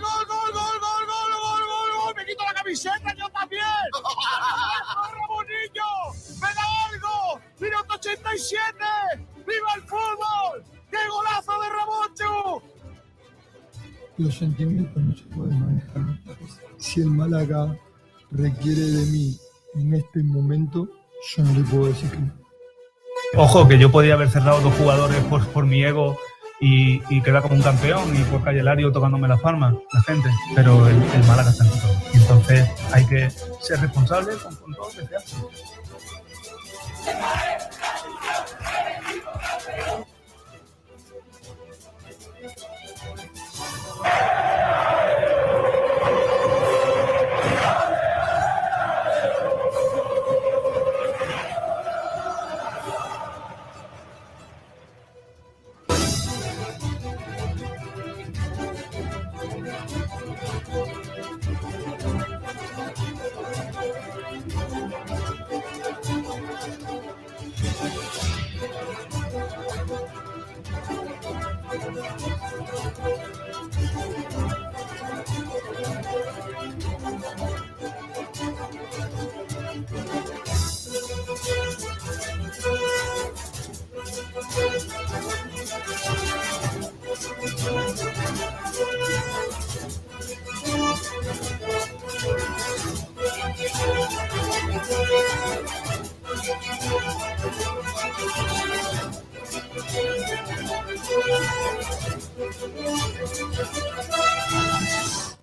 gol, gol, gol, gol, gol, gol, gol, gol, gol. Me quito la camiseta, yo también. Ramonillo, me da algo. Minuto 87. ¡Viva el fútbol! ¡Qué golazo de Ramoncho! Los sentimientos no se pueden manejar. Si el Málaga requiere de mí en este momento, yo no le puedo decir que no. Ojo, que yo podía haber cerrado dos jugadores por, por mi ego y, y quedar como un campeón y por Calle Lario tocándome la palma, la gente, pero el, el Málaga está en todo. Entonces hay que ser responsable con, con todo lo que se hace.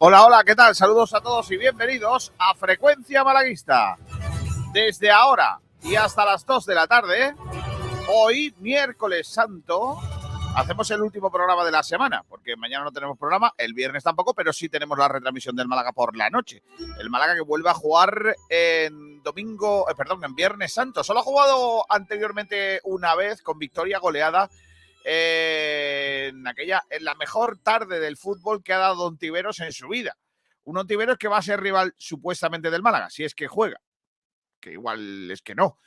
Hola, hola, ¿qué tal? Saludos a todos y bienvenidos a Frecuencia Malaguista. Desde ahora y hasta las 2 de la tarde, hoy, miércoles santo, hacemos el último programa de la semana, porque mañana no tenemos programa, el viernes tampoco, pero sí tenemos la retransmisión del Málaga por la noche. El Málaga que vuelve a jugar en domingo, eh, perdón, en viernes santo. Solo ha jugado anteriormente una vez con victoria goleada en aquella, en la mejor tarde del fútbol que ha dado Ontiveros en su vida. Un Ontiveros que va a ser rival supuestamente del Málaga, si es que juega, que igual es que no.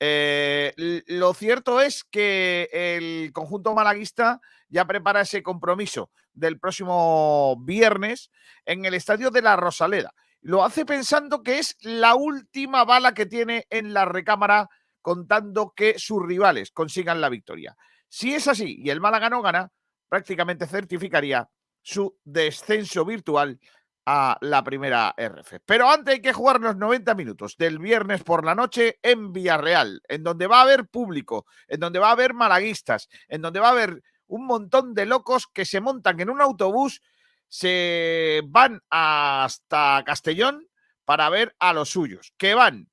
Eh, lo cierto es que el conjunto malaguista ya prepara ese compromiso del próximo viernes en el estadio de la Rosaleda. Lo hace pensando que es la última bala que tiene en la recámara contando que sus rivales consigan la victoria. Si es así y el Málaga no gana, prácticamente certificaría su descenso virtual a la primera RF. Pero antes hay que jugar los 90 minutos del viernes por la noche en Villarreal, en donde va a haber público, en donde va a haber malaguistas, en donde va a haber un montón de locos que se montan en un autobús, se van hasta Castellón para ver a los suyos, que van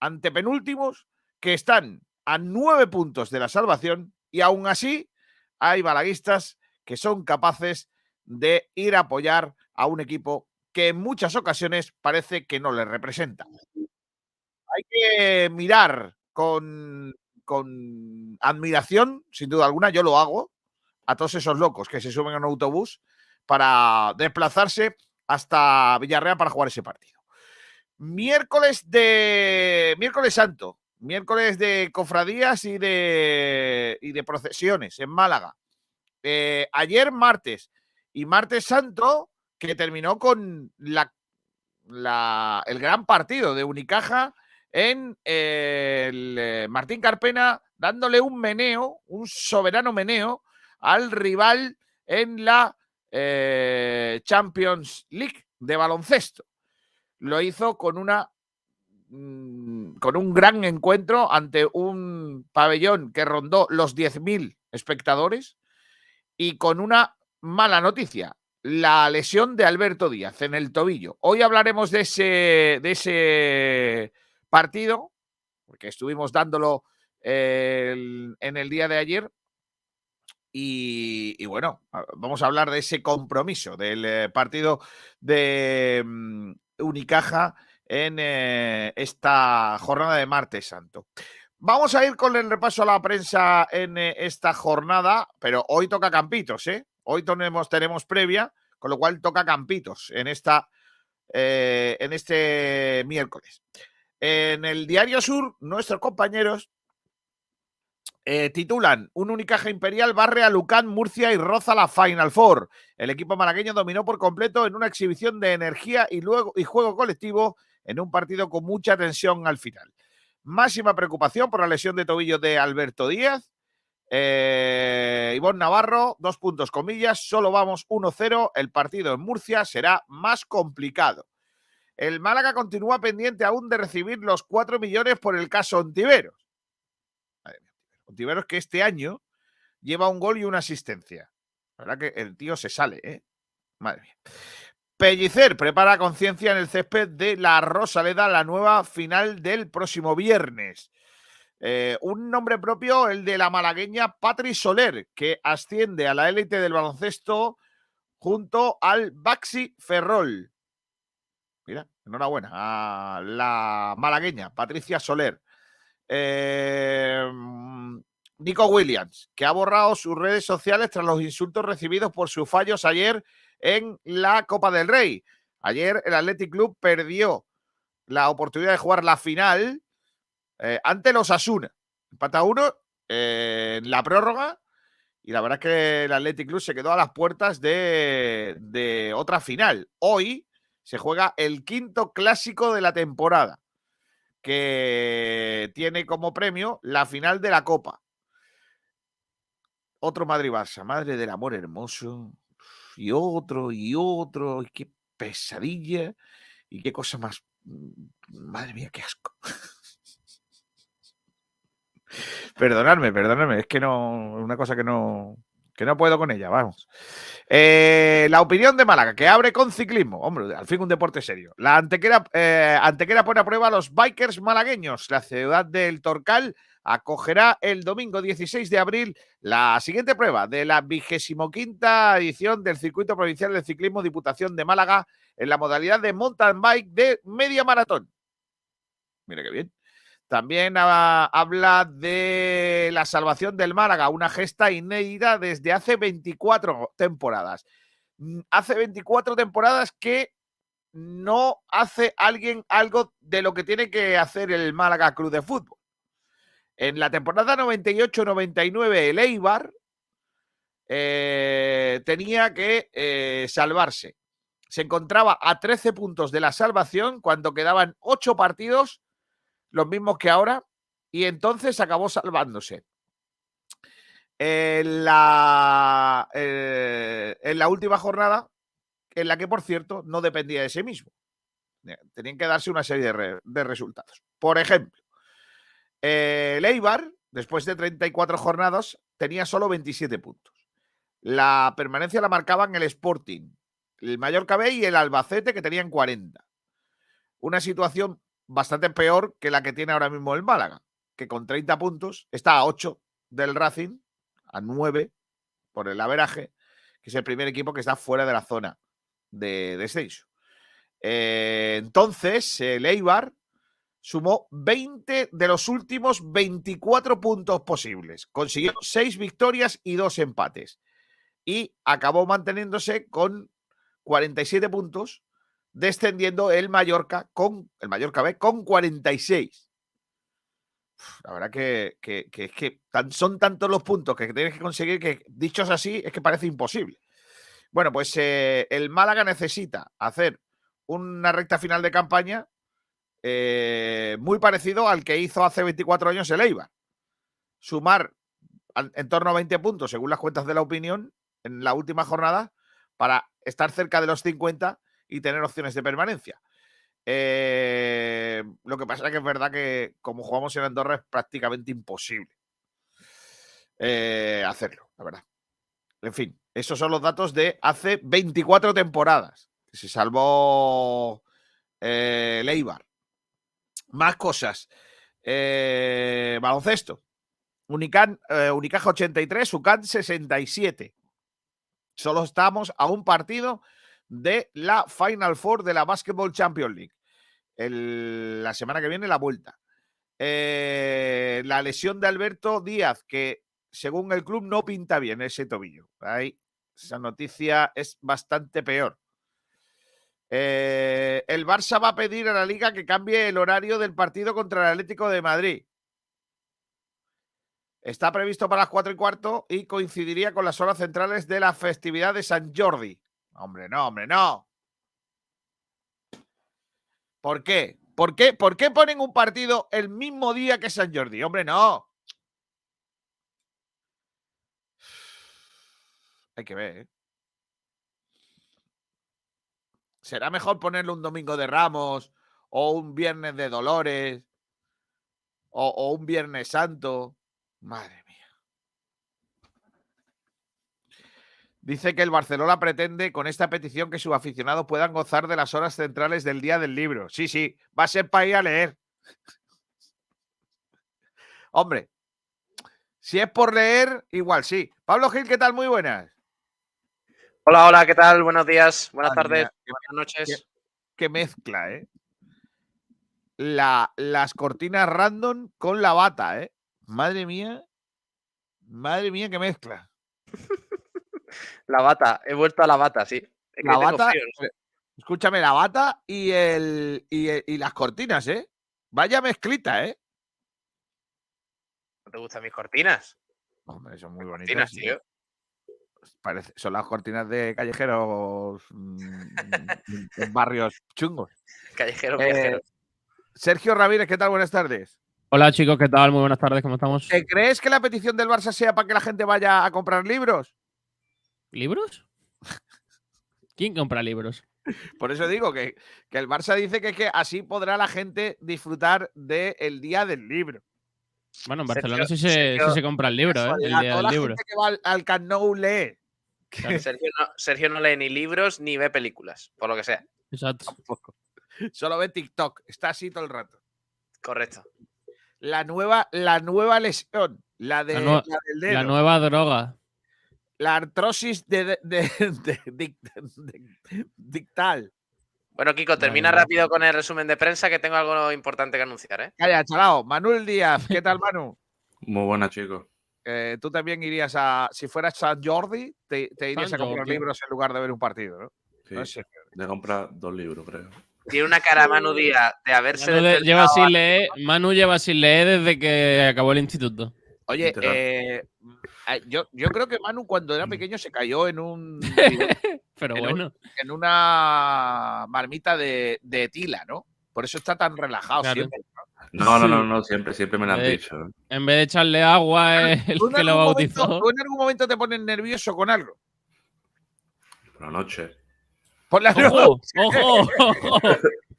ante penúltimos, que están a nueve puntos de la salvación y aún así hay malaguistas que son capaces de ir a apoyar a un equipo que en muchas ocasiones parece que no les representa. Hay que mirar con, con admiración, sin duda alguna, yo lo hago, a todos esos locos que se suben a un autobús para desplazarse hasta Villarreal para jugar ese partido. Miércoles de miércoles santo, miércoles de cofradías y de, y de procesiones en Málaga. Eh, ayer martes y martes santo que terminó con la, la- el gran partido de Unicaja en eh, el eh, Martín Carpena dándole un meneo, un soberano meneo al rival en la Champions League de baloncesto. Lo hizo con una con un gran encuentro ante un pabellón que rondó los 10.000 espectadores y con una mala noticia, la lesión de Alberto Díaz en el tobillo. Hoy hablaremos de ese, de ese partido, porque estuvimos dándolo eh, en el día de ayer. Y, bueno, vamos a hablar de ese compromiso del eh, partido de mm, Unicaja en eh, esta jornada de martes santo. Vamos a ir con el repaso a la prensa en eh, esta jornada, pero hoy toca Campitos, ¿eh? Hoy tenemos, tenemos previa, con lo cual toca Campitos en, esta, eh, en este miércoles. En el Diario Sur, nuestros compañeros titulan, un Unicaja Imperial barre a Lucán, Murcia y roza la Final Four. El equipo malagueño dominó por completo en una exhibición de energía y, luego, y juego colectivo en un partido con mucha tensión al final. Máxima preocupación por la lesión de tobillo de Alberto Díaz. Eh, Ivonne Navarro, dos puntos comillas, solo vamos 1-0. El partido en Murcia será más complicado. El Málaga continúa pendiente aún de recibir los 4 millones por el caso Ontiveros. Ontiveros que este año lleva un gol y una asistencia. La verdad que el tío se sale, ¿eh? Madre mía. Pellicer prepara conciencia en el césped de la Rosaleda, la nueva final del próximo viernes. Eh, un nombre propio, el de la malagueña Patri Soler, que asciende a la élite del baloncesto junto al Baxi Ferrol. Mira, enhorabuena a la malagueña Patricia Soler. Eh, Nico Williams, que ha borrado sus redes sociales tras los insultos recibidos por sus fallos ayer en la Copa del Rey. Ayer el Athletic Club perdió la oportunidad de jugar la final eh, ante los Asuna. Empata uno eh, en la prórroga y la verdad es que el Athletic Club se quedó a las puertas de, de otra final. Hoy se juega el quinto clásico de la temporada que tiene como premio la final de la Copa. Otro Madrid-Barça, madre del amor hermoso y otro y otro, y qué pesadilla y qué cosa más. Mm, madre mía, qué asco. perdonadme, perdonadme, es que no, una cosa que no, que no puedo con ella, vamos. Eh, la opinión de Málaga, que abre con ciclismo. Hombre, al fin un deporte serio. La antequera, eh, antequera pone a prueba a los bikers malagueños. La ciudad del Torcal acogerá el domingo 16 de abril la siguiente prueba de la vigésimo quinta edición del Circuito Provincial de Ciclismo Diputación de Málaga en la modalidad de mountain bike de media maratón. Mira qué bien. También habla de la salvación del Málaga, una gesta inédita desde hace 24 temporadas. Mm, hace 24 temporadas que no hace alguien algo de lo que tiene que hacer el Málaga Cruz de Fútbol. En la temporada 98-99, el Eibar eh, tenía que eh, salvarse. Se encontraba a 13 puntos de la salvación cuando quedaban 8 partidos, los mismos que ahora, y entonces acabó salvándose. En la, eh, en la última jornada, en la que, por cierto, no dependía de sí mismo. Tenían que darse una serie de, de resultados. Por ejemplo, el Eibar, después de 34 jornadas, tenía solo 27 puntos. La permanencia la marcaban el Sporting, el Mallorca y el Albacete, que tenían 40. Una situación bastante peor que la que tiene ahora mismo el Málaga, que con 30 puntos está a 8 del Racing, a 9 por el averaje, que es el primer equipo que está fuera de la zona de descenso. Eh, entonces, el Eibar sumó 20 de los últimos 24 puntos posibles. Consiguió 6 victorias y 2 empates. Y acabó manteniéndose con 47 puntos, descendiendo el Mallorca con el Mallorca B con 46. La verdad que, que, que, son tantos los puntos que tienes que conseguir que, dichos así, es que parece imposible. Bueno, pues eh, el Málaga necesita hacer una recta final de campaña eh, muy parecido al que hizo hace 24 años el Eibar. Sumar en torno a 20 puntos, según las cuentas de la opinión, en la última jornada, para estar cerca de los 50 y tener opciones de permanencia. Eh, lo que pasa es que es verdad que como jugamos en Andorra es prácticamente imposible eh, hacerlo, la verdad. En fin, esos son los datos de hace 24 temporadas. Se salvó el Eibar. Más cosas. Eh, baloncesto. Unican, eh, Unicaja 83, UCAN 67. Solo estamos a un partido de la Final Four de la Basketball Champions League. la semana que viene la vuelta. Eh, la lesión de Alberto Díaz, que según el club no pinta bien ese tobillo. Ahí, esa noticia es bastante peor. Eh, el Barça va a pedir a la liga que cambie el horario del partido contra el Atlético de Madrid. Está previsto para las 4 y cuarto y coincidiría con las horas centrales de la festividad de San Jordi. Hombre, no, hombre, no. ¿Por qué? ¿Por qué? ¿Por qué ponen un partido el mismo día que San Jordi? Hombre, no. Hay que ver, ¿eh? ¿Será mejor ponerle un domingo de Ramos o un viernes de Dolores o, o un viernes santo? Madre mía. Dice que el Barcelona pretende con esta petición que sus aficionados puedan gozar de las horas centrales del día del libro. Sí, sí, va a ser para ir a leer. Hombre, si es por leer, igual sí. Pablo Gil, ¿qué tal? Muy buenas. Hola, hola, ¿qué tal? Buenos días, buenas tardes, qué- buenas noches. Qué mezcla, ¿eh? La, las cortinas random con la bata, ¿eh? Madre mía. Madre mía, qué mezcla. La bata, he vuelto a la bata, sí. Es La bata, frío, ¿no? eh, escúchame, la bata y, el, y, el- y las cortinas, ¿eh? Vaya mezclita, ¿eh? ¿No te gustan mis cortinas? Hombre, son muy bonitas. Cortinas, tío. Parece- son las cortinas de callejeros mm, en barrios chungos. Callejeros Eh. Sergio Ramírez, ¿qué tal? Buenas tardes. Hola chicos, ¿qué tal? Muy buenas tardes, ¿cómo estamos? ¿Te crees que la petición del Barça sea para que la gente vaya a comprar libros? ¿Libros? ¿Quién compra libros? Por eso digo que, que el Barça dice que, es que así podrá la gente disfrutar del día del libro. Bueno, en Sergio- Barcelona sí se, sí Sergio- se compra el libro, ¿eh? El día del libro. gente que va al, al Camp Nou lee. Sergio, no, Sergio no lee ni libros ni ve películas, por lo que sea. Exacto. Solo ve TikTok. Está así todo el rato. Correcto. La nueva, la nueva lesión. La, de, La nue- la del dedo. La nueva droga. la artrosis de, de- de- de- dic- de- dictal. Bueno, Kiko, termina Vale, vale. rápido con el resumen de prensa que tengo algo importante que anunciar, ¿eh? Calla, chalao. Manuel Díaz, ¿qué tal, Manu? Muy buenas, chicos. Eh, tú también irías a. Si fueras San Jordi, te, te irías San a comprar Jordi. libros en lugar de ver un partido, ¿no? Sí, No sé. de comprar dos libros, creo. Tiene una cara Manu Díaz de haberse Manu, lleva sin leer, Manu lleva sin leer desde que acabó el instituto. Oye, eh, eh, yo, yo creo que Manu cuando era pequeño se cayó en un Pero En un- bueno, en una marmita de, de tila, ¿no? Por eso está tan relajado Claro. siempre. No, no, no, no, siempre, siempre me lo han Eh, dicho. ¿eh? en vez de echarle agua, es el ¿Tú en que lo algún momento- bautizó. ¿Tú en algún momento te pones nervioso con algo? Por la noche. Por la ¡Ojo! ¡Ojo! ojo.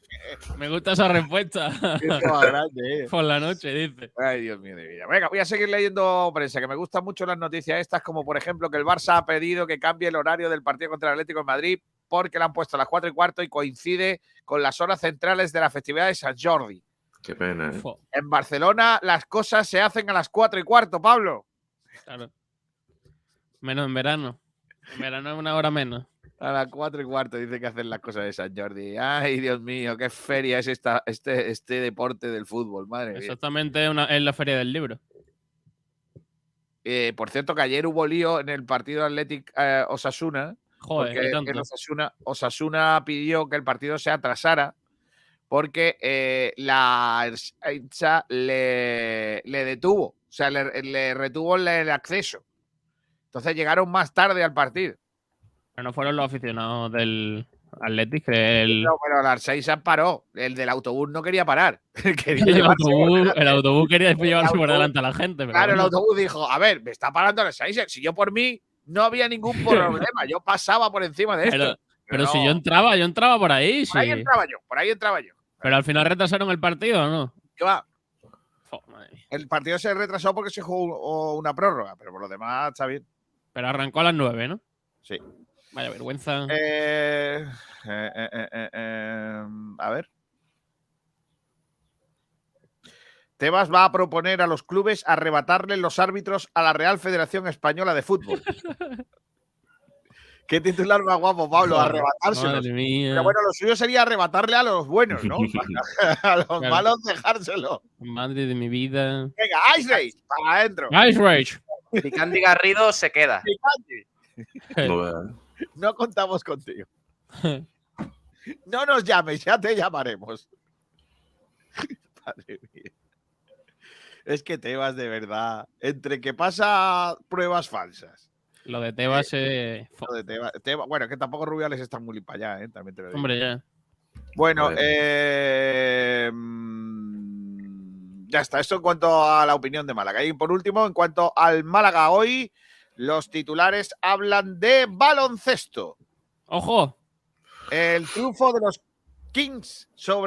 Me gusta esa respuesta. Grande, eh. Por la noche, dice. Ay, Dios mío de vida. Venga, voy a seguir leyendo prensa, que me gustan mucho las noticias estas, como por ejemplo que el Barça ha pedido que cambie el horario del partido contra el Atlético de Madrid porque le han puesto a las 4 y cuarto y coincide con las horas centrales de la festividad de San Jordi. Qué pena, ¿eh? En Barcelona las cosas se hacen a las 4 y cuarto, Pablo. claro. Menos en verano. En verano es una hora menos. A las 4 y cuarto dice que hacen las cosas de San Jordi. Ay, Dios mío, qué feria es esta, este, este deporte del fútbol, madre. Exactamente una, es la feria del libro. Eh, por cierto, que ayer hubo lío en el partido Athletic eh, Osasuna. Joder, tanto. Osasuna, Osasuna pidió que el partido se atrasara porque eh, la Ertzaintza le, le detuvo, o sea, le, le retuvo el, el acceso. Entonces llegaron más tarde al partido. Pero no fueron los aficionados del Athletic, que el, No, pero la Ertzaintza paró. El del autobús no quería parar. Quería el autobús, el quería llevarse por delante a la gente. Pero Claro, el autobús dijo, a ver, me está parando la Ertzaintza. Si yo por mí no había ningún problema, yo pasaba por encima de esto. Pero, pero si yo entraba, yo entraba por ahí, Por ahí sí. entraba yo, por ahí entraba yo. Pero al final retrasaron el partido, ¿o no? ¿Qué va? El partido se retrasó porque se jugó una prórroga, pero por lo demás está bien. Pero arrancó a las 9, ¿no? Sí. Vaya vergüenza. Eh, eh, eh, eh, eh, eh, a ver. Tebas va a proponer a los clubes arrebatarle los árbitros a la Real Federación Española de Fútbol. ¿Qué titular más guapo, Pablo? Arrebatárselos. Madre mía. Pero bueno, lo suyo sería arrebatarle a los buenos, ¿no? a los Claro. malos dejárselo. Madre de mi vida. Venga, Ice Rage, para adentro. Ice Rage. Picandi Garrido se queda. No contamos contigo. No nos llames, ya te llamaremos. Madre mía. Es que Tebas, de verdad, entre que pasa pruebas falsas. Lo de Tebas eh, fo- lo de Tebas- Tebas- bueno, que tampoco Rubiales está muy para allá, ¿eh? También te lo digo. Hombre, ya. Bueno, eh, mm, ya está. Esto en cuanto a la opinión de Málaga. Y por último, en cuanto al Málaga hoy, los titulares hablan de baloncesto. ¡Ojo! El triunfo de los Kings sobre.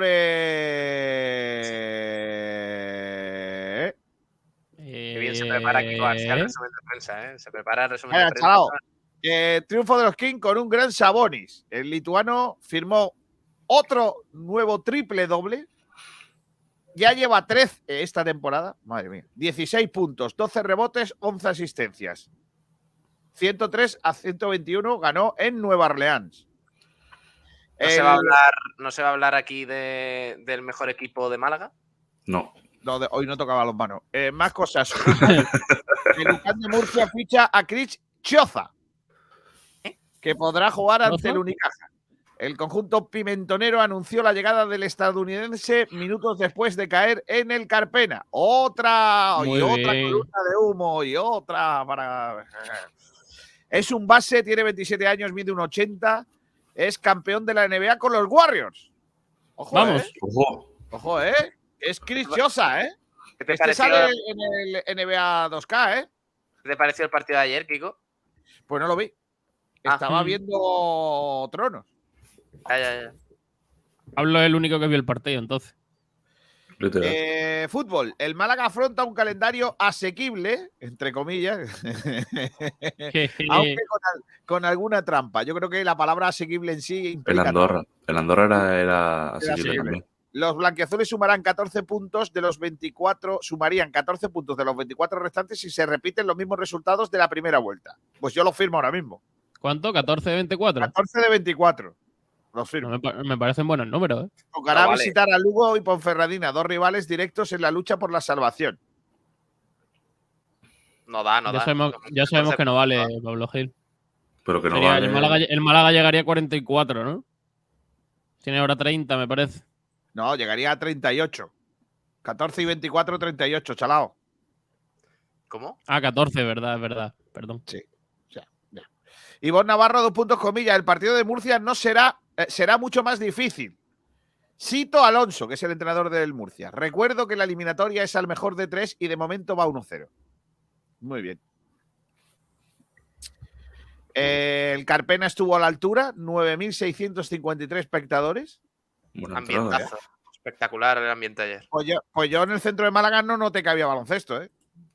Qué bien se prepara aquí García el Eh, resumen de prensa, ¿eh? Se prepara el resumen Vaya, de prensa. Eh, triunfo de los Kings con un gran Sabonis. El lituano firmó otro nuevo triple doble. Ya lleva 13 esta temporada. Madre mía. 16 puntos, 12 rebotes, 11 asistencias. 103 a 121 ganó en Nueva Orleans. ¿No, se va a hablar, ¿No se va a hablar aquí de- del mejor equipo de Málaga? No. No, de- hoy no tocaba los manos. Eh, más cosas. el Lucán de Murcia ficha a Chris Choza, que podrá jugar ante el Unicaja. El conjunto pimentonero anunció la llegada del estadounidense minutos después de caer en el Carpena. Otra y otra bien. columna de humo y otra para. Es un base, tiene 27 años, mide un 80, es campeón de la NBA con los Warriors. Ojo, Vamos. ¿eh? Ojo. Ojo, ¿eh? Es Chris Choza, ¿eh? ¿Qué te, Este pareció, sale en el NBA 2K, ¿eh? qué te pareció el partido de ayer, Kiko? Pues no lo vi. Ah. Estaba viendo Tronos. Ya, ya, ya. Hablo el único que vio el partido, entonces. Literal. Eh, fútbol. El Málaga afronta un calendario asequible, entre comillas, aunque con, al- con alguna trampa. Yo creo que la palabra asequible en sí el Andorra. El Andorra era, era asequible asequible. también. Los blanqueazules sumarán 14 puntos de los 24, sumarían 14 puntos de los 24 restantes si se repiten los mismos resultados de la primera vuelta. Pues yo lo firmo ahora mismo. ¿Cuánto? ¿14 de 24? 14 de 24. Lo No, firmo. me, pa- me parecen buenos números, ¿eh? Tocará No vale. visitar a Lugo y Ponferradina, dos rivales directos en la lucha por la salvación. No da, no ya da. sabemos, ya sabemos que no vale, Pablo Gil. Pero que no Sería- vale. el, Málaga, el Málaga llegaría a 44, ¿no? Tiene ahora 30, me parece. No, llegaría a 38. 14 y 24, 38, chalao. ¿Cómo? Ah, 14, verdad, es verdad. Perdón. Ivonne Navarro, dos puntos comillas. El partido de Murcia no será, eh, será mucho más difícil. Sito Alonso, que es el entrenador del Murcia. Recuerdo que la eliminatoria es al mejor de tres y de momento va 1-0. Muy bien. El Carpena estuvo a la altura, 9.653 espectadores. Buena entrada, ¿eh? Ambientazo. Espectacular el ambiente ayer. Pues yo, pues yo en el centro de Málaga no noté que había baloncesto, ¿eh?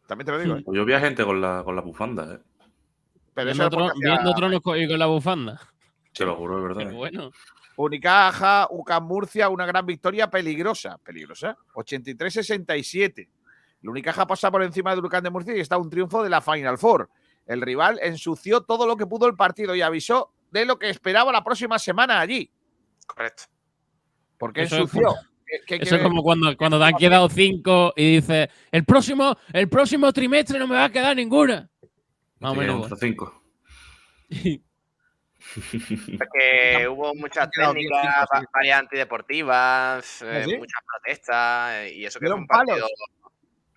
También te lo digo, ¿eh? Pues yo vi a gente con la, con la bufanda, ¿eh? Pero eso Viendo, es porque tro- hacía viendo tronos y con la bufanda. Te lo juro, es verdad. ¿eh? bueno. Unicaja, UCAM Murcia, una gran victoria peligrosa. Peligrosa. 83-67. El Unicaja pasa por encima del Huracán de Murcia y está un triunfo de la Final Four. El rival ensució todo lo que pudo el partido y avisó de lo que esperaba la próxima semana allí. Correcto. ¿Por qué Eso es ensució? como- ¿Qué- qué Eso es como cuando, cuando te han quedado 5 y dices, el próximo, el próximo trimestre no me va a quedar ninguna. Más o menos. cinco. Porque hubo muchas técnicas, cinco, sí. va- varias antideportivas, eh, sí? muchas protestas, eh, y eso que fue ¿Dieron un partido. palos?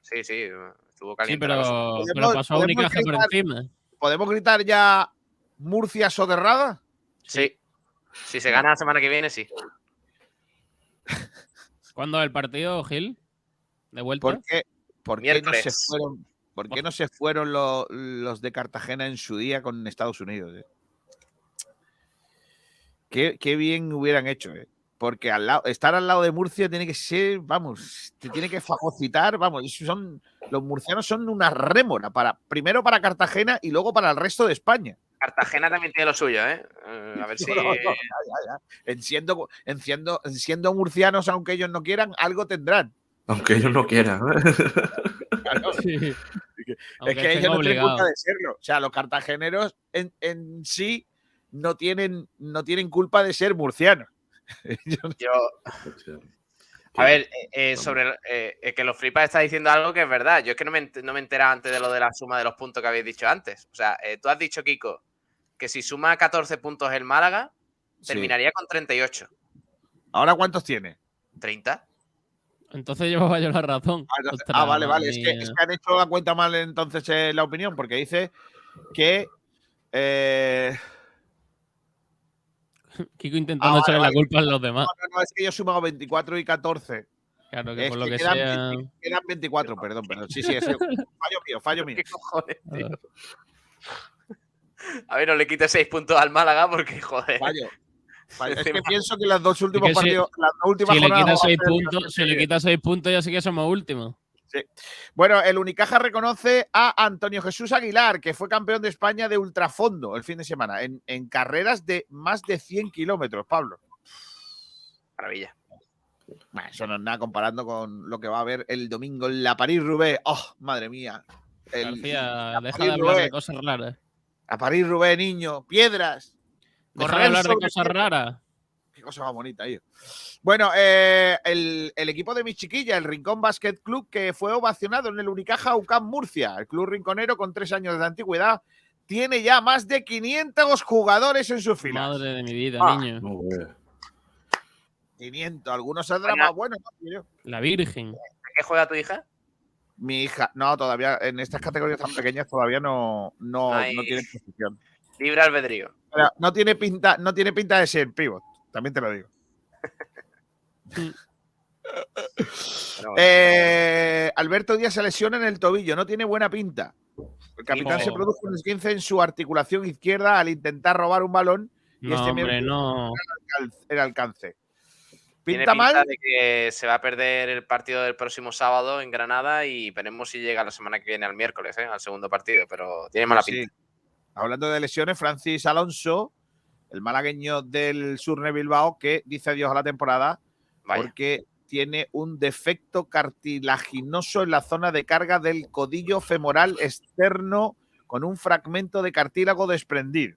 Sí, sí, estuvo caliente. pero, pero pasó podemos Unicaja por gritar- encima. ¿Podemos gritar ya Murcia soterrada? Sí. Si se gana la semana que viene, sí. ¿Cuándo es el partido, Gil? ¿De vuelta? ¿Por qué, por qué no se Miércoles. fueron, por qué no se fueron lo- los de Cartagena en su día con Estados Unidos? eh? Qué, qué bien hubieran hecho, eh. Porque al lado, estar al lado de Murcia tiene que ser, vamos, te tiene que fagocitar, vamos, esos son, los murcianos son una rémora para, primero para Cartagena y luego para el resto de España. Cartagena también tiene lo suyo, ¿eh? Eh, A ver si. No, no, no, ya, ya, ya. En siendo, en siendo- en siendo murcianos, aunque ellos no quieran, algo tendrán. Aunque ellos no quieran. Claro. Sí. es que ellos no tienen culpa de serlo. O sea, los cartageneros en, en sí no tienen, no tienen culpa de ser murcianos. Yo, A ver, eh, eh, sobre eh, que los flipas está diciendo algo que es verdad. Yo es que no me, no me he enterado antes de lo de la suma de los puntos que habéis dicho antes. O sea, eh, tú has dicho, Kiko, que si suma 14 puntos el Málaga, Sí. terminaría con 38. ¿Ahora cuántos tiene? 30. Entonces llevaba yo la razón. Ah, entonces- Ostras, ah, vale, vale. Es que, es que han hecho la cuenta mal entonces eh, la opinión, porque dice que. Kiko intentando Ah, echarle vale. la culpa a los demás. no, no, no, es que yo he sumado 24 y 14. Claro, que Es por lo que que quedan, sea. 20 quedan 24, perdón, perdón. Sí, sí, es fallo mío, fallo mío. ¿Qué cojones, tío? A ver, no le quite seis puntos al Málaga porque, joder. Fallo. fallo. Es que pienso que los dos últimos que si- partidos, las dos últimas Si le jornadas quita vamos a seis hacer- puntos, si le quita seis puntos, ya sí que somos últimos. Bueno, el Unicaja reconoce a Antonio Jesús Aguilar, que fue campeón de España de ultrafondo el fin de semana, en, en carreras de más de 100 kilómetros, Pablo. Maravilla. Bah, eso no es nada comparando con lo que va a haber el domingo en la París-Roubaix. ¡Oh, madre mía! El- García, deja París de hablar de cosas raras. a París-Roubaix, niño, piedras. Deja de hablar de cosas raras. Qué cosa más bonita, tío. Bueno, eh, el, el equipo de mi chiquilla, el Rincón Basket Club, que fue ovacionado en el Unicaja UCAM Murcia, el club rinconero con tres años de antigüedad, tiene ya más de 500 jugadores en sus filas. Madre de mi vida, Ah. niño. No, güey. 500, algunos saldrán más buenos. ¿no? La Virgen. ¿A qué juega tu hija? Mi hija, no, todavía en estas categorías tan pequeñas todavía no, no, no tiene posición. Libre albedrío. Pero no tiene pinta, no tiene pinta de ser pivot, también te lo digo. Eh, Alberto Díaz se lesiona en el tobillo, no tiene buena pinta. El capitán se produjo un esguince en su articulación izquierda al intentar robar un balón y No, este hombre, no. el alcance. Tiene ¿Pinta mal? de que se va a perder el partido del próximo sábado en Granada y veremos si llega la semana que viene al miércoles, ¿eh? al segundo partido, pero tiene mala Sí. pinta. Hablando de lesiones, Francis Alonso, el malagueño del Surne Bilbao, que dice adiós a la temporada Vaya. porque tiene un defecto cartilaginoso en la zona de carga del codillo femoral externo con un fragmento de cartílago desprendido.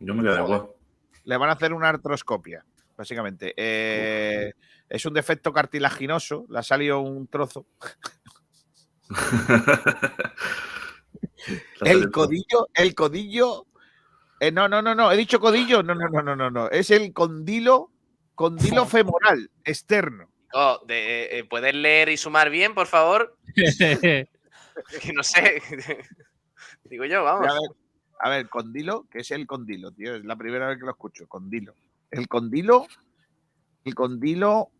Yo me igual. Le van a hacer una artroscopia, básicamente. Eh, es un defecto cartilaginoso, le ha salido un trozo. El codillo, el codillo. Eh, no, no, no, no. He dicho codillo. No, no, no, no, no, no. Es el condilo, condilo femoral externo. Oh, de- eh, ¿Puedes leer y sumar bien, por favor? Que no sé. Digo yo, vamos. A ver, a ver, condilo, ¿qué es el condilo, tío? Es la primera vez que lo escucho. Condilo. El condilo, el condilo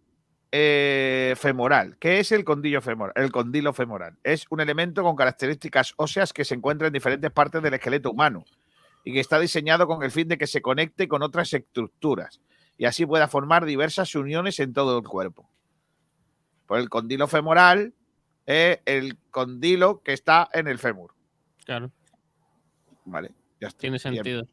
eh, femoral. ¿Qué es el condilo femoral? El condilo femoral es un elemento con características óseas que se encuentra en diferentes partes del esqueleto humano y que está diseñado con el fin de que se conecte con otras estructuras y así pueda formar diversas uniones en todo el cuerpo. Por el condilo femoral es el condilo que está en el fémur. Claro, Vale, ya está. tiene Bien. sentido.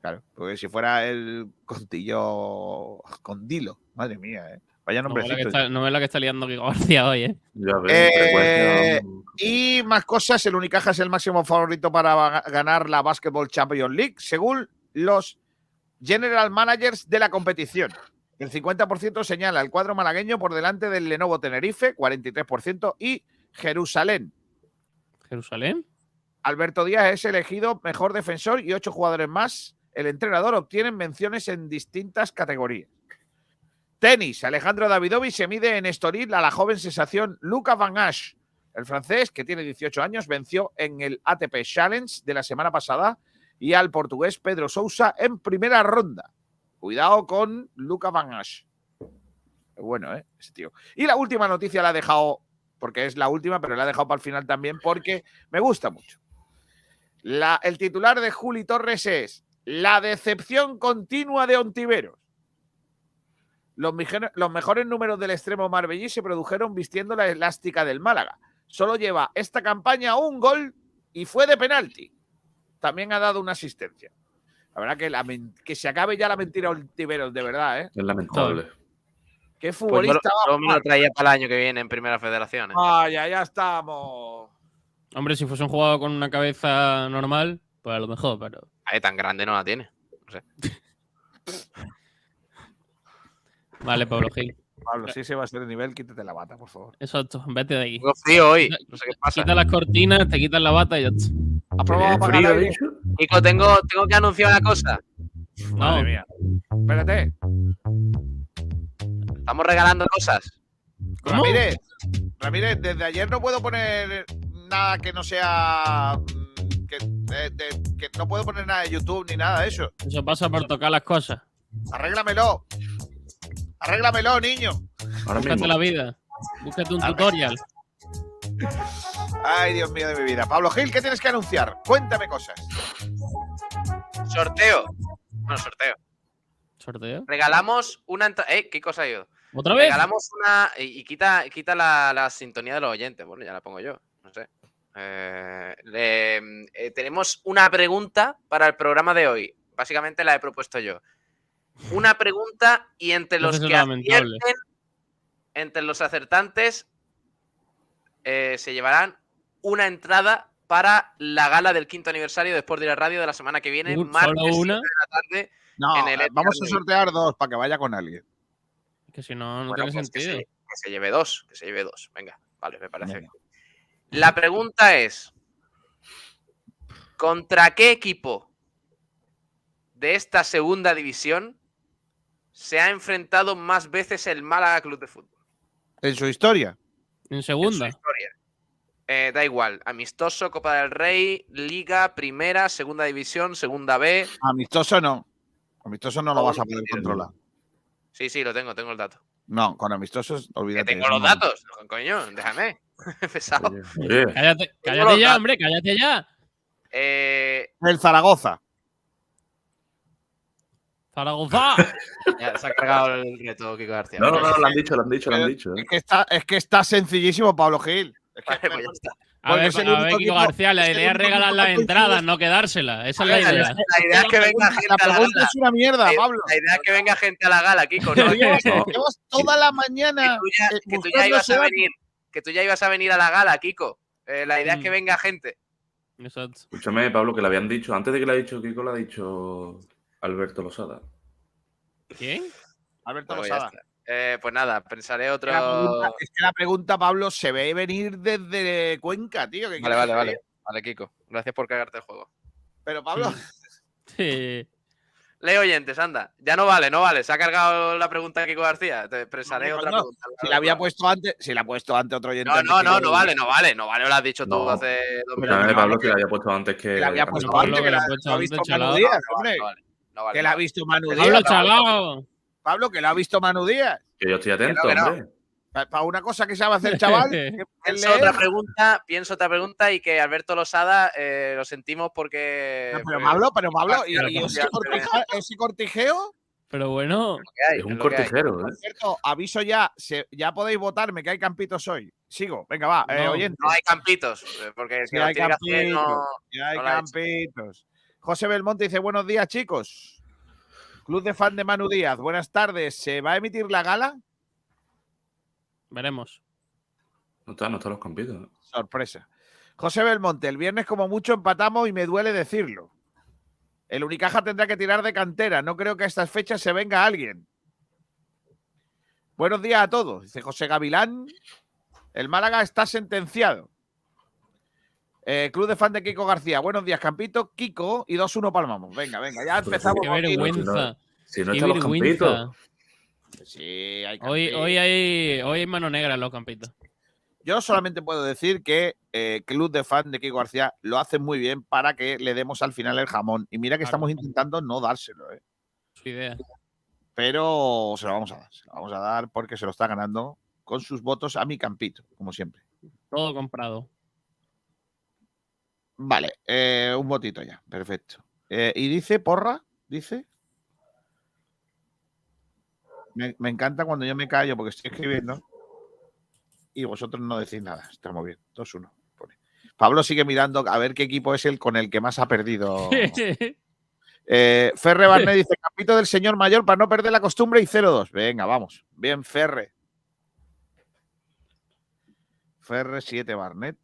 Claro, porque si fuera el contillo condilo, madre mía, ¿eh? Vaya No es la que está, no es la que está liando Kiko García hoy, ¿eh? Ya ves, Eh, Y más cosas, el Unicaja es el máximo favorito para ga- ganar la Basketball Champions League, según los general managers de la competición. El 50% señala el cuadro malagueño por delante del Lenovo Tenerife, 43%, y Jerusalén. Jerusalén. Alberto Díaz es elegido mejor defensor y ocho jugadores más. El entrenador obtiene menciones en distintas categorías. Tenis. Alejandro Davidovich se mide en Estoril a la joven sensación Luca Van Asch. El francés, que tiene 18 años, venció en el ATP Challenge de la semana pasada y al portugués Pedro Sousa en primera ronda. Cuidado con Luca Van Asch. Bueno, ¿eh? Ese tío. Y la última noticia la he dejado, porque es la última, pero la he dejado para el final también porque me gusta mucho. La- el titular de Juli Torres es La decepción continua de Ontiveros. Los, mejores números del extremo marbellí se produjeron vistiendo la elástica del Málaga. Solo lleva esta campaña un gol y fue de penalti. También ha dado una asistencia. La verdad que, la que se acabe ya la mentira Ontiveros, de verdad, ¿eh? Es lamentable. Qué Pues futbolista. yo me lo traía para el año que viene en Primera Federación. ¿eh? Vaya, ya estamos. Hombre, si fuese un jugador con una cabeza normal, pues a lo mejor, pero. Ay, tan grande no la tiene. Vale, Pablo Gil. Pablo, si ese va a ser el nivel, quítate la bata, por favor. Exacto, vete de aquí. Tengo frío hoy. No sé qué pasa. Quita las cortinas, te quitas la bata y ya está. ¿Has probado a ¿Tiene apagar el frío? Nico, tengo, tengo que anunciar una cosa. No, Madre mía. Espérate. Estamos regalando cosas. ¿Cómo? Ramírez, Ramírez, desde ayer no puedo poner nada que no sea. mm, Que, de- de- que no puedo poner nada de YouTube ni nada de eso. Eso pasa por tocar las cosas. Arréglamelo. Arréglamelo, niño. Ahora Búscate mismo. la vida. Búscate un tutorial. Ay, Dios mío de mi vida. Pablo Gil, ¿qué tienes que anunciar? Cuéntame cosas. Sorteo. No, sorteo. ¿Sorteo? Regalamos una entrada. Eh, ¿qué cosa ha ido? ¿Otra vez? Regalamos una. Y, y quita, quita la, la sintonía de los oyentes. Bueno, ya la pongo yo. No sé. Eh, eh, tenemos una pregunta para el programa de hoy. Básicamente la he propuesto yo. Una pregunta y entre los que acierten, entre los acertantes, eh, se llevarán una entrada para la gala del quinto aniversario de Sport Direct Radio de la semana que viene, Un- martes ¿Solo una? 7 de la tarde. No, En el eh, vamos a sortear dos para que vaya con alguien. Que si no, no Bueno, tiene pues que, se, sentido. que se lleve dos, que se lleve dos. Venga, vale, me parece Venga. bien. La pregunta es: ¿contra qué equipo de esta segunda división se ha enfrentado más veces el Málaga Club de Fútbol? En su historia. En en su segunda. historia? Eh, da igual, amistoso, Copa del Rey, Liga, Primera, Segunda División, Segunda B. Amistoso no. Amistoso no lo vas a poder controlar. Sí, sí, lo tengo, tengo el dato. No, con amistosos, Que olvídate. tengo eso los datos, coño, déjame. Pesado. Cállate, cállate ya, hombre, cállate ya. Eh, El Zaragoza. Zaragoza. ya se ha cargado el reto, Kiko García. No, no, no, lo han dicho, lo han dicho, lo han dicho. Es ¿eh? que está, es que está sencillísimo, Pablo Gil. Es que- Vale, pues ya está. A ver, es el a ver, único Kiko García, la idea es regalar las entradas, no quedárselas. Esa es La idea. la idea es que venga gente La a la pregunta gala. es una mierda, Eh, Pablo. La idea es que venga gente a la gala, Kiko. ¿no? Llevas, toda la que, mañana. tú ya, eh, que tú ya ibas ese a venir. Que tú ya ibas a venir a la gala, Kiko. Eh, la idea es que Mm. venga gente. Exacto. Escúchame, Pablo, que le habían dicho, antes de que le ha dicho Kiko, le ha dicho Alberto Losada. ¿Quién? Alberto Losada. Eh, pues nada, pensaré otro. La pregunta- es que la pregunta, Pablo, se ve venir desde Cuenca, tío. ¿qué Vale, vale, vale. Vale, Kiko. Gracias por cagarte el juego. Pero, Pablo, Sí. Lee oyentes, anda. Ya no vale, no vale. Se ha cargado la pregunta Kiko García. Te pensaré No, otra pregunta. si la había puesto antes, si la ha puesto antes otro oyente. No, no, no, no vale, no vale, no vale, lo has dicho tú hace dos no, Pablo, que le había puesto antes que. que la había puesto antes, que la la, ha puesto antes, No vale, Que la ha visto Manu Pablo Díaz. Chalao. Pablo, que la ha visto Manu Díaz. Que yo estoy atento, Que no, que hombre. Para una cosa que sabe hacer, chaval. Pienso leer. otra pregunta, pienso otra pregunta y que Alberto Losada eh, lo sentimos porque. No, pero pues, Pablo, pero Pablo, y, y Pablo, ese, pero- cortija- ese cortijeo, Pero bueno, hay, Es un es cortijero, ¿eh? por cierto, aviso ya, se- ya podéis votarme que hay campitos hoy. Sigo, venga, va, eh, No. oyente. No hay campitos, eh, porque Sí si lo hay tiene que hacer, no- campitos. Ya hay no campitos. José Belmonte dice: Buenos días, chicos. Club de fan de Manu Díaz, buenas tardes. ¿Se va a emitir la gala? veremos. No está, no están los campitos. ¿eh? Sorpresa. José Belmonte, el viernes como mucho empatamos y me duele decirlo. El Unicaja tendrá que tirar de cantera. No creo que a estas fechas se venga alguien. Buenos días a todos. Dice José Gavilán. El Málaga está sentenciado. Eh, Club de fan de Kiko García. Buenos días, Campito. Kiko y 2-1 palmamos. Venga, venga, ya empezamos. Qué vergüenza. Si no Qué están los campitos. vergüenza. Sí, hay Hoy, hoy, hay, hoy hay mano negra en los campitos. Yo solamente puedo decir que eh, Club de Fan de Kiko García lo hace muy bien para que le demos al final el jamón. Y mira que Claro. estamos intentando no dárselo, ¿eh? Su idea. pero se lo vamos a dar. Se lo vamos a dar porque se lo está ganando con sus votos a mi campito, como siempre. Todo comprado. Vale, eh, un votito ya, perfecto. Eh, y dice, porra, dice. Me, me encanta cuando yo me callo porque estoy escribiendo y vosotros no decís nada. Estamos bien, 2-1. pone. Pablo sigue mirando a ver qué equipo es el con el que más ha perdido. Eh, Ferre Barnet dice: Campito del señor mayor para no perder la costumbre y 0-2. Venga, vamos. Bien, Ferre. Ferre 7 Barnet.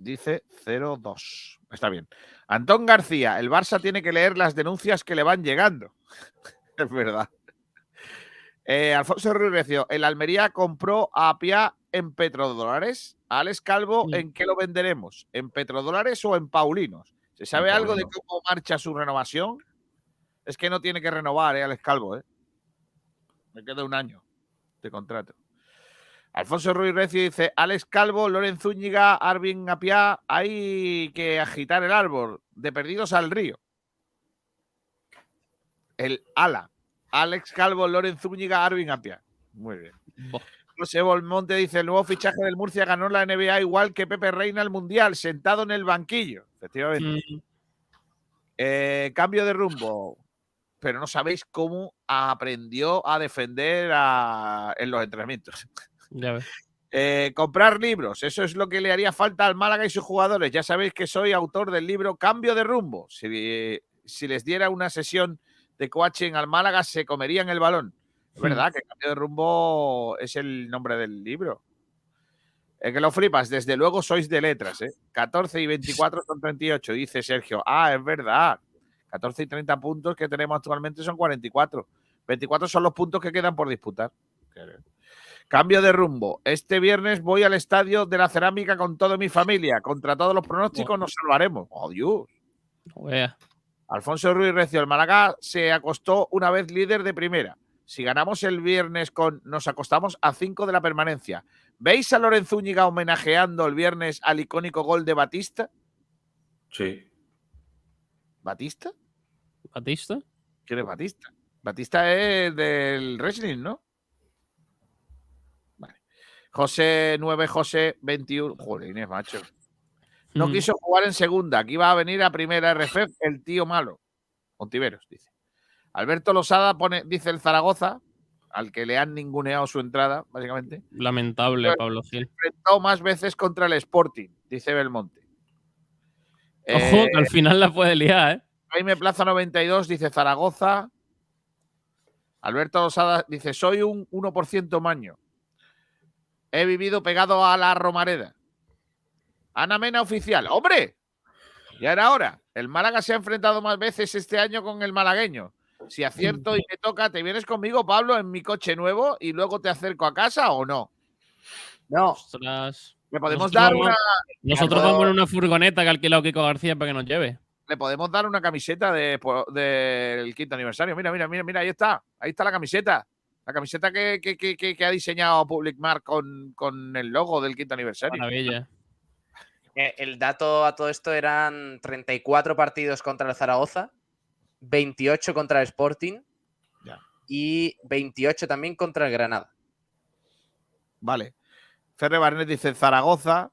Dice 0-2. Está bien. Antón García, el Barça tiene que leer las denuncias que le van llegando. es verdad. Eh, Alfonso Ruiz Recio, el Almería compró a Pia en petrodólares. A Alex Calvo, Sí. ¿en qué lo venderemos? ¿En petrodólares o en paulinos? ¿Se sabe algo de cómo marcha su renovación? Es que no tiene que renovar, ¿eh, Alex Calvo, ¿eh? Me queda un año de contrato. Alfonso Ruiz Recio dice: Alex Calvo, Loren Zúñiga, Arvin Apiá, hay que agitar el árbol. De perdidos al río. El ala. Alex Calvo, Loren Zúñiga, Arvin Apiá. Muy bien. José Volmonte dice: el nuevo fichaje del Murcia ganó la NBA igual que Pepe Reina el Mundial, sentado en el banquillo. Efectivamente. Mm, Eh, cambio de rumbo. Pero no sabéis cómo aprendió a defender a- en los entrenamientos. Ya ves. Eh, comprar libros, eso es lo que le haría falta al Málaga y sus jugadores. Ya sabéis que soy autor del libro Cambio de rumbo. Si, si les diera una sesión de coaching al Málaga, se comerían el balón. Es Hmm. verdad que Cambio de rumbo es el nombre del libro. Es que lo flipas, desde luego sois de letras, ¿eh? 14 y 24 son 38, dice Sergio. Ah, es verdad. 14 y 30 puntos que tenemos actualmente son 44. 24 son los puntos que quedan por disputar. Cambio de rumbo. Este viernes voy al estadio de la cerámica con toda mi familia. Contra todos los pronósticos nos salvaremos. Oh, Dios. Alfonso Ruiz Recio, el Málaga se acostó una vez líder de primera. Si ganamos el viernes con nos acostamos a 5 de la permanencia. ¿Veis a Lorenzo Úñiga homenajeando el viernes al icónico gol de Batista? Sí. ¿Batista? Batista. ¿Quién es Batista? Batista es del wrestling, ¿no? José 9, José 21. Joder, Inés, macho. No Mm, quiso jugar en segunda. Aquí va a venir a primera RFF el tío malo. Ontiveros, dice. Alberto Losada pone, dice el Zaragoza, al que le han ninguneado su entrada, básicamente. Lamentable, Pablo Gil. Enfrentó más veces contra el Sporting, dice Belmonte. Ojo, Eh, que al final la puede liar, ¿eh? Jaime Plaza 92 dice Zaragoza. Alberto Losada dice: Soy un 1% maño. He vivido pegado a la Romareda. Ana Mena oficial. ¡Hombre! Ya era hora. El Málaga se ha enfrentado más veces este año con el malagueño. Si acierto y me toca, ¿te vienes conmigo, Pablo, en mi coche nuevo y luego te acerco a casa o no? No, Ostras. Le podemos Nosotros dar vamos- una, Nosotros vamos en una furgoneta que ha alquilado Kiko García para que nos lleve. le podemos dar una camiseta de- po- del quinto aniversario. Mira, mira, mira, mira, ahí está. Ahí está la camiseta. La camiseta que, que- que- que- que ha diseñado Public Mark con, con el logo del quinto aniversario. Maravilla. Eh, El dato a todo esto eran 34 partidos contra el Zaragoza, 28 contra el Sporting Ya. y 28 también contra el Granada. Vale. Ferre Barnet dice Zaragoza.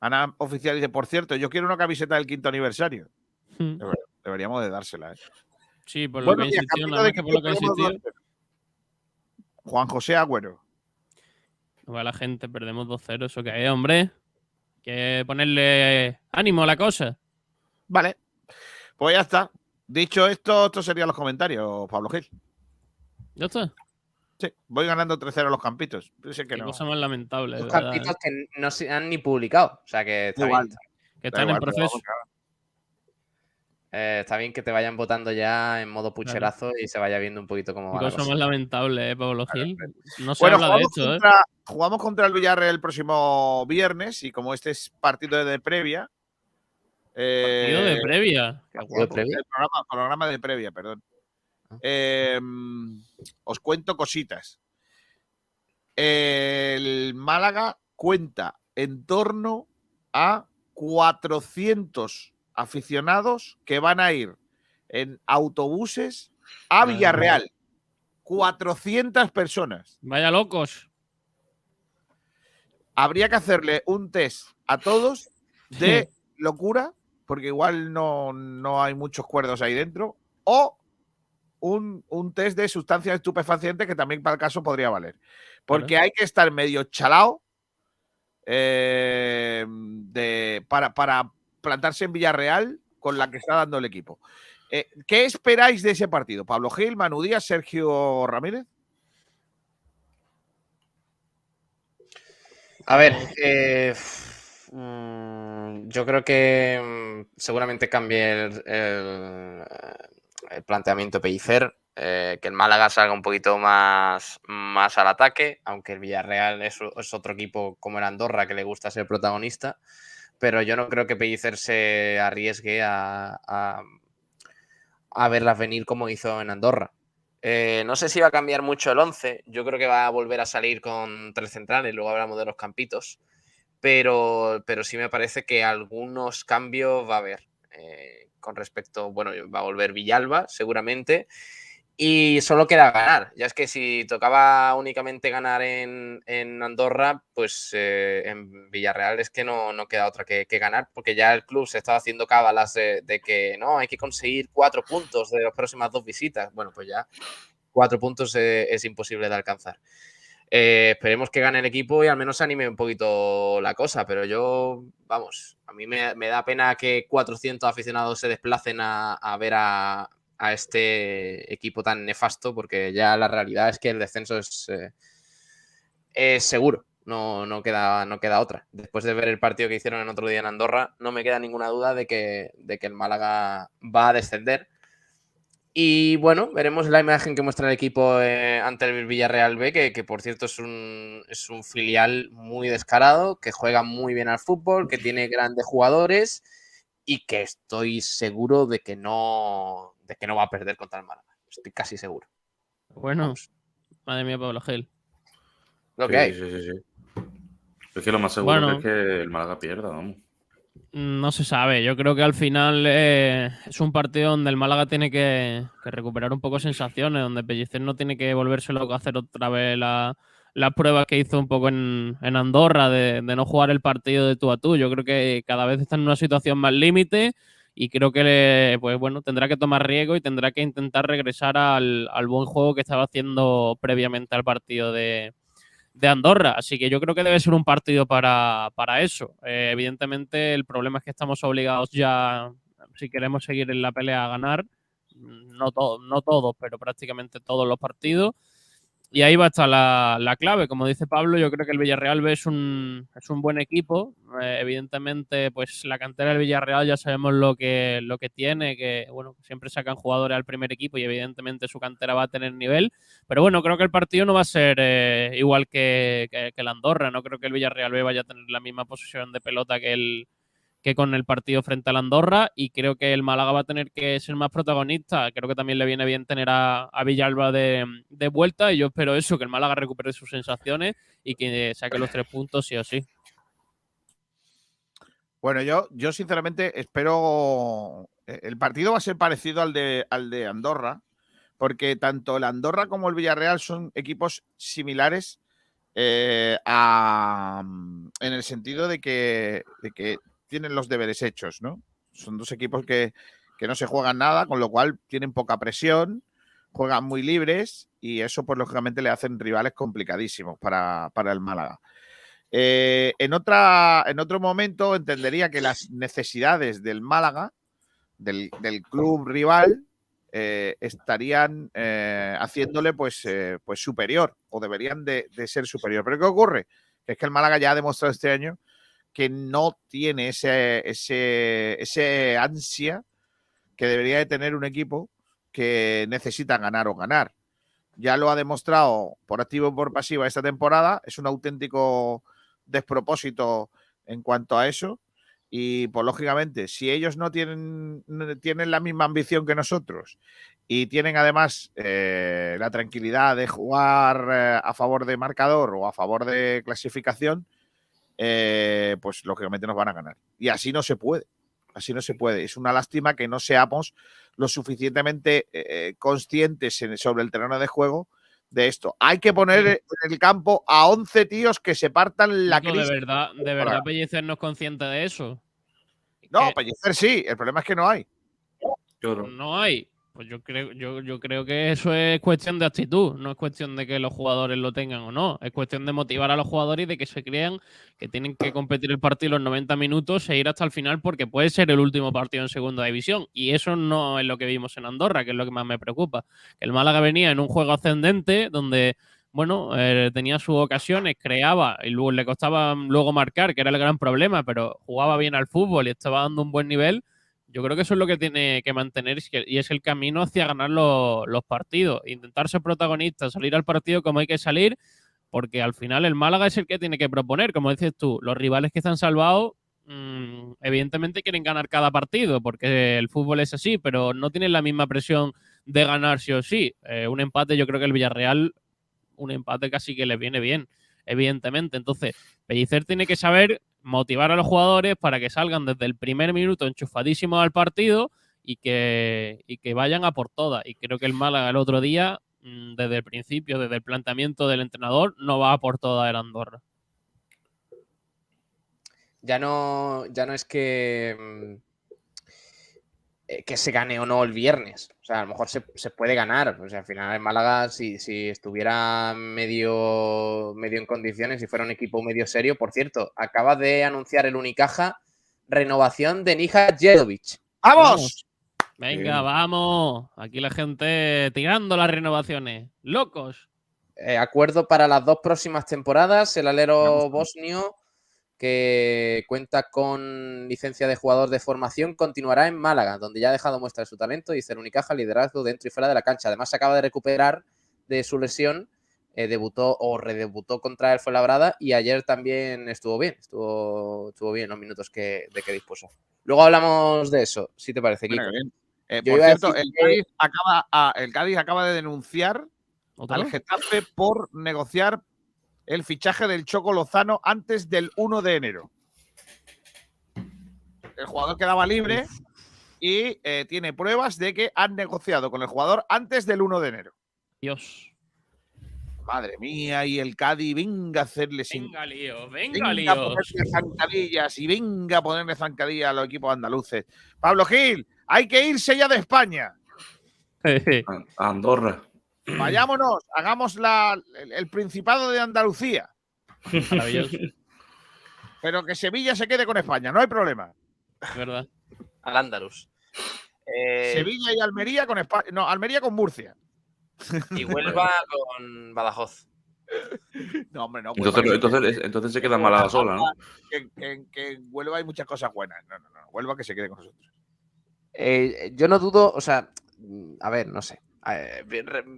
Ana Oficial dice, por cierto, yo quiero una camiseta del quinto aniversario. Mm. Deberíamos de dársela. ¿eh? Sí, por lo que más que por lo que ha Quinto insistido. tenemos dos- Juan José Agüero. No va la gente, perdemos 2-0. ¿Eso qué es, hombre? Hay que ponerle ánimo a la cosa. Vale. Pues ya está. Dicho esto, estos serían los comentarios, Pablo Gil. Ya está. Sí, voy ganando 3-0 los campitos. Pensé que Qué no. cosa más lamentable. Los campitos ¿eh? que no se han ni publicado. O sea que está Igual. bien. Que están en igual, pero proceso. vamos, claro. Eh, está bien que te vayan votando ya en modo pucherazo y se vaya viendo un poquito cómo va cosa cosa. más lamentable, ¿eh, Pablo Gil? No se Bueno, habla de ¿eh? contra, jugamos contra el Villarreal el próximo viernes y como este es partido de previa. Partido de eh, previa. Qué partido de guapo. previa. el programa, programa de previa, perdón. Ah. Eh, os cuento cositas. El Málaga cuenta en torno a 400 aficionados que van a ir en autobuses a. Villarreal. 400 personas. Vaya locos. Habría que hacerle un test a todos de locura, porque igual no, no hay muchos cuerdos ahí dentro, o un, un test de sustancias estupefacientes que también para el caso podría valer. Porque hay que estar medio chalao eh, de, para, para plantarse en Villarreal con la que está dando el equipo. Eh, ¿Qué esperáis de ese partido? Pablo Gil, Manu Díaz, Sergio Ramírez. A ver, eh, mm, yo creo que mm, seguramente cambie el, planteamiento Pellicer, eh, que el Málaga salga un poquito más, más al ataque, aunque el Villarreal es, es otro equipo como el Andorra que le gusta ser protagonista, pero yo no creo que Pellicer se arriesgue a, a, verlas venir como hizo en Andorra. Eh, no sé si va a cambiar mucho el 11. Yo creo que va a volver a salir con tres centrales. Luego hablamos de los campitos. Pero, pero sí me parece que algunos cambios va a haber. eh, con respecto, bueno, va a volver Villalba, seguramente. Y solo queda ganar. Ya es que si tocaba únicamente ganar en, en Andorra, pues eh, en Villarreal es que no, no queda otra que, ganar, porque ya el club se estaba haciendo cábalas de, que no, hay que conseguir cuatro puntos de las próximas dos visitas. Bueno, pues ya cuatro puntos eh, es imposible de alcanzar. Eh, esperemos que gane el equipo y al menos anime un poquito la cosa, pero yo, vamos, a mí me, da pena que 400 aficionados se desplacen a ver a, a este equipo tan nefasto, porque ya la realidad es que el descenso es, eh, es seguro, no, no, queda, no queda otra. Después de ver el partido que hicieron el otro día en Andorra, no me queda ninguna duda de que, de que el Málaga va a descender. Y bueno, veremos la imagen que muestra el equipo eh, ante el Villarreal B, que, que por cierto es un, es un filial muy descarado, que juega muy bien al fútbol, que tiene grandes jugadores y que estoy seguro de que no, de que no va a perder contra el Málaga. Estoy casi seguro. Bueno, Vamos. madre mía, Pablo Gel. Lo que Sí, hay. sí, sí, sí. Es que lo más seguro Bueno. es que el Málaga pierda, vamos. No se sabe. Yo creo que al final eh, es un partido donde el Málaga tiene que, que recuperar un poco sensaciones, donde Pellicer no tiene que volverse loco a hacer otra vez la- las pruebas que hizo un poco en, en Andorra de, de no jugar el partido de tú a tú. Yo creo que cada vez está en una situación más límite y creo que pues bueno, tendrá que tomar riesgo y tendrá que intentar regresar al, al buen juego que estaba haciendo previamente al partido de, de Andorra. Así que yo creo que debe ser un partido para, para eso. Eh, evidentemente, el problema es que estamos obligados ya, si queremos seguir en la pelea, a ganar. No, to- no todos, pero prácticamente todos los partidos. Y ahí va a estar la, la clave. Como dice Pablo, yo creo que el Villarreal B es un, es un buen equipo. Eh, evidentemente, pues la cantera del Villarreal ya sabemos lo que, lo que tiene, que bueno, siempre sacan jugadores al primer equipo y evidentemente su cantera va a tener nivel. Pero bueno, creo que el partido no va a ser eh, igual que, que, el Andorra. No creo que el Villarreal B vaya a tener la misma posición de pelota que, el, que con el partido frente al Andorra. Y creo que el Málaga va a tener que ser más protagonista. Creo que también le viene bien tener a, Villalba de, de vuelta. Y yo espero eso, que el Málaga recupere sus sensaciones y que saque los tres puntos sí o sí. Bueno, yo, yo sinceramente espero. eh, El partido va a ser parecido al de, al de Andorra, porque tanto el Andorra como el Villarreal son equipos similares eh, a- en el sentido de que, de que tienen los deberes hechos, ¿no? Son dos equipos que, que no se juegan nada, con lo cual tienen poca presión, juegan muy libres y eso, pues lógicamente, le hacen rivales complicadísimos para, para el Málaga. Eh, en, otra, en otro momento entendería que las necesidades del Málaga, del, del club rival, eh, estarían eh, haciéndole pues, pues superior o deberían de, ser superior. Pero ¿qué ocurre? Es que el Málaga ya ha demostrado este año que no tiene ese, ese, ese ansia que debería de tener un equipo que necesita ganar o ganar. Ya lo ha demostrado por activo y por pasiva esta temporada. Es un auténtico despropósito en cuanto a eso. Y pues lógicamente, si ellos no tienen, tienen la misma ambición que nosotros y tienen además eh, la tranquilidad de jugar eh, a favor de marcador o a favor de clasificación, eh, pues lógicamente nos van a ganar. Y así no se puede. Así no se puede. Es una lástima que no seamos lo suficientemente eh, conscientes en- sobre el terreno de juego de esto. Hay que poner en el campo a 11 tíos que se partan la crisis. de verdad, de verdad, Pellicer no es consciente de eso. No, que- Pellicer sí. El problema es que no hay. Claro. No hay. Pues yo creo, yo, yo creo que eso es cuestión de actitud, no es cuestión de que los jugadores lo tengan o no. Es cuestión de motivar a los jugadores y de que se crean que tienen que competir el partido los 90 minutos e ir hasta el final porque puede ser el último partido en segunda división. Y eso no es lo que vimos en Andorra, que es lo que más me preocupa. El Málaga venía en un juego ascendente donde, bueno, eh, tenía sus ocasiones, creaba y luego le costaba luego marcar, que era el gran problema, pero jugaba bien al fútbol y estaba dando un buen nivel. Yo creo que eso es lo que tiene que mantener y es el camino hacia ganar lo- los partidos. Intentar ser protagonista, salir al partido como hay que salir, porque al final el Málaga es el que tiene que proponer. Como dices tú, los rivales que están salvados, mm, evidentemente quieren ganar cada partido, porque el fútbol es así, pero no tienen la misma presión de ganar sí o sí. Eh, un empate, yo creo que el Villarreal, un empate casi que le viene bien, evidentemente. Entonces, Pellicer tiene que saber motivar a los jugadores para que salgan desde el primer minuto enchufadísimos al partido y que, y que vayan a por todas. Y creo que el Málaga el otro día, mm, desde el principio, desde el planteamiento del entrenador, no va a por todas el Andorra. Ya no, ya no es que, mm, eh, que se gane o no el viernes. O sea, a lo mejor se, se puede ganar. O sea, al final en Málaga, si, si estuviera medio, medio en condiciones, si fuera un equipo medio serio, por cierto, acaba de anunciar el Unicaja renovación de Nija Jedovic. ¡Vamos! Venga, vamos. Aquí la gente tirando las renovaciones. Locos. Eh, acuerdo para las dos próximas temporadas. El alero bosnio, que cuenta con licencia de jugador de formación, continuará en Málaga, donde ya ha dejado muestra de su talento y el Unicaja liderazgo dentro y fuera de la cancha. Además, se acaba de recuperar de su lesión. eh, debutó o redebutó contra el Fuenlabrada y ayer también estuvo bien, estuvo, estuvo bien los minutos que, de que dispuso. Luego hablamos de eso, si te parece, Kiko. Bien. Eh, Yo por cierto, el que- Cádiz, acaba, a- el Cádiz acaba de denunciar ¿Otra al vez? Getafe por negociar el fichaje del Choco Lozano antes del 1 de enero. El jugador quedaba libre y eh, tiene pruebas de que han negociado con el jugador antes del 1 de enero. Dios. Madre mía, y el Cádiz, venga a hacerle sin. Venga, lío. Venga, Venga a líos. ponerle zancadillas y venga a ponerle zancadillas a los equipos andaluces. Pablo Gil, hay que irse ya de España. A- Andorra. Vayámonos, hagamos la, el, el Principado de Andalucía. Maravilloso. Pero que Sevilla se quede con España, no hay problema. es verdad. Al Andalus. Eh, Sevilla y Almería con España. No, Almería con Murcia. y Huelva con Badajoz. No, hombre, no. Entonces, Huelva- entonces, entonces se queda Málaga sola, ¿no? Que, que- que en Huelva hay muchas cosas buenas. No, no, no. Huelva que se quede con nosotros. Eh, yo no dudo, o sea, mm, a ver, no sé. Eh,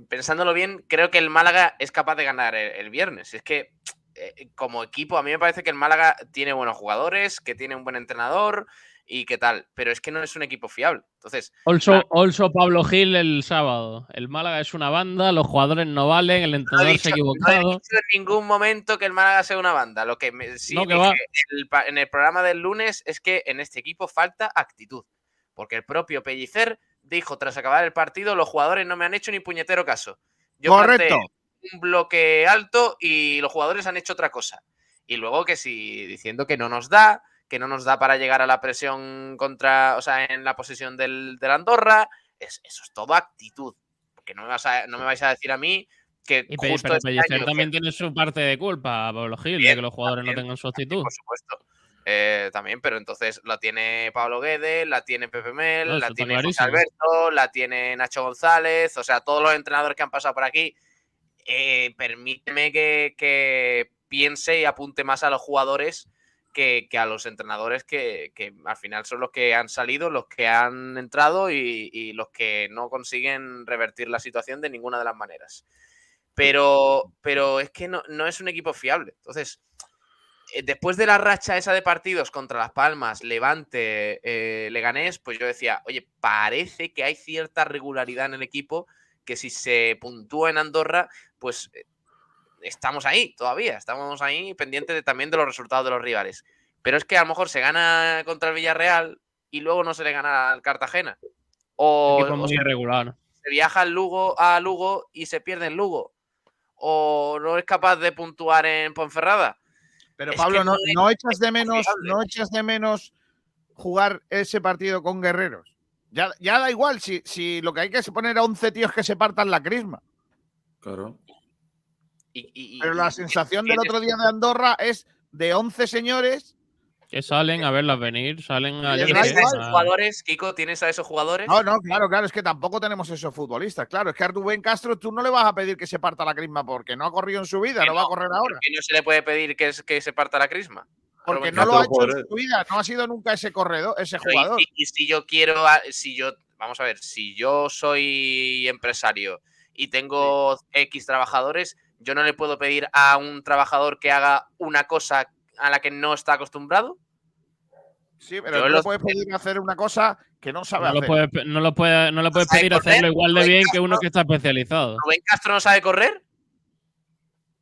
pensándolo bien, creo que el Málaga es capaz de ganar el, el viernes. Es que eh, como equipo, a mí me parece que el Málaga tiene buenos jugadores, que tiene un buen entrenador y qué tal, pero es que no es un equipo fiable. Entonces, Also, Claro. also Pablo Gil el sábado. El Málaga es una banda, los jugadores no valen, el no entrenador dicho, se ha no he equivocado. dicho en ningún momento que el Málaga sea una banda. Lo que me- sí No, que dije el en el programa del lunes es que en este equipo falta actitud. Porque el propio Pellicer dijo tras acabar el partido, los jugadores no me han hecho ni puñetero caso. Yo Correcto. un bloque alto y los jugadores han hecho otra cosa. Y luego que sí, diciendo que no nos da, que no nos da para llegar a la presión contra, o sea, en la posesión del, del Andorra. Es, eso es todo actitud. Porque no me, vas a- no me vais a decir a mí que Y justo pero este año que- también tiene su parte de culpa, Pablo Gil, de Bien, que los jugadores no tengan su actitud. por supuesto. Eh, también, pero entonces la tiene Pablo Guedes, la tiene Pepe Mel, No, eso la tiene José. Alberto, la tiene Nacho González, o sea, todos los entrenadores que han pasado por aquí. eh, permíteme que, que piense y apunte más a los jugadores que, que a los entrenadores que, que al final son los que han salido, los que han entrado y, y los que no consiguen revertir la situación de ninguna de las maneras. Pero, pero es que no, no es un equipo fiable. Entonces, después de la racha esa de partidos contra Las Palmas, Levante, eh, Leganés, pues yo decía, oye, parece que hay cierta regularidad en el equipo que si se puntúa en Andorra, pues eh, estamos ahí todavía, estamos ahí pendientes de- también de los resultados de los rivales. Pero es que a lo mejor se gana contra el Villarreal y luego no se le gana al Cartagena. O, o muy se, irregular. se viaja al Lugo, a Lugo y se pierde en Lugo. O no es capaz de puntuar en Ponferrada. Pero Es Pablo, no, no es- no echas de menos, no echas de menos jugar ese partido con guerreros. Ya, ya da igual si, si lo que hay que es poner a 11 tíos que se partan la crisma. Claro. Y- y- Pero la y sensación del otro día de Andorra es de 11 señores. Que salen a verlas venir, salen a. ¿Tienes a esos jugadores, Kiko? ¿Tienes a esos jugadores? No, no, claro, claro, es que tampoco tenemos esos futbolistas. Claro, es que a Rubén Castro tú no le vas a pedir que se parta la crisma porque no ha corrido en su vida, no va a correr ¿Por ahora. qué no se le puede pedir que, es- que se parta la crisma? Porque no lo ha hecho en su vida, no ha sido nunca ese corredor, ese Pero y jugador. Y, si yo quiero, a- si yo, vamos a ver, si yo soy empresario y tengo X trabajadores, yo no le puedo pedir a un trabajador que haga una cosa a la que no está acostumbrado. Sí, pero no lo- puedes pedir hacer una cosa que no sabe No lo hacer. puedes, pe- no lo puedes, no le puedes ¿Sabe pedir correr? hacerlo igual de bien que uno que está especializado. ¿Rubén Castro no sabe correr?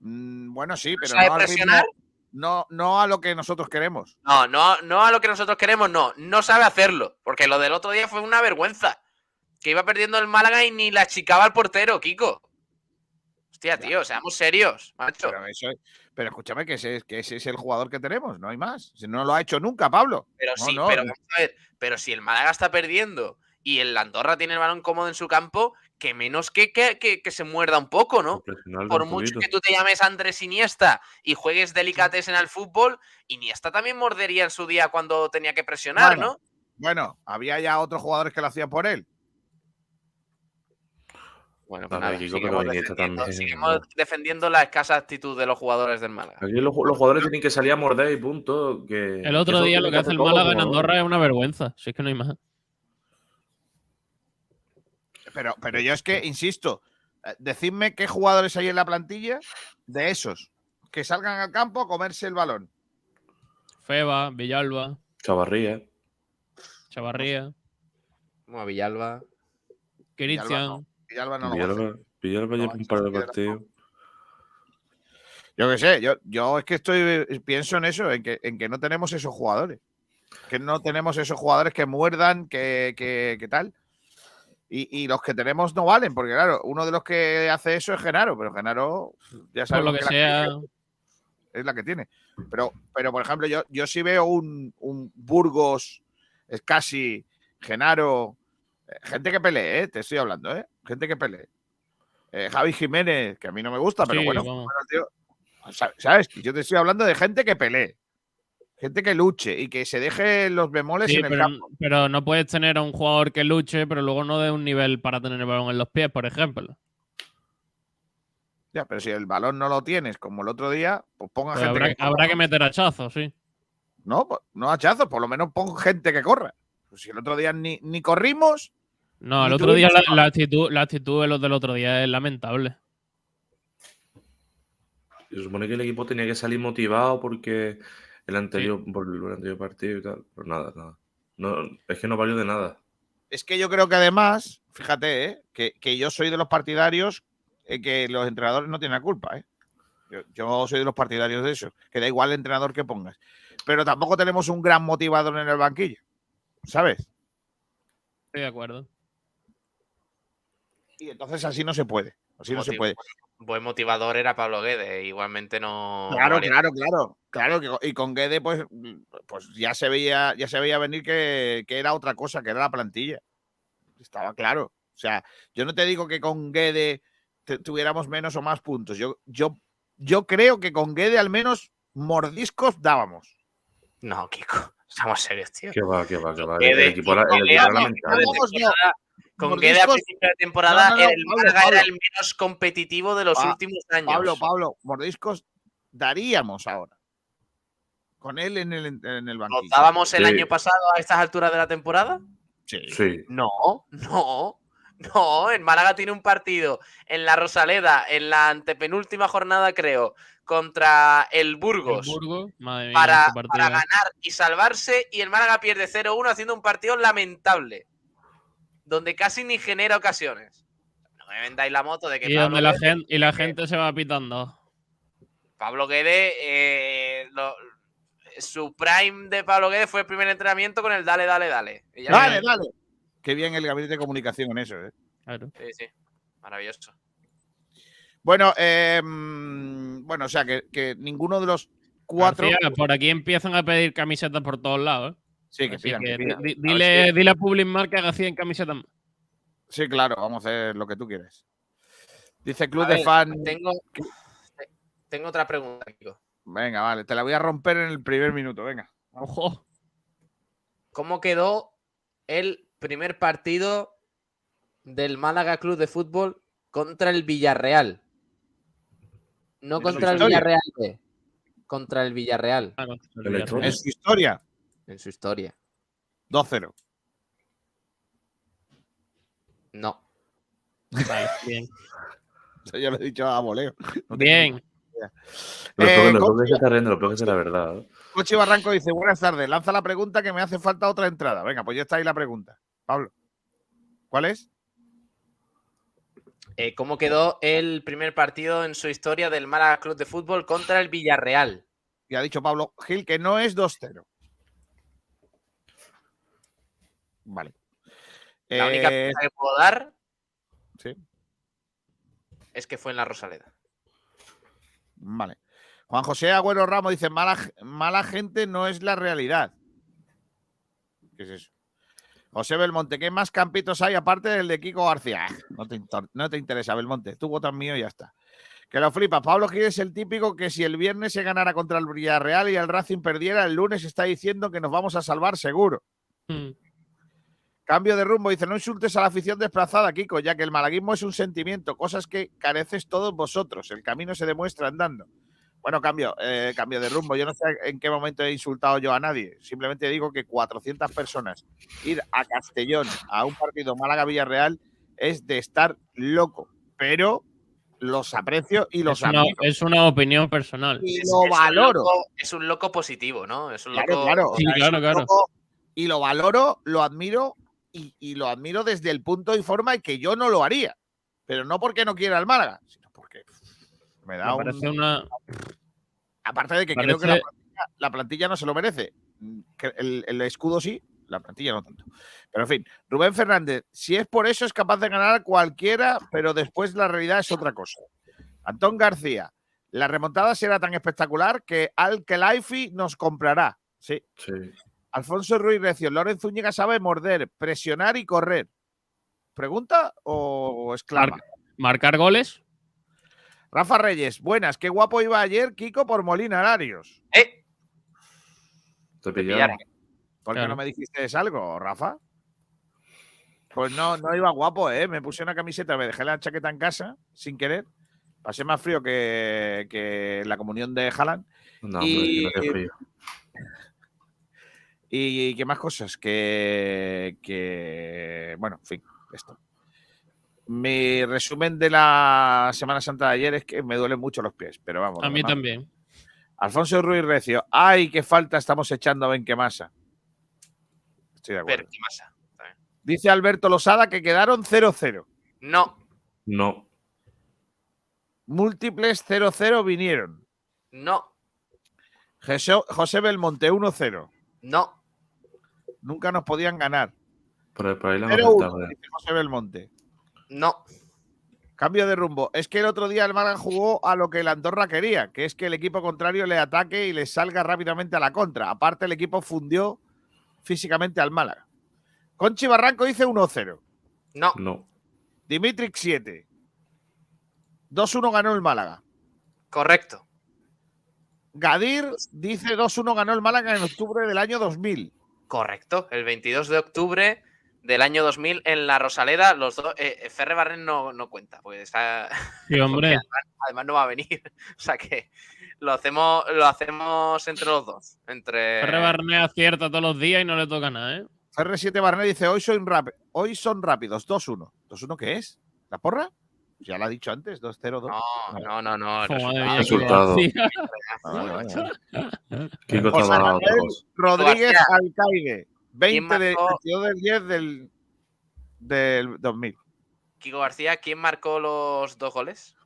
Mm, bueno, sí, pero ¿Sabe no, al ritmo- presionar? no, no a lo que nosotros queremos. No, no, no a lo que nosotros queremos, no. No sabe hacerlo. Porque lo del otro día fue una vergüenza. Que iba perdiendo el Málaga y ni la achicaba al portero, Kiko. Hostia, tío, seamos serios, macho. Pero, eso es- pero escúchame que ese, es- que ese es el jugador que tenemos, no hay más. Si no lo ha hecho nunca, Pablo. Pero No, sí, no, pero no. vamos a ver, pero si el Málaga está perdiendo y el Andorra tiene el balón cómodo en su campo, que menos que, que, que- que se muerda un poco, ¿no? Por mucho poquito. que tú te llames Andrés Iniesta y juegues delicates en el fútbol, Iniesta también mordería en su día cuando tenía que presionar, Bueno, ¿no? Bueno, había ya otros jugadores que lo hacían por él. Bueno, Vale, nada, Kiko, seguimos defendiendo, también, seguimos ¿no? defendiendo la escasa actitud de los jugadores del Málaga. Aquí los, los jugadores tienen que salir a morder y punto. Que, El otro día lo que hace el Málaga en. Andorra es una vergüenza. Si es que no hay más. Pero, pero yo es que, insisto, eh, decidme qué jugadores hay en la plantilla de esos que salgan al campo a comerse el balón. Feba, Villalba, Chavarría. Chavarría, Como a Villalba. Cristian. Villalba no lo va a hacer. Villalba, Villalba No, lleva un par de Villalba partidos. Yo qué sé, yo, yo es que estoy pienso en eso, en que, en que no tenemos esos jugadores. Que no tenemos esos jugadores que muerdan, que, que, que tal. Y, y los que tenemos no valen, porque claro, uno de los que hace eso es Genaro, pero Genaro ya sabemos lo que sea. es la que tiene. Pero, pero por ejemplo, yo, yo sí veo un, un Burgos, Escasi, Genaro, eh, gente que pelee, ¿eh? te estoy hablando, ¿eh? Gente que pelee. Eh, Javi Jiménez, que a mí no me gusta, pero Sí, bueno, tío, ¿sabes? Yo te estoy hablando de gente que pelee, gente que luche y que se deje los bemoles Sí, en el pero, campo. pero no puedes tener a un jugador que luche, pero luego no de un nivel para tener el balón en los pies, por ejemplo. Ya, pero si el balón no lo tienes como el otro día, pues ponga Pues gente habrá, que habrá que meter hachazos, sí. No, no hachazos, por lo menos pon gente que corra. Pues si el otro día ni, ni corrimos, No, el otro día la actitud, la actitud de los del otro día es lamentable. Se supone que el equipo tenía que salir motivado porque el anterior, por el anterior partido y tal. Pero nada, nada. No, es que no valió de nada. Es que yo creo que además, fíjate, ¿eh? que, que yo soy de los partidarios eh, que los entrenadores no tienen la culpa. ¿eh? Yo, yo soy de los partidarios de eso, que da igual el entrenador que pongas. Pero tampoco tenemos un gran motivador en el banquillo, ¿sabes? Estoy de acuerdo. Y entonces así no se puede. Así no se Motiv- puede. Buen motivador era Pablo Guedes, igualmente no. Claro, claro, claro. Claro, y con Guede, pues, pues ya se veía, ya se veía venir que, que era otra cosa, que era la plantilla. Estaba claro. O sea, yo no te digo que con Guede tuviéramos menos o más puntos. Yo, yo, yo creo que con Guede al menos mordiscos dábamos. No, Kiko, estamos serios, tío. Que va, que va, que va. Guede- El equipo era, el Guede- Con Guede a principio de temporada, No, no, no, el Pablo, Málaga era el menos competitivo de los Pa- últimos años. Pablo, Pablo, mordiscos daríamos ahora. Con él en el, en el banquillo. ¿Notábamos el Sí. año pasado a estas alturas de la temporada? Sí. Sí. No, no, no. El Málaga tiene un partido en la Rosaleda, en la antepenúltima jornada, creo, contra el El Burgos. Burgos, madre mía, para, partido. para ganar y salvarse y el Málaga pierde 0-1 haciendo un partido lamentable, donde casi ni genera ocasiones. No me vendáis la moto de que y Pablo donde la gente, y la gente se va pitando. Pablo Guedes, eh, lo- su prime de Pablo Guedes fue el primer entrenamiento con el dale, dale, dale. Dale, dale. Qué bien el gabinete de comunicación en eso, ¿eh? Claro. Sí, sí, maravilloso. Bueno, eh, bueno, o sea que, que ninguno de los cuatro. García, por aquí empiezan a pedir camisetas por todos lados. ¿eh? Sí, que pidan, que que pidan. di- A dile, si- dile a Public Mark que haga 100 camisetas más. Sí, claro, vamos a hacer lo que tú quieres. Dice Club A de ver, Fan. Tengo, tengo otra pregunta, Kiko. Venga, vale, te la voy a romper en el primer minuto, venga. Ojo. ¿Cómo quedó el primer partido del Málaga Club de Fútbol contra el Villarreal? No ¿En su contra el historia? Villarreal B, contra el Villarreal Ah, contra el El Villarreal. En su historia, en su historia. 2-0. No. Vale, bien. Eso yo lo he dicho a voleo. No Bien. Lo Eh, lo peor Conchi- que se está riendo, lo que será verdad. ¿eh? Cochi Barranco dice, buenas tardes, lanza la pregunta que me hace falta otra entrada. Venga, pues ya está ahí la pregunta. Pablo, ¿cuál es? Eh, ¿Cómo quedó el primer partido en su historia del Málaga Club de Fútbol contra el Villarreal? Y ha dicho Pablo Gil que no es 2-0. Vale. La única Eh, pista que puedo dar sí, es que fue en la Rosaleda. vale. Juan José Agüero Ramos dice, mala, mala gente no es la realidad. ¿Qué es eso? José Belmonte, ¿qué más campitos hay aparte del de Kiko García? Ah, No te, inter- no te interesa, Belmonte. Tú votas mío y ya está. Que lo flipas. Pablo Gil es el típico que si el viernes se ganara contra el Villarreal y el Racing perdiera, el lunes está diciendo que nos vamos a salvar seguro. Mm. Cambio de rumbo, dice, no insultes a la afición desplazada, Kiko, ya que el malaguismo es un sentimiento, cosas que careces todos vosotros. El camino se demuestra andando. Bueno, cambio, eh, cambio de rumbo. Yo no sé en qué momento he insultado yo a nadie. Simplemente digo que 400 personas ir a Castellón a un partido Málaga-Villarreal es de estar loco. Pero los aprecio y los Es una, es una opinión personal. Y Es- lo es un valoro. loco- es un loco positivo, ¿no? Es un Claro, loco. claro. o Sí, claro, claro. loco y lo valoro, lo admiro y, y lo admiro desde el punto y forma en que yo no lo haría. Pero no porque no quiera el Málaga, sino porque me da Me un... una. Aparte de que creo que la plantilla, la plantilla no se lo merece. El, el escudo sí, la plantilla no tanto. Pero en fin, Rubén Fernández, si es por eso es capaz de ganar a cualquiera, pero después la realidad es otra cosa. Antón García, la remontada será tan espectacular que Al Khelaifi nos comprará. Sí. Sí. Alfonso Ruiz Recio, Lorenz Zúñiga sabe morder, presionar y correr. ¿Pregunta o exclama? Mar- marcar goles. Rafa Reyes, buenas, qué guapo iba ayer Kiko por Molina Larios. ¡Eh! Te pillaron. ¿Por qué Claro. no me dijiste algo, Rafa? Pues no, no iba guapo, ¿eh? Me puse una camiseta, me dejé la chaqueta en casa sin querer. Pasé más frío que, que la comunión de Haaland. No, hombre, Y- que no frío. Y, qué más cosas que, que. Bueno, en fin, esto. Mi resumen de la Semana Santa de ayer es que me duelen mucho los pies, pero vamos. A mí demás- también. Alfonso Ruiz Recio, ¡ay, qué falta estamos echando a Benquemasa! Estoy de acuerdo. Dice Alberto Losada que quedaron 0-0. No, No. Múltiples 0-0 vinieron. no, José Belmonte 1-0. no. Nunca nos podían ganar. Por, por ahí la hemos 0-1, saltado, eh. dice José Belmonte. No, Cambio de rumbo. Es que el otro día el Málaga jugó a lo que el Andorra quería, que es que el equipo contrario le ataque y le salga rápidamente a la contra. Aparte, el equipo fundió físicamente al Málaga. Conchi Barranco dice 1-0. no, No. Dimitric 7. 2-1 ganó el Málaga. correcto. Gadir dice 2-1 ganó el Málaga en octubre del año 2000. Correcto. El 22 de octubre del año 2000 en la Rosaleda, los dos. Eh, Ferre Barren no, no cuenta, pues está. Sí, hombre. Además no va a venir. O sea que lo hacemos, lo hacemos entre los dos. Entre. Ferre Barnea acierta todos los días y no le toca nada, ¿eh? CR7 Barnet dice hoy son, rap- hoy son rápidos. 2-1. ¿2-1 qué es? ¿La porra? Ya lo ha dicho antes, 2-0-2. No, no, no, no. el resultado. qué Resultado. vacía. Ah. Rodríguez. Alcaide. 20 de, marcó? 22 del 10 del, del 2000. Kiko García, ¿quién marcó los dos goles?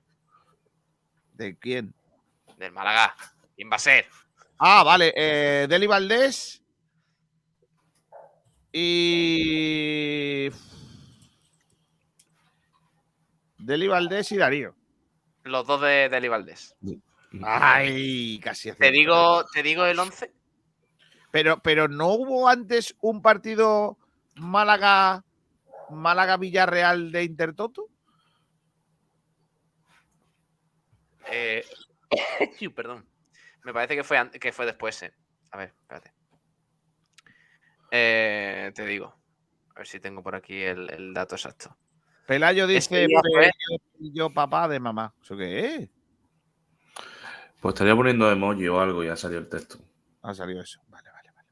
¿De quién? Del Málaga. ¿Quién va a ser? Ah, vale. Eh, Deli Valdés. Y. Deli Valdés y Darío. Los dos de Deli Valdés. Ay, casi ¿Te digo, ¿Te digo el 11? Pero, pero no hubo antes un partido Málaga. Málaga Villarreal de Intertoto. Eh, perdón. Me parece que fue, que fue después. eh. A ver, espérate. Eh, te digo. A ver si tengo por aquí el, el dato exacto. Pelayo dice: "Pello, yo papá de mamá. ¿Eso qué es? Pues estaría poniendo emoji o algo y ya salió el texto. Ha salido eso. Vale, vale, vale.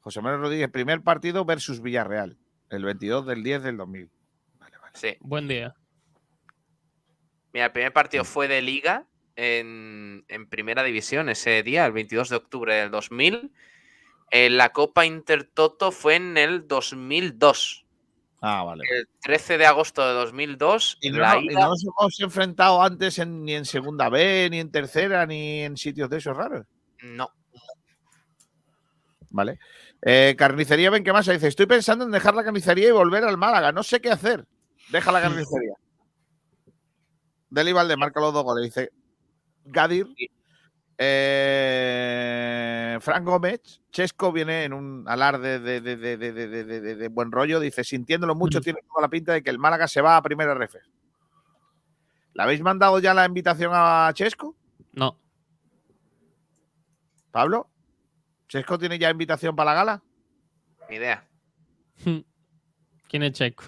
José Manuel Rodríguez, primer partido versus Villarreal. El 22 del 10 del 2000. Vale, vale. Sí. Buen día. Mira, el primer partido fue de Liga en, en primera división ese día, el 22 de octubre del 2000. Eh, la Copa Intertoto fue en el 2002. Ah, vale. El 13 de agosto de 2002. Y no, la no- y ida- no nos hemos enfrentado antes en- ni en segunda B, ni en tercera, ni en sitios de esos raros. No. Vale. Eh, carnicería Benquemasa dice: Estoy pensando en dejar la carnicería y volver al Málaga. No sé qué hacer. Deja la carnicería. Deli Valde marca los dos goles. Dice Gadir. Eh, Fran Gómez. Chesco viene en un alarde de, de- de- de- de- de- de- de- de buen rollo. Dice: Sintiéndolo mucho, tiene toda la pinta de que el Málaga se va a primera ref. ¿Le habéis mandado ya la invitación a Chesco? No. Pablo. ¿Chesco tiene ya invitación para la gala? Ni idea. ¿Quién es Checo?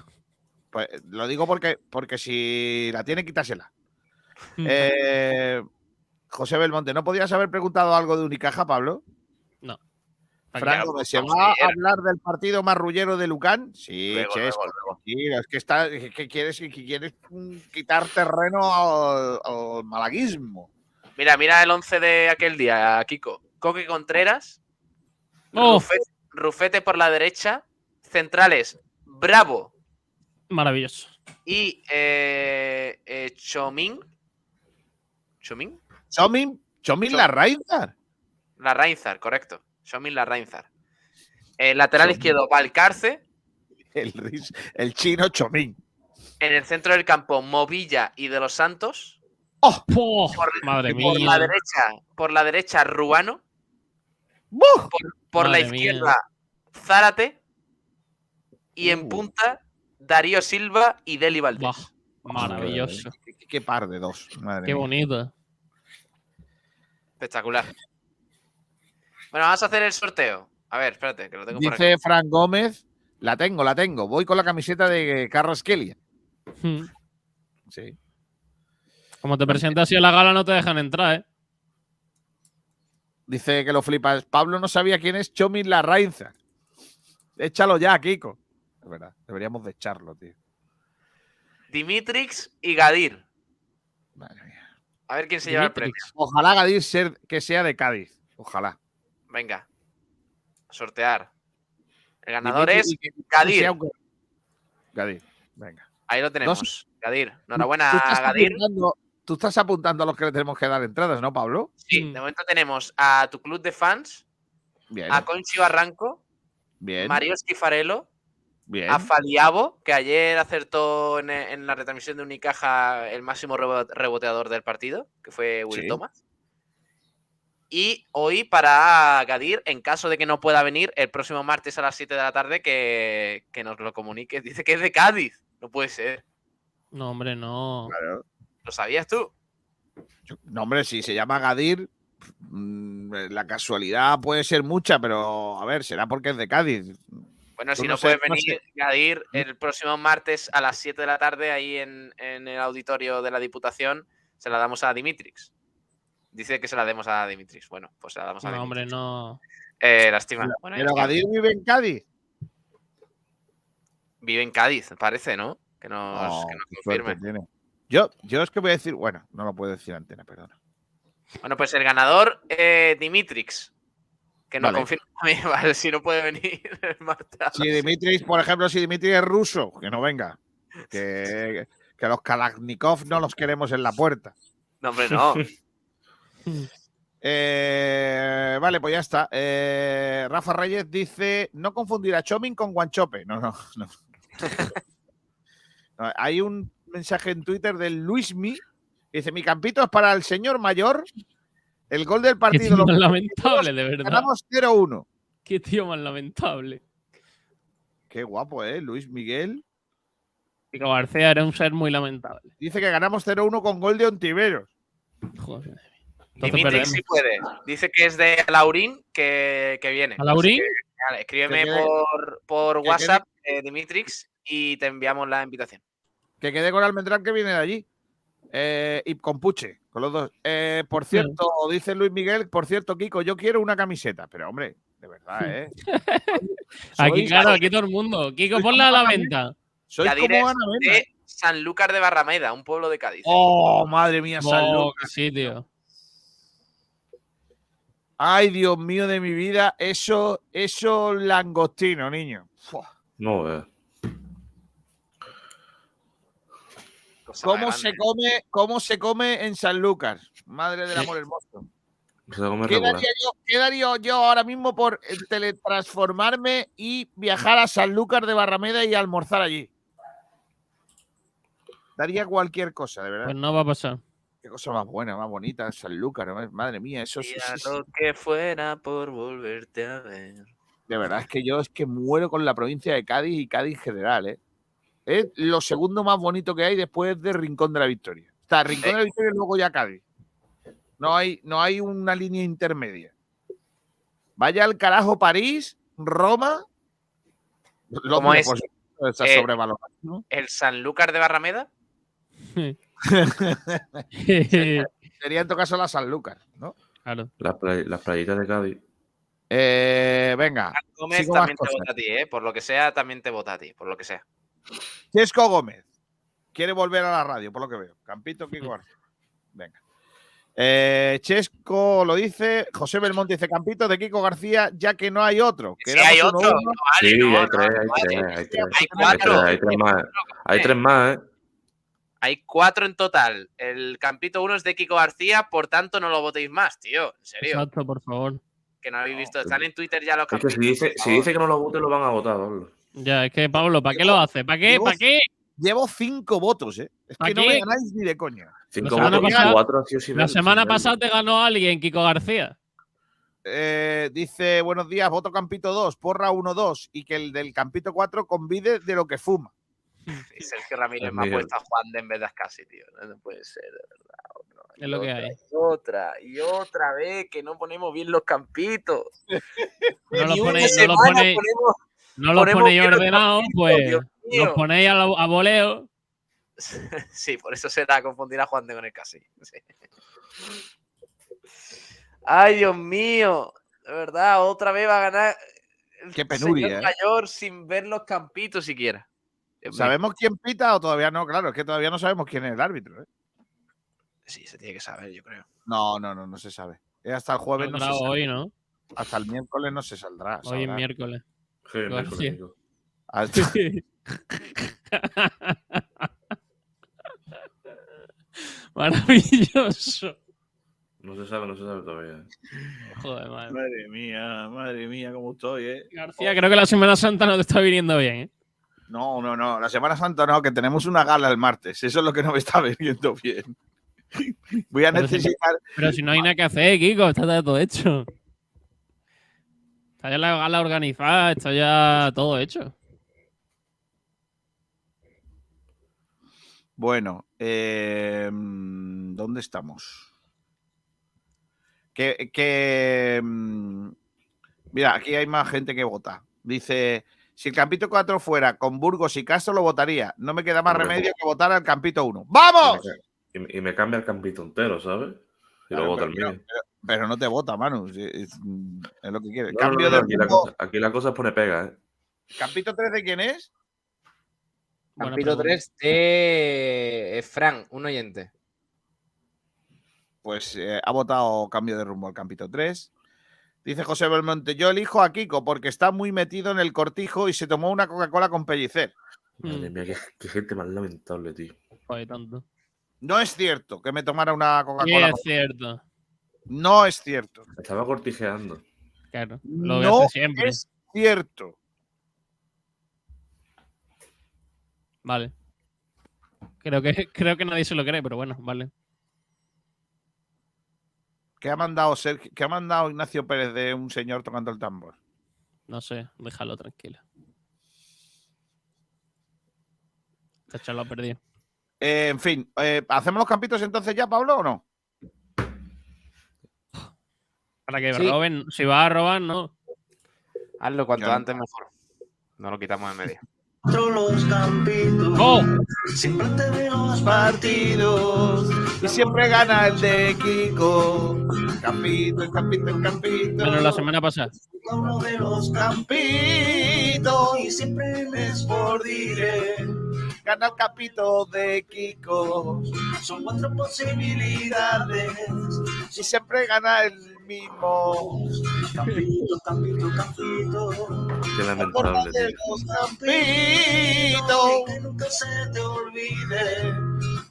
Pues lo digo porque, porque si la tiene, quítasela. Eh, José Belmonte, ¿no podías haber preguntado algo de Unicaja, Pablo? No. Franco, ¿se va a hablar del partido marrullero de Lucán? Sí, Luego, Chesco, luego, luego. sí, es que, está, es que quieres, que quieres quitar terreno al, al malaguismo. Mira, mira el 11 de aquel día, Kiko. Coque Contreras. Oh. Rufete, Rufete por la derecha. Centrales. Bravo. Maravilloso. Y eh, eh, Chomín. ¿Chomín? Chomin, Chomin Chom- la Rainzar. La Reinzar, correcto. Chomín la Reinzar. Eh, lateral Chomín. izquierdo, Valcarce. El, el chino Chomin. En el centro del campo, Movilla y de los Santos. ¡Oh! ¡Oh! Por- Madre Por mía. la derecha, por la derecha, Ruano. Por la mía. izquierda, Zárate. Y en Uh. punta, Darío Silva y Deli Valdés. Buah, Maravilloso. Qué, qué par de dos. madre Qué mía. bonito. Espectacular. Bueno, vamos a hacer el sorteo. A ver, espérate, que lo tengo por aquí. Dice Fran Gómez, la tengo, la tengo. Voy con la camiseta de Carlos Kelly. Hmm. Sí. Como te presentas así a la gala, no te dejan entrar, ¿eh? Dice que lo flipas. Pablo no sabía quién es Chomin la Rainza. Échalo ya, Kiko. Es verdad, deberíamos de echarlo, tío. Dimitrix y Gadir. Madre mía. A ver quién se lleva el premio. Ojalá Gadir ser, que sea de Cádiz. Ojalá. Venga. A sortear. El ganador Dimitri- es que- Gadir. un- Gadir, venga. Ahí lo tenemos. Gadir. Tú Enhorabuena, estás, Gadir. apuntando, tú estás apuntando a los que le tenemos que dar entradas, ¿no, Pablo? Sí, Mm. de momento tenemos a tu club de fans, Bien. a Conchi Barranco, Bien. Mario Esquifarelo, bien. a Faliabo, que ayer acertó en, en la retransmisión de Unicaja el máximo rebo- reboteador del partido, que fue Will Sí. Thomas. Y hoy para Gadir, en caso de que no pueda venir, el próximo martes a las 7 de la tarde, que, que nos lo comunique. Dice que es de Cádiz. No puede ser. No, hombre, no. Claro. ¿Lo sabías tú? Yo- No, hombre, si se llama Gadir, mm, la casualidad puede ser mucha, pero a ver, será porque es de Cádiz. Bueno, si no no, sé, puede no venir, Gadir, el próximo martes a las 7 de la tarde, ahí en, en el auditorio de la Diputación, se la damos a Dimitrix. Dice que se la demos a Dimitrix. Bueno, pues se la damos a No, hombre, no. Eh, lástima. Bueno, Pero Gadir vive en Cádiz. vive en Cádiz, parece, ¿no? Que nos, que confirme. tiene. Yo, yo es que voy a decir, bueno, no lo puedo decir antena, perdona. Bueno, pues el ganador, eh, Dimitrix. Que nos Vale. confirma también, vale, si no puede venir el martes. a Si Dimitris, por ejemplo, si Dimitris es ruso, que no venga. Que, que los Kalashnikov no los queremos en la puerta. No, hombre, no. Eh, vale, pues ya está. Eh, Rafa Reyes dice: no confundir a Chomin con Guanchope. No, no, no. No, Hay un mensaje en Twitter del Luismi. Dice: Mi campito es para el señor mayor. El gol del Qué partido tío lo más lamentable, de verdad. ganamos 0-1. Qué tío más lamentable. Qué guapo, ¿eh? Luis Miguel. Pico García era un ser muy lamentable. Dice que ganamos 0-1 con gol de Ontiveros. Joder. Perdemos. sí puede. Dice que es de Laurín que, que viene. ¿A Laurín? Que, escríbeme Que por, por WhatsApp, eh, Dimitrix, y te enviamos la invitación. Que quede con Almendrán que viene de allí. Eh, y con Puche, con los dos. Eh, por cierto, dice Luis Miguel, por cierto, Kiko, yo quiero una camiseta. Pero hombre, de verdad, ¿eh? Aquí, claro, aquí todo el mundo. Kiko, ponla a la venta. Yadira como Ana Mena. de Sanlúcar de Barrameda, un pueblo de Cádiz. Oh, madre mía, San Oh, Lucas. que sí, tío. Ay, Dios mío de mi vida, eso, eso langostino, niño. Fua. No, eh. Cosa ¿Cómo se come, cómo se come en San Lucas? Madre del amor hermoso. ¿Qué daría, yo, qué daría yo ahora mismo por eh, teletransformarme y viajar a San Lucas de Barrameda y almorzar allí? Daría cualquier cosa, de verdad. Pues no va a pasar. Qué cosa más buena, más bonita, San Lucas, ¿no? madre mía, eso sí, Diría sí, sí. lo que fuera por volverte a ver. De verdad es que yo es que muero con la provincia de Cádiz y Cádiz en general, ¿eh? Es lo segundo más bonito que hay después de Rincón de la Victoria. Está Rincón de la Victoria y luego ya Cádiz. No hay, no hay una línea intermedia. Vaya al carajo París, Roma. Londres, ¿Cómo es? está Eh, sobrevalorado, ¿no? ¿El Sanlúcar de Barrameda? Sería en tu caso la San Lucas, ¿no? claro. Las, play- las playitas de Cádiz. Eh, venga, Gómez también te vota a ti, ¿eh? Por lo que sea, también te vota a ti, por lo que sea. Chesco Gómez quiere volver a la radio, por lo que veo. Campito Kiko García. Venga. Eh, Chesco lo dice, José Belmonte dice Campito de Kiko García, ya que no hay otro. Si Quedamos hay uno, otro, uno. no vale, Sí, no, hay no, tres, no hay vale. tres, hay tres. Hay Hay cuatro. hay tres más. Hay tres más, ¿eh? Hay cuatro en total. El Campito 1 es de Kiko García, por tanto no lo votéis más, tío. En serio. Exacto, por favor. Que no habéis visto. Están en Twitter ya los Es que Campitos. si dice, si que no lo vote, lo van a votar, Pablo. Ya, es que Pablo, ¿para qué lo hace? ¿Para qué? ¿Para qué? Llevo cinco votos, ¿eh? Es ¿Pa que no me ganáis ni de coña. Cinco votos, cuatro La semana pasada te ganó alguien, Kiko García. Eh, dice, buenos días, voto Campito 2, porra 1-2 y que el del Campito 4 convide de lo que fuma. Sí, Sergio Ramírez Es me ha puesto a Juan de en vez de a Scassi, tío. No, puede ser, de verdad. no. Es lo Y que hay. Y otra, y otra vez que no ponemos bien los campitos. No los ponéis, no los semana ponéis, ponemos- no los ponemos ponéis ordenados, pues los ponéis a, a voleo. Sí, por eso será confundir a Juan de con el casi. sí. Ay, Dios mío. De verdad, otra vez va a ganar. el Qué penuria, señor ¿eh? mayor sin ver los campitos siquiera. ¿Sabemos quién pita o todavía no? Claro, es que todavía no sabemos quién es el árbitro. ¿eh? Sí, se tiene que saber, yo creo. No, no, no, no se sabe. Es hasta el jueves no se Saldrá sabe. hoy, ¿no? Hasta el miércoles no se saldrá. Hoy es miércoles. Maravilloso. No se sabe, no se sabe todavía. Joder, madre. Madre mía, madre mía, cómo estoy, ¿eh? García, creo que la Semana Santa no te está viniendo bien, ¿eh? No, no, no. La Semana Santa no, que tenemos una gala el martes. Eso es lo que no me está viniendo bien. Voy a Pero si- necesitar. Pero si no hay nada que hacer, Kiko, está todo hecho. Está ya la gala organizada, está ya todo hecho. Bueno, eh, ¿dónde estamos? Que, que, mm, mira, aquí hay más gente que vota. Dice, si el Campito 4 fuera con Burgos y Castro, lo votaría. No me queda más Hombre. remedio que votar al Campito 1. Y ¡Vamos! y me- y me cambia el campito entero, ¿sabes? Y Claro, lo vota el pero- mío. Pero no te vota, Manu. Es, es- es lo que quiere. No, Cambio no, de aquí, la rumbo. cosa, aquí la cosa es pone pega, ¿eh? ¿Campito 3 de quién es? Campito pregunta. 3 de eh, Fran, un oyente. Pues eh, ha votado cambio de rumbo al Campito 3. Dice José Belmonte, yo elijo a Kiko porque está muy metido en el cortijo y se tomó una Coca-Cola con pellicer. Madre Mm. mía, qué, qué gente más lamentable, tío. Joder, tanto. No es cierto que me tomara una Sí, Coca-Cola. es con- cierto. No es cierto. Estaba cortijeando. Claro. Lo No hace siempre. es cierto. Vale. Creo que, creo que nadie se lo cree, pero bueno, vale. ¿Qué ha mandado Sergio- qué ha mandado Ignacio Pérez de un señor tocando el tambor? No sé, déjalo tranquilo. Este chaval lo ha perdido. Eh, en fin, eh, ¿hacemos los campitos entonces ya, Pablo, o no? Para que Sí. roben, si vas a robar, no. Hazlo cuanto Yo no- antes mejor. No lo quitamos en medio. los campitos. ¡Oh! Siempre te veo los Partidos y siempre gana el de Kiko. Campito, el campito, el campito. Menos la semana pasada. uno de los Campito y siempre les por diré. Gana el capito de Kiko. Son cuatro posibilidades. Y siempre gana el mismo. Campito, campito, campito. Qué lamentable, campitos. que nunca se te olvide.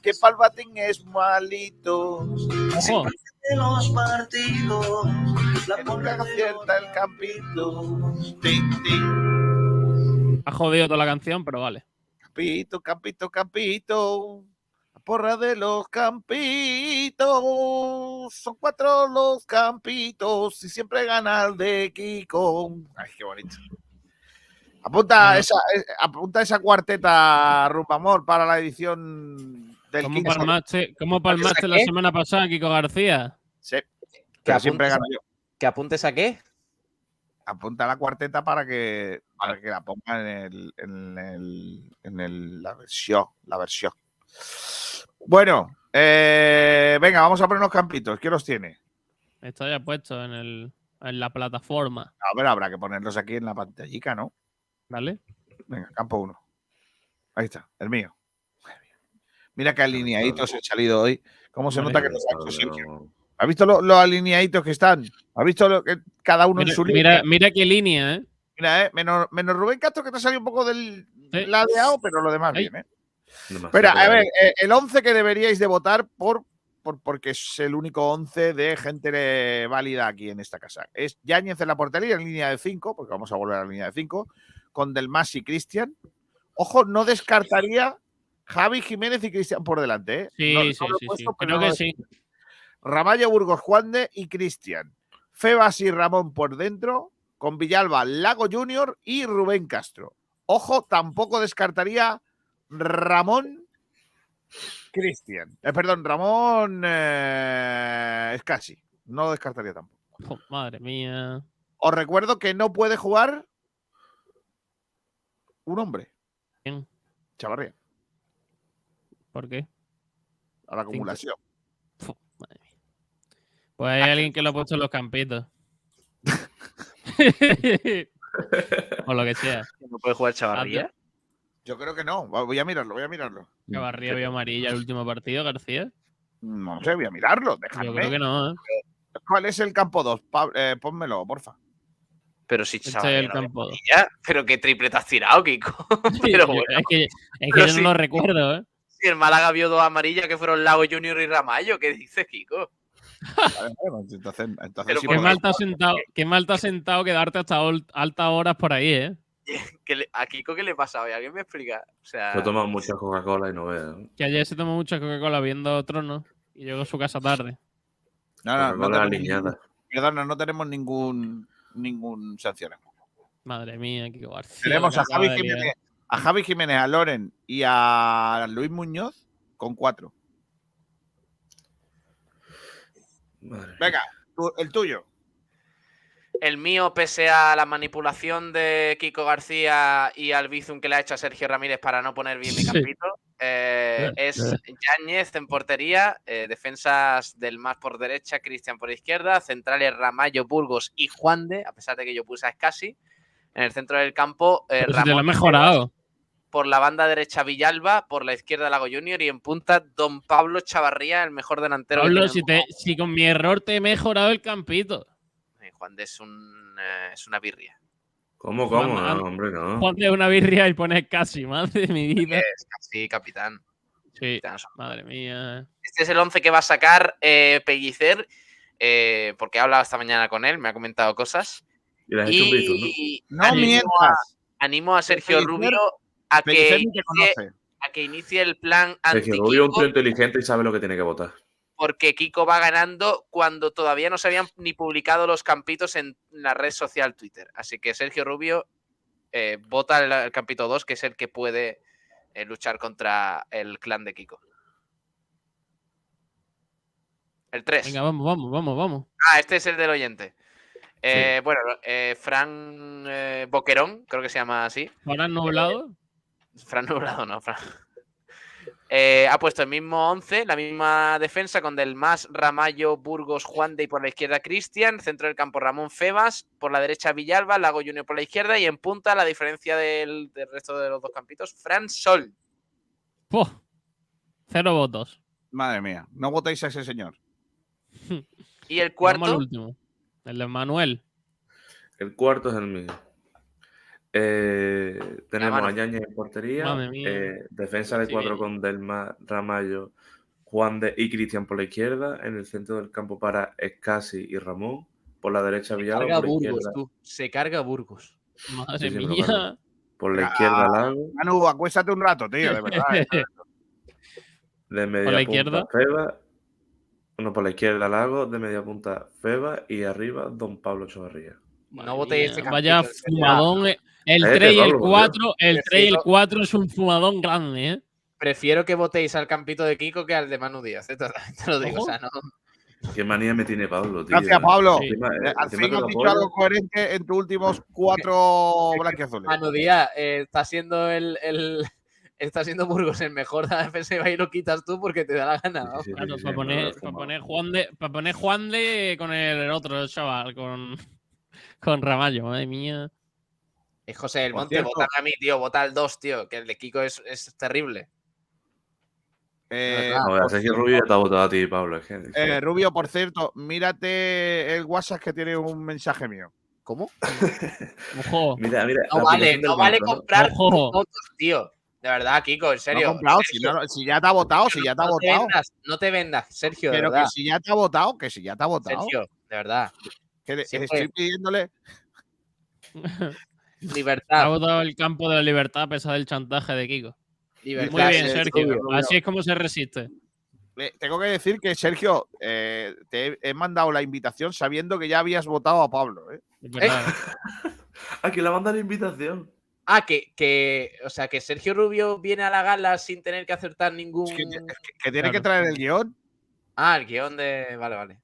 Que Palpatín es malito. Ojo, De los partidos. La de acierta el campito. Tin, tin. ha jodido toda la canción, pero vale. Campito, campito, campito. La porra de los campitos. Son cuatro los campitos y siempre gana el de Kiko. Ay, qué bonito. Apunta, Bueno. esa, eh, apunta esa cuarteta, Rupamor, para la edición del ¿Cómo Kiko. palmaste, cómo palmaste la qué? semana pasada, Kiko García? Sí, ¿Que siempre gano yo. ¿Que apuntes a qué? Apunta la cuarteta para que, para que la ponga en, el, en, el, en el- la versión. La versión. Bueno, eh, venga, vamos a poner los campitos. ¿Quién los tiene? Está ya puesto en, el, en la plataforma, A ver, habrá que ponerlos aquí en la pantallica, ¿no? ¿vale? Venga, campo uno. Ahí está, el mío. Mira qué alineaditos he salido hoy. ¿Cómo se nota que los ha hecho Sergio? ¿Has visto lo- los alineaditos que están? ¿Has visto lo que cada uno Mira, en su mira, línea? mira qué línea, ¿eh? Mira, eh, menos, menos Rubén Castro que te ha salido un poco del Sí. ladeado, pero lo demás Ay. bien, ¿eh? Espera, a ver, eh, el 11 que deberíais de votar por, por porque es el único 11 de gente eh, válida aquí en esta casa. Es Yáñez en la portería en línea de 5, porque vamos a volver a la línea de 5, con Del Mas y Cristian. Ojo, no descartaría Javi Jiménez y Cristian por delante, ¿eh? Sí, No- sí, no sí, puesto, Creo no que sí. Ramallo, Burgos, Juande y Cristian. Febas y Ramón por dentro, con Villalba, Lago Junior y Rubén Castro. Ojo, tampoco descartaría Ramón Cristian. Eh, perdón, Ramón eh, es casi. No lo descartaría tampoco. Jo, madre mía. Os recuerdo que no puede jugar un hombre. ¿Quién? Chavarría, ¿Por qué? a la acumulación. Pues hay alguien que lo ha puesto en los campitos. o lo que sea. ¿No puede jugar Chavarría? Yo creo que no. Voy a mirarlo, voy a mirarlo. Chavarría vio amarilla el último partido, García. No sé, voy a mirarlo. Yo Dejadme. creo que no, ¿eh? ¿Cuál es el campo 2? pónmelo, porfa. Pero si Este es Chavarría el campo. amarilla, Pero qué triple te has tirado, Kiko. Pero yo- bueno, es que, es que Pero yo sí. no lo recuerdo, ¿eh? si el Málaga vio dos amarillas que fueron Lago Junior y Ramallo, ¿qué dices, Kiko? Bueno, entonces, entonces sí Qué mal, te has sentado, qué mal te has sentado quedarte hasta altas horas por ahí, ¿eh? ¿Qué le- ¿A Kiko qué le pasa hoy? ¿Alguien me explica? O sea, Yo he tomado mucha Coca-Cola y no veo. Que ayer se tomó mucha Coca-Cola viendo Trono y llegó a su casa tarde. No, no, no Coca-Cola tenemos perdona, no tenemos ningún ningún sanción. Madre mía, qué García. Tenemos a Javi. Jiménez, a Javi Jiménez, a Loren y a Luis Muñoz con cuatro. Madre. Venga, el tuyo. el mío, pese a la manipulación de Kiko García y al bizum que le ha hecho a Sergio Ramírez para no poner bien mi campito, eh, Eh, es Yáñez en portería, eh, defensas del más por derecha, Cristian por izquierda, centrales Ramallo, Burgos y Juan de, a pesar de que yo puse a Escasi. En el centro del campo, eh, te lo Ramón mejorado. Por la banda derecha Villalba, por la izquierda Lago Junior y en punta Don Pablo Chavarría, el mejor delantero. Pablo, si, te, si con mi error te he mejorado el campito. Eh, Juan de es, un, eh, es una birria. ¿Cómo, cómo? Juan- No, hombre, no. Ponte una birria y pones casi, madre de mi vida. Es casi capitán. Sí, capitán. madre mía. Este es el 11 que va a sacar eh, Pellicer, eh, porque he hablado esta mañana con él, me ha comentado cosas. Y le has hecho un bizum, ¿no? Y No animo, a, animo a Sergio Rubio a que, inicie, conoce. a que inicie el plan Sergio Rubio es un tío anti inteligente y sabe lo que tiene que votar. porque Kiko va ganando cuando todavía no se habían ni publicado los campitos en la red social Twitter. Así que Sergio Rubio eh, vota el, el campito 2, que es el que puede eh, luchar contra el clan de Kiko. El 3. Venga, vamos, vamos, vamos, vamos. Ah, este es el del oyente. Eh, Bueno, eh, Fran eh, Boquerón, creo que se llama así. Ahora nublado. Fran Nublado, no, Fran. Eh, ha puesto el mismo 11, la misma defensa con Del Mas, Ramallo, Burgos, Juan de y por la izquierda Cristian, centro del campo Ramón Febas, por la derecha Villalba, Lago Junior por la izquierda y en punta la diferencia del, del resto de los dos campitos, Fran Sol. ¡Puh! Cero votos. Madre mía, no votéis a ese señor. Y el Vamos al cuarto, último. El de Manuel. El cuarto es el mío. Eh, tenemos a Yañez en portería. Eh, defensa de Sí. cuatro con Delma, Ramallo, Juan de y Cristian por la izquierda. En el centro del campo para Escasi y Ramón. Por la derecha Villalba. carga Burgos, tú. Se carga Burgos. Madre Sí, mía. cargo. por la Ah. izquierda Lago. Manu, acuéstate un rato, tío, de verdad. eh. De media la punta izquierda? Feba. No, por la izquierda Lago. De media punta Feba. Y arriba Don Pablo Chavarría. No votéis mía, ese Vaya fumadón. eh. El Cállate, 3 y el Pablo, 4. El 3 y el Prefiero- 4 es un fumadón grande, ¿eh? Prefiero que votéis al campito de Kiko que al de Manu Díaz. eh, Te lo digo. O sea, no. Qué manía me tiene Pablo, tío. Gracias, Pablo. Sí. Encima- Eh, Al fin has dicho algo coherente en tus últimos cuatro blanquiazules. Manu Díaz eh, está siendo el, el- Está siendo Burgos el mejor de la defensiva y lo quitas tú porque te da la gana. ¿no? Sí, sí, Claro, sí, para sí, poner, para poner Juan de, para poner Juan de con el otro chaval, con, con Ramallo, madre mía. Eh, José del Monte, cierto- vota a mí, tío. Vota al 2, tío. Que el de Kiko es, es terrible. Eh, No, cierto, Rubio ya te ha votado a ti, Pablo. es que- eh, Rubio, por cierto, mírate el WhatsApp que tiene un mensaje mío. ¿Cómo? Ojo, Mira, mira. No vale, no vale comprar Ojo. votos, tío. De verdad, Kiko, en serio. No si, Sergio, no- si ya te ha votado, si ya te ha no te votado. vendas, no te vendas, Sergio, de Pero que si ya te ha votado, que si ya te ha votado. Sergio, de verdad. Que le- estoy pidiéndole. ha Libertad. votado el campo de la libertad a pesar del chantaje de Kiko. libertad Muy bien, Sergio. Así es como se resiste. eh, tengo que decir que, Sergio, eh, te he, he mandado la invitación sabiendo que ya habías votado a Pablo. ¿eh? Verdad. Ah, que le manda la invitación. Ah, que, que, o sea, que Sergio Rubio viene a la gala sin tener que acertar ningún. Es que, es que- que tiene que traer el guion. Ah, el guion de. Vale, vale.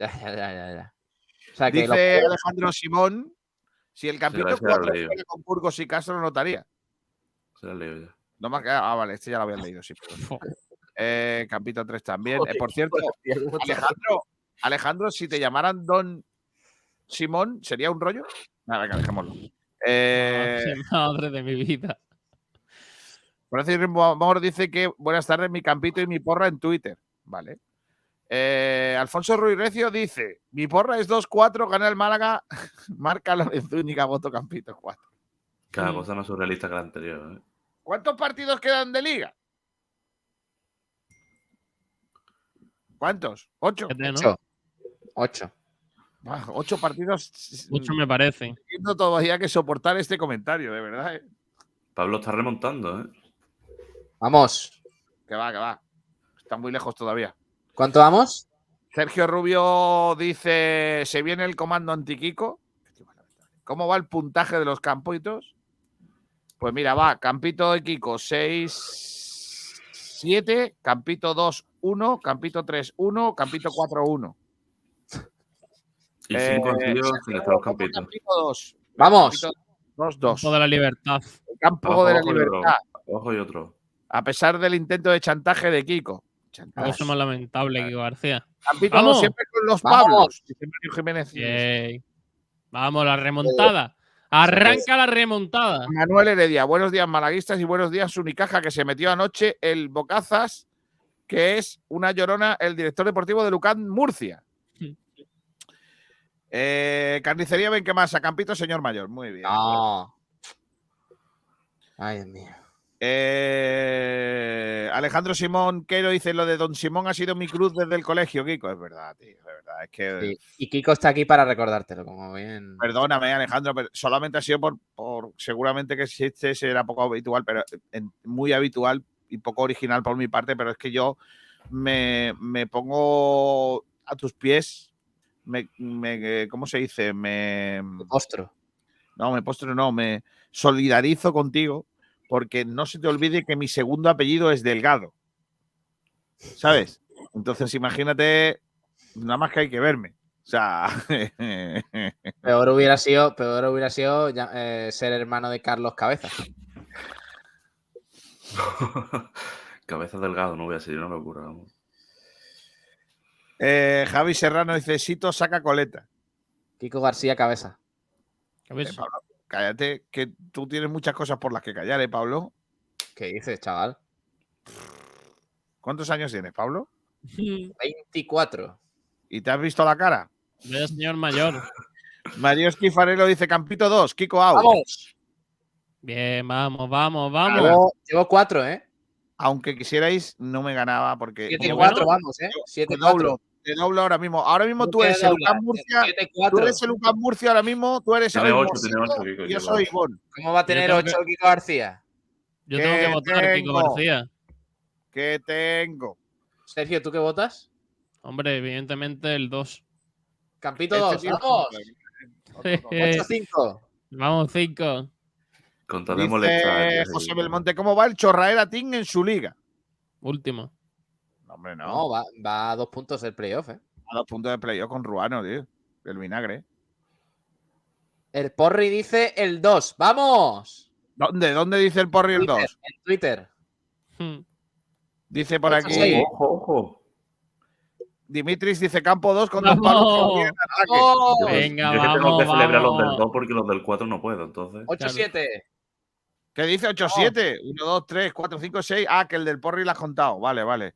Ya, ya, ya, ya. ya. O sea, que lo- Dice Alejandro Simón, si el capítulo ese lo he 4 leído. fuera con Burgos y Castro lo notaría. Se la leo ya. No me ha quedado- Ah, vale, este ya lo habían leído, sí. Eh, capítulo 3 también. Eh, por cierto, Hostia, ¿cómo te- Alejandro, Alejandro, si te llamaran Don Simón, ¿sería un rollo? Nada, venga, dejémoslo. Eh, Madre de mi vida. Francis Amor dice que buenas tardes, mi campito y mi porra en Twitter. Vale. Eh, Alfonso Ruiz Recio dice: Mi porra es 2-4, gana el Málaga, marca la Zúñiga, voto campito 4. Cada cosa más surrealista que la anterior. ¿eh? ¿Cuántos partidos quedan de liga? ¿Cuántos? ¿Ocho? ¿no? Ocho. Ocho. Ah, Ocho partidos. Mucho me parece. Tengo todavía que soportar este comentario, de verdad. ¿eh? Pablo está remontando, ¿eh? Vamos. Que va, que va. Está muy lejos todavía. ¿Cuánto vamos? Sergio Rubio dice: Se viene el comando antiquico. ¿Cómo va el puntaje de los campitos? Pues mira, va Campito de Kiko 6, 7, Campito 2, 1, Campito 3, 1, Campito 4, 1. Y cinco han Eh, los campitos. Campito 2. Vamos. 2, 2. Toda la libertad. Campo Abajo, de la libertad. Ojo y otro. A pesar del intento de chantaje de Kiko. Chantaje. Eso más lamentable, Kiko García. Campito ¡Vamos! siempre con los ¡Vamos! Pablos. Mario Jiménez. Yay. Vamos, la remontada. Arranca la remontada. Manuel Heredia, buenos días malaguistas y buenos días Unicaja que se metió anoche el Bocazas, que es una llorona, el director deportivo de Lucán Murcia. Eh, carnicería ven que más a Campito, señor mayor. Muy bien. No. Ay, Dios mío. Eh, Alejandro Simón Quero dice lo de Don Simón ha sido mi cruz desde el colegio, Kiko. Es verdad, tío, es verdad. Es que Sí. Y Kiko está aquí para recordártelo, como bien. Perdóname, Alejandro, pero solamente ha sido por, por seguramente que si este será poco habitual, pero en- muy habitual y poco original por mi parte, pero es que yo me, me pongo a tus pies, me, me- ¿cómo se dice? Me, Ostro. no, me postro, no, me solidarizo contigo porque no se te olvide que mi segundo apellido es Delgado, ¿sabes? Entonces imagínate, nada más que hay que verme. O sea, Peor hubiera sido, peor hubiera sido ya- eh, ser hermano de Carlos Cabeza. Cabeza delgado, no voy a ser una locura. vamos. Eh, Javi Serrano dice, Sito saca coleta. Kiko García Cabeza. Eh, Pablo, cállate, que tú tienes muchas cosas por las que callar, ¿eh, Pablo? ¿Qué dices, chaval? ¿Cuántos años tienes, Pablo? 24. ¿Y te has visto la cara? Vaya señor mayor. Mario Esquifarelo dice Campito 2, Kiko out. ¡Vamos! Bien, vamos, vamos, vamos. Llevo, llevo 4, ¿eh? Aunque quisierais, no me ganaba porque. 7-4, como- vamos, ¿eh? Te 7-4. Doblo, te doblo ahora mismo. Ahora mismo tú eres el Lucas Murcia. Tú eres el Lucas Murcia ahora mismo, tú eres el ocho, Mosito tiene ocho, Kiko, y yo soy. Ivonne. ¿Cómo va a tener tengo 8 que- Kiko García? Yo tengo que ¿Qué votar, Kiko? García. ¿Qué tengo? Sergio, ¿tú qué votas? Hombre, evidentemente el 2. Campito Este 2, tío- vamos. Otro no. 8-5. Vamos, 5. Con tal de molestar. José. Belmonte, ¿cómo va el Chorraera Team en su liga? Último. No, hombre, no. No, va, va a dos puntos el playoff, ¿eh? A dos puntos de playoff con Ruano, tío. El vinagre. El Porri dice el 2. ¡Vamos! ¿Dónde? ¿Dónde dice el Porri el 2? Twitter, En Twitter. Hmm. Dice por aquí. seis. Ojo, ojo. Dimitris dice campo 2 con dos ¡Vamos! palos. ataque. ¡Vamos! Yo- Venga, yo que tengo vamos, que celebrar los del vamos. 2 porque los del 4 no puedo, entonces. 8-7. ¿Qué dice 8-7? 1, 2, 3, 4, 5, 6. Ah, que el del Porri lo has contado. Vale, vale.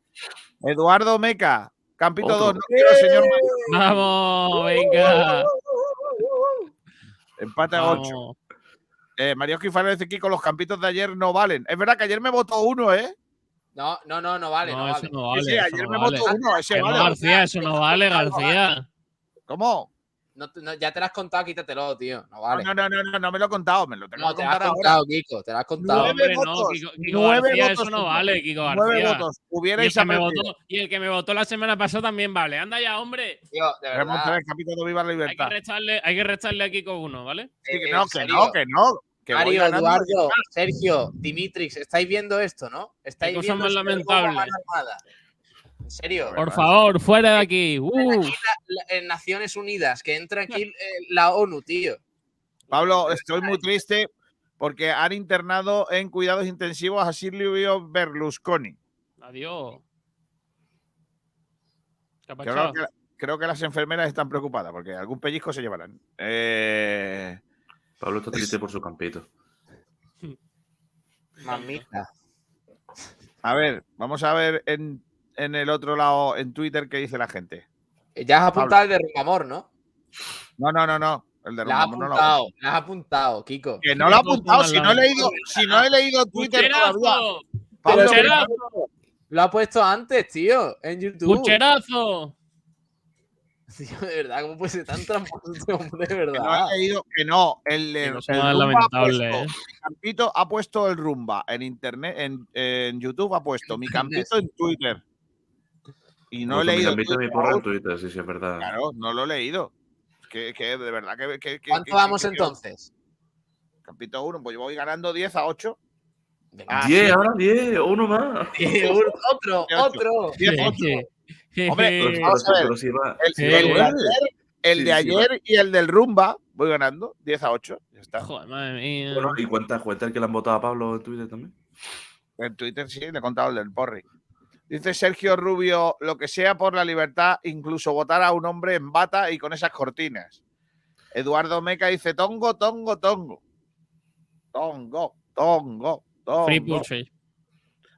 Eduardo Meca. Campito Otro. 2. No quiero, señor. Vamos, venga. Empate a 8. Vamos. Eh, Mario Esquifano dice Kiko, los campitos de ayer no valen. Es verdad que ayer me votó uno, ¿eh? No, no, no, no vale, no, No, eso vale. no vale. sí, eso ayer no me vale. votó uno. Ese Que no, vale. García, eso no vale, García. ¿Cómo? No no, ya te lo has contado, quítatelo, tío. No vale. No, no, no, no, no me lo he contado. Me lo tengo No, te lo has ahora. contado, Kiko. Te lo has contado. Nueve Hombre, no, votos, Kiko, Kiko nueve García, votos, eso no vale, Kiko Nueve García. votos. Y el, Hubierais que me votó, y el que me votó la semana pasada también vale. Anda ya, hombre. Tío, de Queremos verdad. tener el capítulo Viva la Hay que Libertad. restarle, hay que restarle a Kiko uno, ¿vale? Sí, que Eh, no, que no, que no. Que voy Mario. Eduardo, Sergio, Dimitrix, estáis viendo esto, ¿no? Estáis Qué cosa viendo más lamentable. En serio. Por favor, fuera de aquí. Uh. Aquí la- la- en Naciones Unidas, que entra aquí eh, la ONU, tío. Pablo, estoy muy triste porque han internado en cuidados intensivos a Silvio Berlusconi. Adiós. Creo que las enfermeras están preocupadas porque algún pellizco se llevarán. Eh, Pablo está triste por su campito. Mamita. a ver, vamos a ver en, en el otro lado, en Twitter, qué dice la gente. Ya has apuntado el de Rumbamor, ¿no? No, no, no, no. El de La has Rumamo no lo- apuntado, la has apuntado, Kiko. Que no lo ha apuntado, si no he leído, si no he leído Twitter todavía. ¡Pucherazo! Pablo, ¡Pucherazo! Lo ha puesto antes, tío, en YouTube. ¡Pucherazo! Tío, de verdad, ¿cómo puede ser tan tramposo este hombre, de que no verdad? he leído, que no. El, el, ha lamentable, puesto- ¿eh? Mi campito ha puesto el rumba en internet, en, en YouTube ha puesto mi campito en Twitter. Y no he leído. y mi porra en. Twitter, sí, sí, es verdad. Claro, no lo he leído. Que, que de verdad que. que- ¿Cuánto que- vamos entonces? Campito 1, pues yo voy ganando 10 a 8. Venga. Ah, 10, sí. ahora 10, uno más. otro, Dieciocho. otro. 10 a 8. Hombre, Pero, pues vamos a ver. El, Sí. el de ayer, el Sí, de sí, ayer y el del rumba voy ganando 10 a 8. Ya está. Joder, madre mía. Bueno, ¿y cuenta, cuenta el que le han votado a Pablo en Twitter también? En Twitter sí, le he contado el del Porri. Dice Sergio Rubio, lo que sea por la libertad, incluso votar a un hombre en bata y con esas cortinas. Eduardo Meca dice tongo, tongo, tongo. Tongo, tongo, tongo. Free.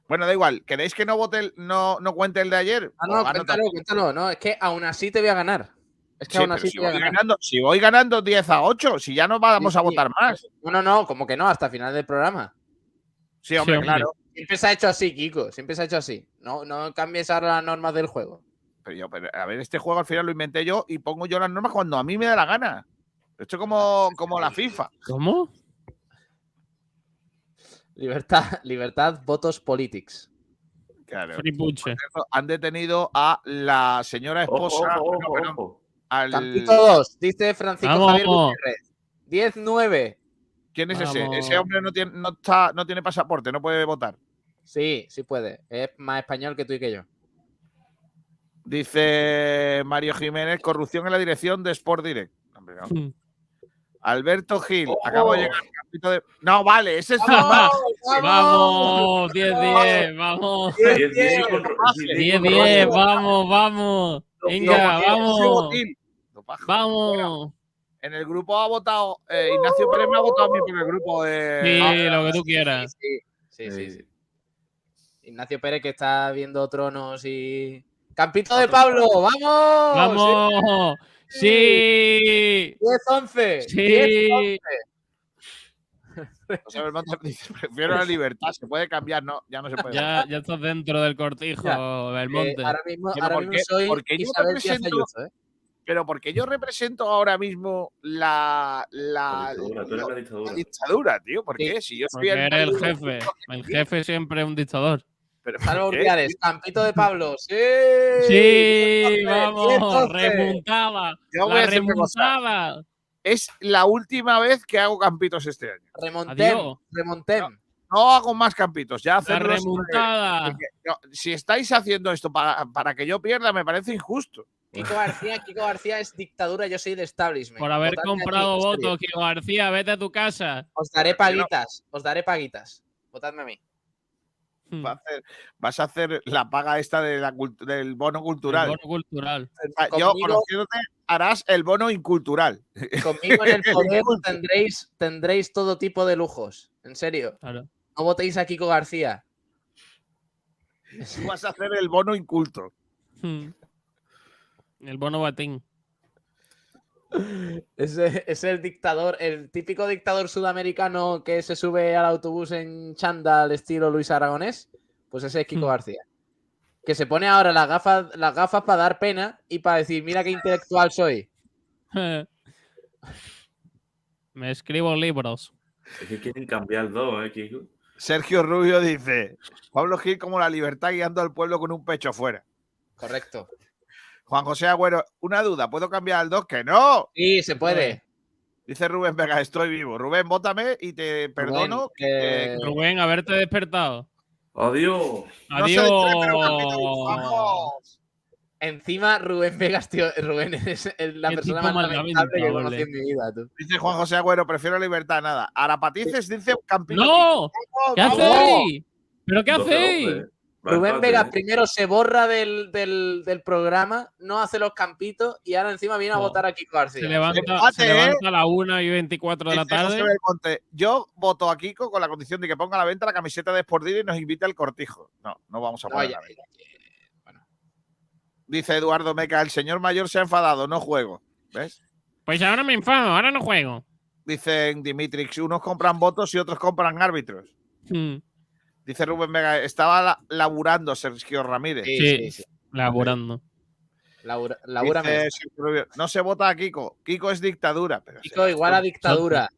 Bueno, da igual. ¿Queréis que no vote el, no, no cuente el de ayer? Ah, no, gano cuéntalo, cuéntalo. No, es que aún así te voy a ganar. Es que Sí, aún así si, te voy a voy ganar. ganando, si voy ganando 10 a 8, si ya no vamos Sí, a sí. votar más. No, no, no, como que no, hasta el final del programa. Sí, hombre, Sí, hombre. claro. Siempre se ha hecho así, Kiko. Siempre se ha hecho así. No, no cambies ahora las normas del juego. Pero yo, pero, a ver, este juego al final lo inventé yo y pongo yo las normas cuando a mí me da la gana. Esto es como, como la FIFA. ¿Cómo? Libertad, libertad, votos, politics. Claro. Han detenido a la señora esposa. ojo, bueno, ojo, ojo. al- Campito 2, dice Francisco Vamos. Javier Gutiérrez. 10-9. ¿Quién es ese? Ese hombre no tiene, no, está, no tiene pasaporte, no puede votar. Sí, sí puede. Es más español que tú y que yo. Dice Mario Jiménez, corrupción en la dirección de Sport Direct. Hombre, no. Hmm. Alberto Gil, Ojo. acabo de llegar. De- No, vale, ese es Zumba. Vamos, 10-10, vamos. 10, 10, con- sí, 10-10, vamos, vamos. Venga, vamos. Vamos. En el grupo ha votado, eh, Ignacio Pérez me ha votado a mí por el grupo de. Sí, lo que tú quieras. Sí, sí, sí. Sí. sí. Ignacio Pérez que está viendo tronos y. ¡Campito de Pablo! ¡Vamos! ¡Vamos! ¡Sí! 10-11. Sí. 10-11. José Belmonte dice, prefiero la libertad, se puede cambiar, no, ya no se puede. Ya, ya estás dentro del cortijo, Ya, Belmonte. Eh, ahora mismo, Pero ahora ¿por mismo qué? soy Porque yo represento- Ayuso, ¿eh? Pero porque yo represento ahora mismo la, la, La dictadura, tú eres la la dictadura. dictadura, tío. ¿Por Sí, qué? Si yo soy Porque eres el jefe. El jefe siempre es un dictador. Pero, Salva ¿por qué? Urdiales, Campito de Pablo. ¡Sí! Sí, 10-12, vamos, 10-12. remontada. Yo voy a La remontada. Es la última vez que hago campitos este año. Remontem, Adiós. remontem. No hago más campitos. Ya La hacerlos- remontada. porque, no, si estáis haciendo esto para, para que yo pierda, me parece injusto. Kiko García, Kiko García es dictadura, yo soy de establishment. Por haber Votadme comprado votos, Kiko García, vete a tu casa. Os daré paguitas, os daré paguitas. Votadme a mí. Hmm. Va a hacer- vas a hacer la paga esta de la cult- del bono El cultural. bono cultural. Yo, Conmigo- conociéndote, harás el bono incultural. Conmigo en el poder tendréis, tendréis todo tipo de lujos. En serio. Claro. No votéis a Kiko García. Tú vas a hacer el bono inculto. Hmm. El bono batín. Es, es el dictador, el típico dictador sudamericano que se sube al autobús en chándal estilo Luis Aragonés. Pues ese es Kiko Hmm. García. Que se pone ahora las gafas, las gafas para dar pena y para decir, mira qué intelectual soy. Me escribo libros. Es que quieren cambiar dos, ¿eh, Kiko? Sergio Rubio dice: Pablo Gil como la libertad guiando al pueblo con un pecho afuera. Correcto. Juan José Agüero, una duda, ¿puedo cambiar al 2? ¡Que no! Sí, se puede. Dice Rubén Vega, estoy vivo. Rubén, vótame y te perdono. eh, que- Rubén, haberte despertado. ¡Adiós! no Adiós. Encima, Rubén Vegas, tío, Rubén es la persona más lamentable que conocido en mi vida, tú. Dice Juan José Agüero, prefiero libertad, nada. Arapatices dice Campino. ¡No! ¿Qué hacéis? ¿Pero qué 12-12, hacéis? Rubén Vega ¿eh? primero se borra del, del- del programa, no hace los campitos y ahora encima viene a No. votar a Kiko García. Se levanta, se ¿eh? levanta a la 1 y 24 de la José tarde. Yo voto a Kiko con la condición de que ponga a la venta la camiseta de Sportil y nos invite al cortijo. No, no vamos a No, poner ya- la venta. Dice Eduardo Meca, el señor mayor se ha enfadado, no juego. ¿Ves? Pues ahora me enfado, ahora no juego. Dicen Dimitrix, unos compran votos y otros compran árbitros. Hmm. Dice Rubén Vega, estaba la- laburando Sergio Ramírez. Sí, Sí. sí, sí. Laborando. Labura. Dice no se vota a Kiko. Kiko es dictadura. Pero Kiko igual a dictadura.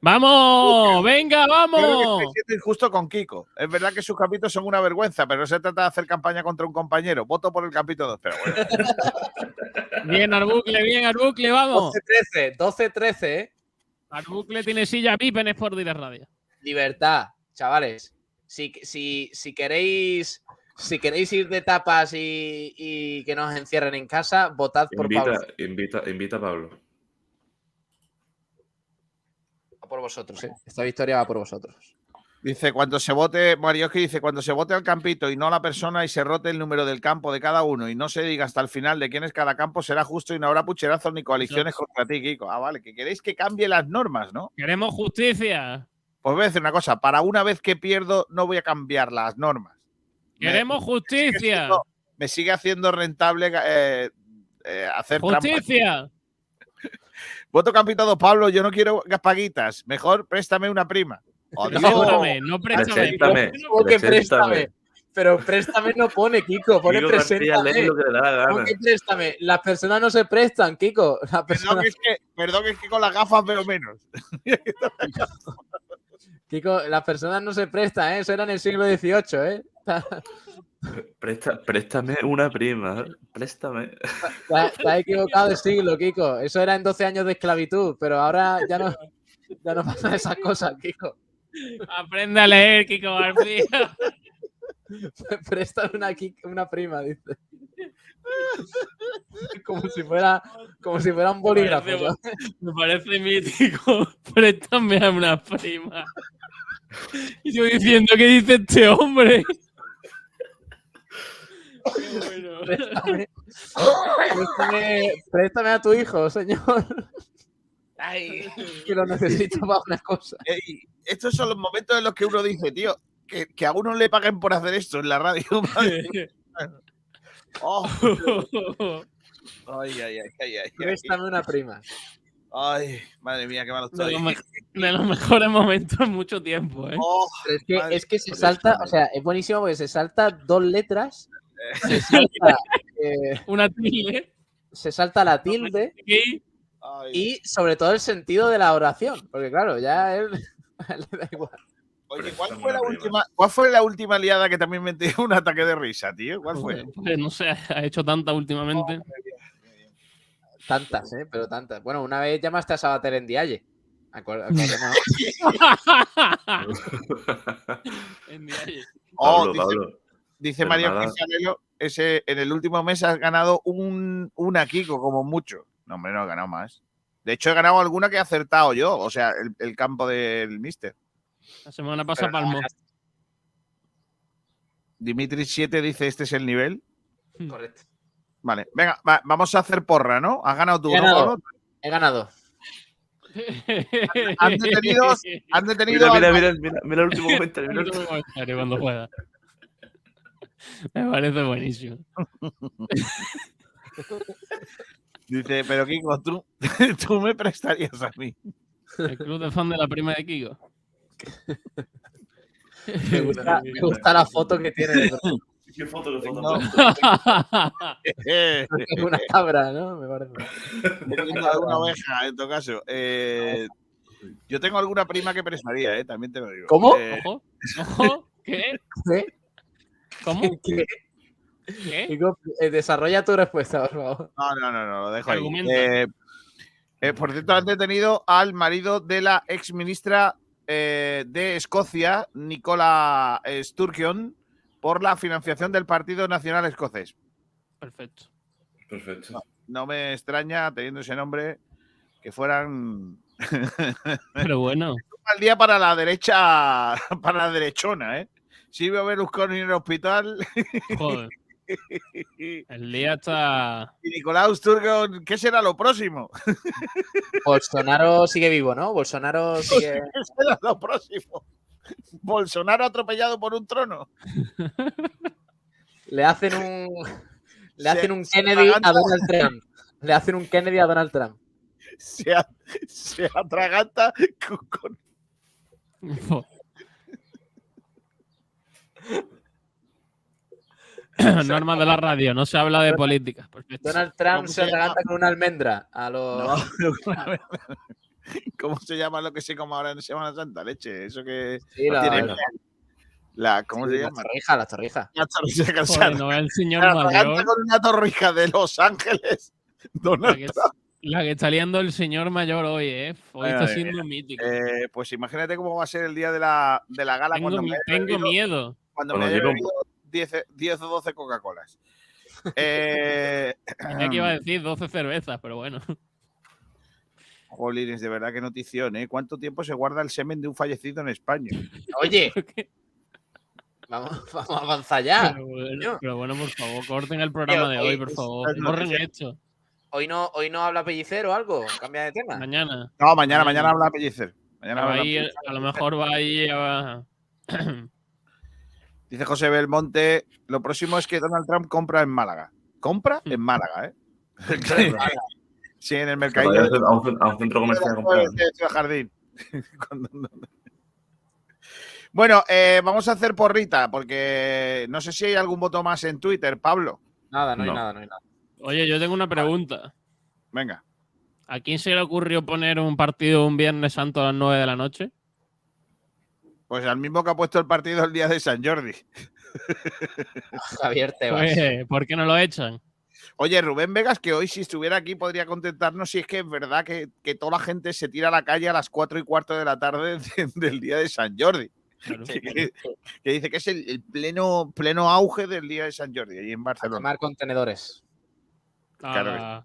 ¡Vamos! ¡Venga, Yo creo que vamos! estoy injusto con Kiko. Es verdad que sus capítulos son una vergüenza, pero no se trata de hacer campaña contra un compañero. Voto por el capítulo 2, pero bueno. Bien, Arbucle, bien, Arbucle, vamos. 12-13, 12-13, ¿eh? Arbucle tiene silla VIP en Sport Radio. Libertad, chavales. Si, si, si queréis si queréis ir de tapas y, y que nos encierren en casa, votad por Invita, Pablo. invita, invita a Pablo. Va por vosotros, ¿eh? Esta victoria va por vosotros. Dice, cuando se vote, Marioski dice, cuando se vote al campito y no la persona y se rote el número del campo de cada uno y no se diga hasta el final de quién es cada campo, será justo y no habrá pucherazos ni coaliciones contra ti, Kiko. Ah, vale, que queréis que cambie las normas, ¿no? Queremos justicia. Pues voy a decir una cosa, para una vez que pierdo no voy a cambiar las normas. Me- Queremos justicia. me sigue haciendo rentable eh, eh, hacer. Justicia. Voto campito 2, Pablo, yo no quiero gaspaguitas. Mejor préstame una prima. Adiós. Préstame, no préstame. Preséntame. ¿Cómo que Preséntame. préstame? Pero préstame no pone, Kiko. Pone Kiko García, lee preséntame. lo que le da la ¿Cómo gana. que préstame? Las personas no se prestan, Kiko. Perdón es, que, perdón, es que con las gafas veo menos. Kiko, las personas no se prestan, ¿eh? Eso era en el siglo XVIII, ¿eh? Presta- préstame una prima. Préstame. Te has- equivocado de siglo, Kiko. Eso era en 12 años de esclavitud, pero ahora ya no, ya no pasan esas cosas, Kiko. Aprende a leer, Kiko García. Prestan una, prima, dice. Como si fuera, como si fuera un bolígrafo. Me parece mítico. Préstame a una prima. Y yo diciendo, ¿qué dice este hombre? Bueno. Préstame, préstame, préstame a tu hijo, señor. Ay, Que lo necesito para una cosa. ey, estos son los momentos en los que uno dice, tío, que, que a uno le paguen por hacer esto en la radio. Oh, ay, ay, ay, ay, ay, ay. Préstame una prima. Ay, madre mía, qué malo de, estoy. de los mejores momentos en mucho tiempo, ¿eh? Oh, es que, es que se salta, o sea, es buenísimo porque se salta dos letras, se salta, eh, Una tilde. se salta la tilde y sobre todo el sentido de la oración, porque claro, ya él le da igual. Oye, ¿cuál fue, la última, ¿cuál fue la última liada que también me dio un ataque de risa, tío? ¿Cuál fue? pues, no sé, ha hecho tanta últimamente. Tantas, ¿eh? Pero tantas. Bueno, una vez llamaste a Sabater en Dialle. En mi calle. Oh, Pablo, dice, Pablo. dice nada. Quintanelo, ese, en el último mes has ganado un, una Kiko, como mucho. No, hombre, no he ganado más. De hecho, he ganado alguna que he acertado yo, o sea, el, el campo del Mister. La semana pasada palmó. Dimitri 7 dice, este es el nivel. Correcto. Vale, venga, va- vamos a hacer porra, ¿no? Has ganado tú, He ¿no, ganado. Pablo? He ganado. Han detenido, han detenido mira, mira, mira, mira el último comentario. mira el Último comentario cuando pueda. Me parece buenísimo. Dice, pero Kiko, tú, tú me prestarías a mí. El club de fan de la prima de Kiko. Me gusta, me gusta la foto que tiene. ¿Qué foto, qué foto? No. Es una cabra, ¿no? Me parece. alguna oveja, en todo caso. Eh, yo tengo alguna prima que prestaría, ¿eh? También te lo digo. ¿Cómo? Eh, Ojo, ojo, ¿qué? ¿Qué? ¿Cómo? ¿Qué? ¿Qué? Digo, eh, desarrolla tu respuesta, por favor. no, no, no, no, lo dejo ahí. Eh, eh, por cierto, han detenido al marido de la ex ministra eh, de Escocia, Nicola Sturgeon, por la financiación del Partido Nacional Escocés. Perfecto. Perfecto. No me extraña, teniendo ese nombre, que fueran Pero bueno, al día para la derecha, para la derechona, ¿eh? Silvio Berlusconi en el hospital joder. Y El día está. Nicolau Sturgeon, ¿qué será lo próximo? Bolsonaro sigue vivo, ¿no? Bolsonaro sigue. ¿Qué será lo próximo? Bolsonaro atropellado por un trono. Le hacen un. Le Se- hacen un Kennedy a Donald Trump. Le hacen un Kennedy a Donald Trump. Se, a- se atraganta con, con- Normas de la radio, no se habla de política. Perfecto. Donald Trump ¿Cómo se atraganta con una almendra a los. ¿Cómo se llama lo que se come ahora en Semana Santa? Leche, eso que Sí, la, tiene la- la ¿cómo sí, se las llama? torrijas, las torrijas. La torrija Joder, cansada. no es el señor Se atraganta mayor. con una torrija de Los Ángeles. La Donald que, Trump. la que está liando el señor mayor hoy, ¿eh? Hoy está siendo mítico. Eh, pues imagínate cómo va a ser el día de la, de la gala Tengo, cuando me tengo miedo. cuando me Cuando 10, 10 o 12 Coca-Colas. Eh, Tenía que iba a decir 12 cervezas, pero bueno. Jolines, de verdad qué notición, ¿eh? ¿Cuánto tiempo se guarda el semen de un fallecido en España? Oye, vamos, vamos a avanzar ya. Pero bueno, coño. pero bueno, por favor, corten el programa de hoy por favor. noticia. esto. Hoy no, hoy no habla pellicero o algo. Cambia de tema. Mañana. No, mañana, Mañana. mañana habla Pellicer. Mañana Va habla ahí, Pellicer. a lo mejor va ahí a... Dice José Belmonte, lo próximo es que Donald Trump compra en Málaga. ¿Compra? En Málaga, ¿eh? sí, en el mercadillo a un, a un centro comercial de Jardín. Bueno, eh, vamos a hacer porrita, porque no sé si hay algún voto más en Twitter, Pablo. Nada, no hay No. nada, no hay nada. Oye, yo tengo una pregunta. Venga. ¿A quién se le ocurrió poner un partido un Viernes Santo a las 9 de la noche? Pues al mismo que ha puesto el partido el día de San Jordi. Javier Tebas. ¿Por qué no lo echan? Oye, Rubén Vegas, que hoy si estuviera aquí podría contestarnos si es que es verdad que, que toda la gente se tira a la calle a las 4 y cuarto de la tarde de- del día de San Jordi. Claro. Que, que- que dice que es el, el pleno, pleno auge del día de San Jordi, ahí en A Barcelona. quemar contenedores. Claro. Ah,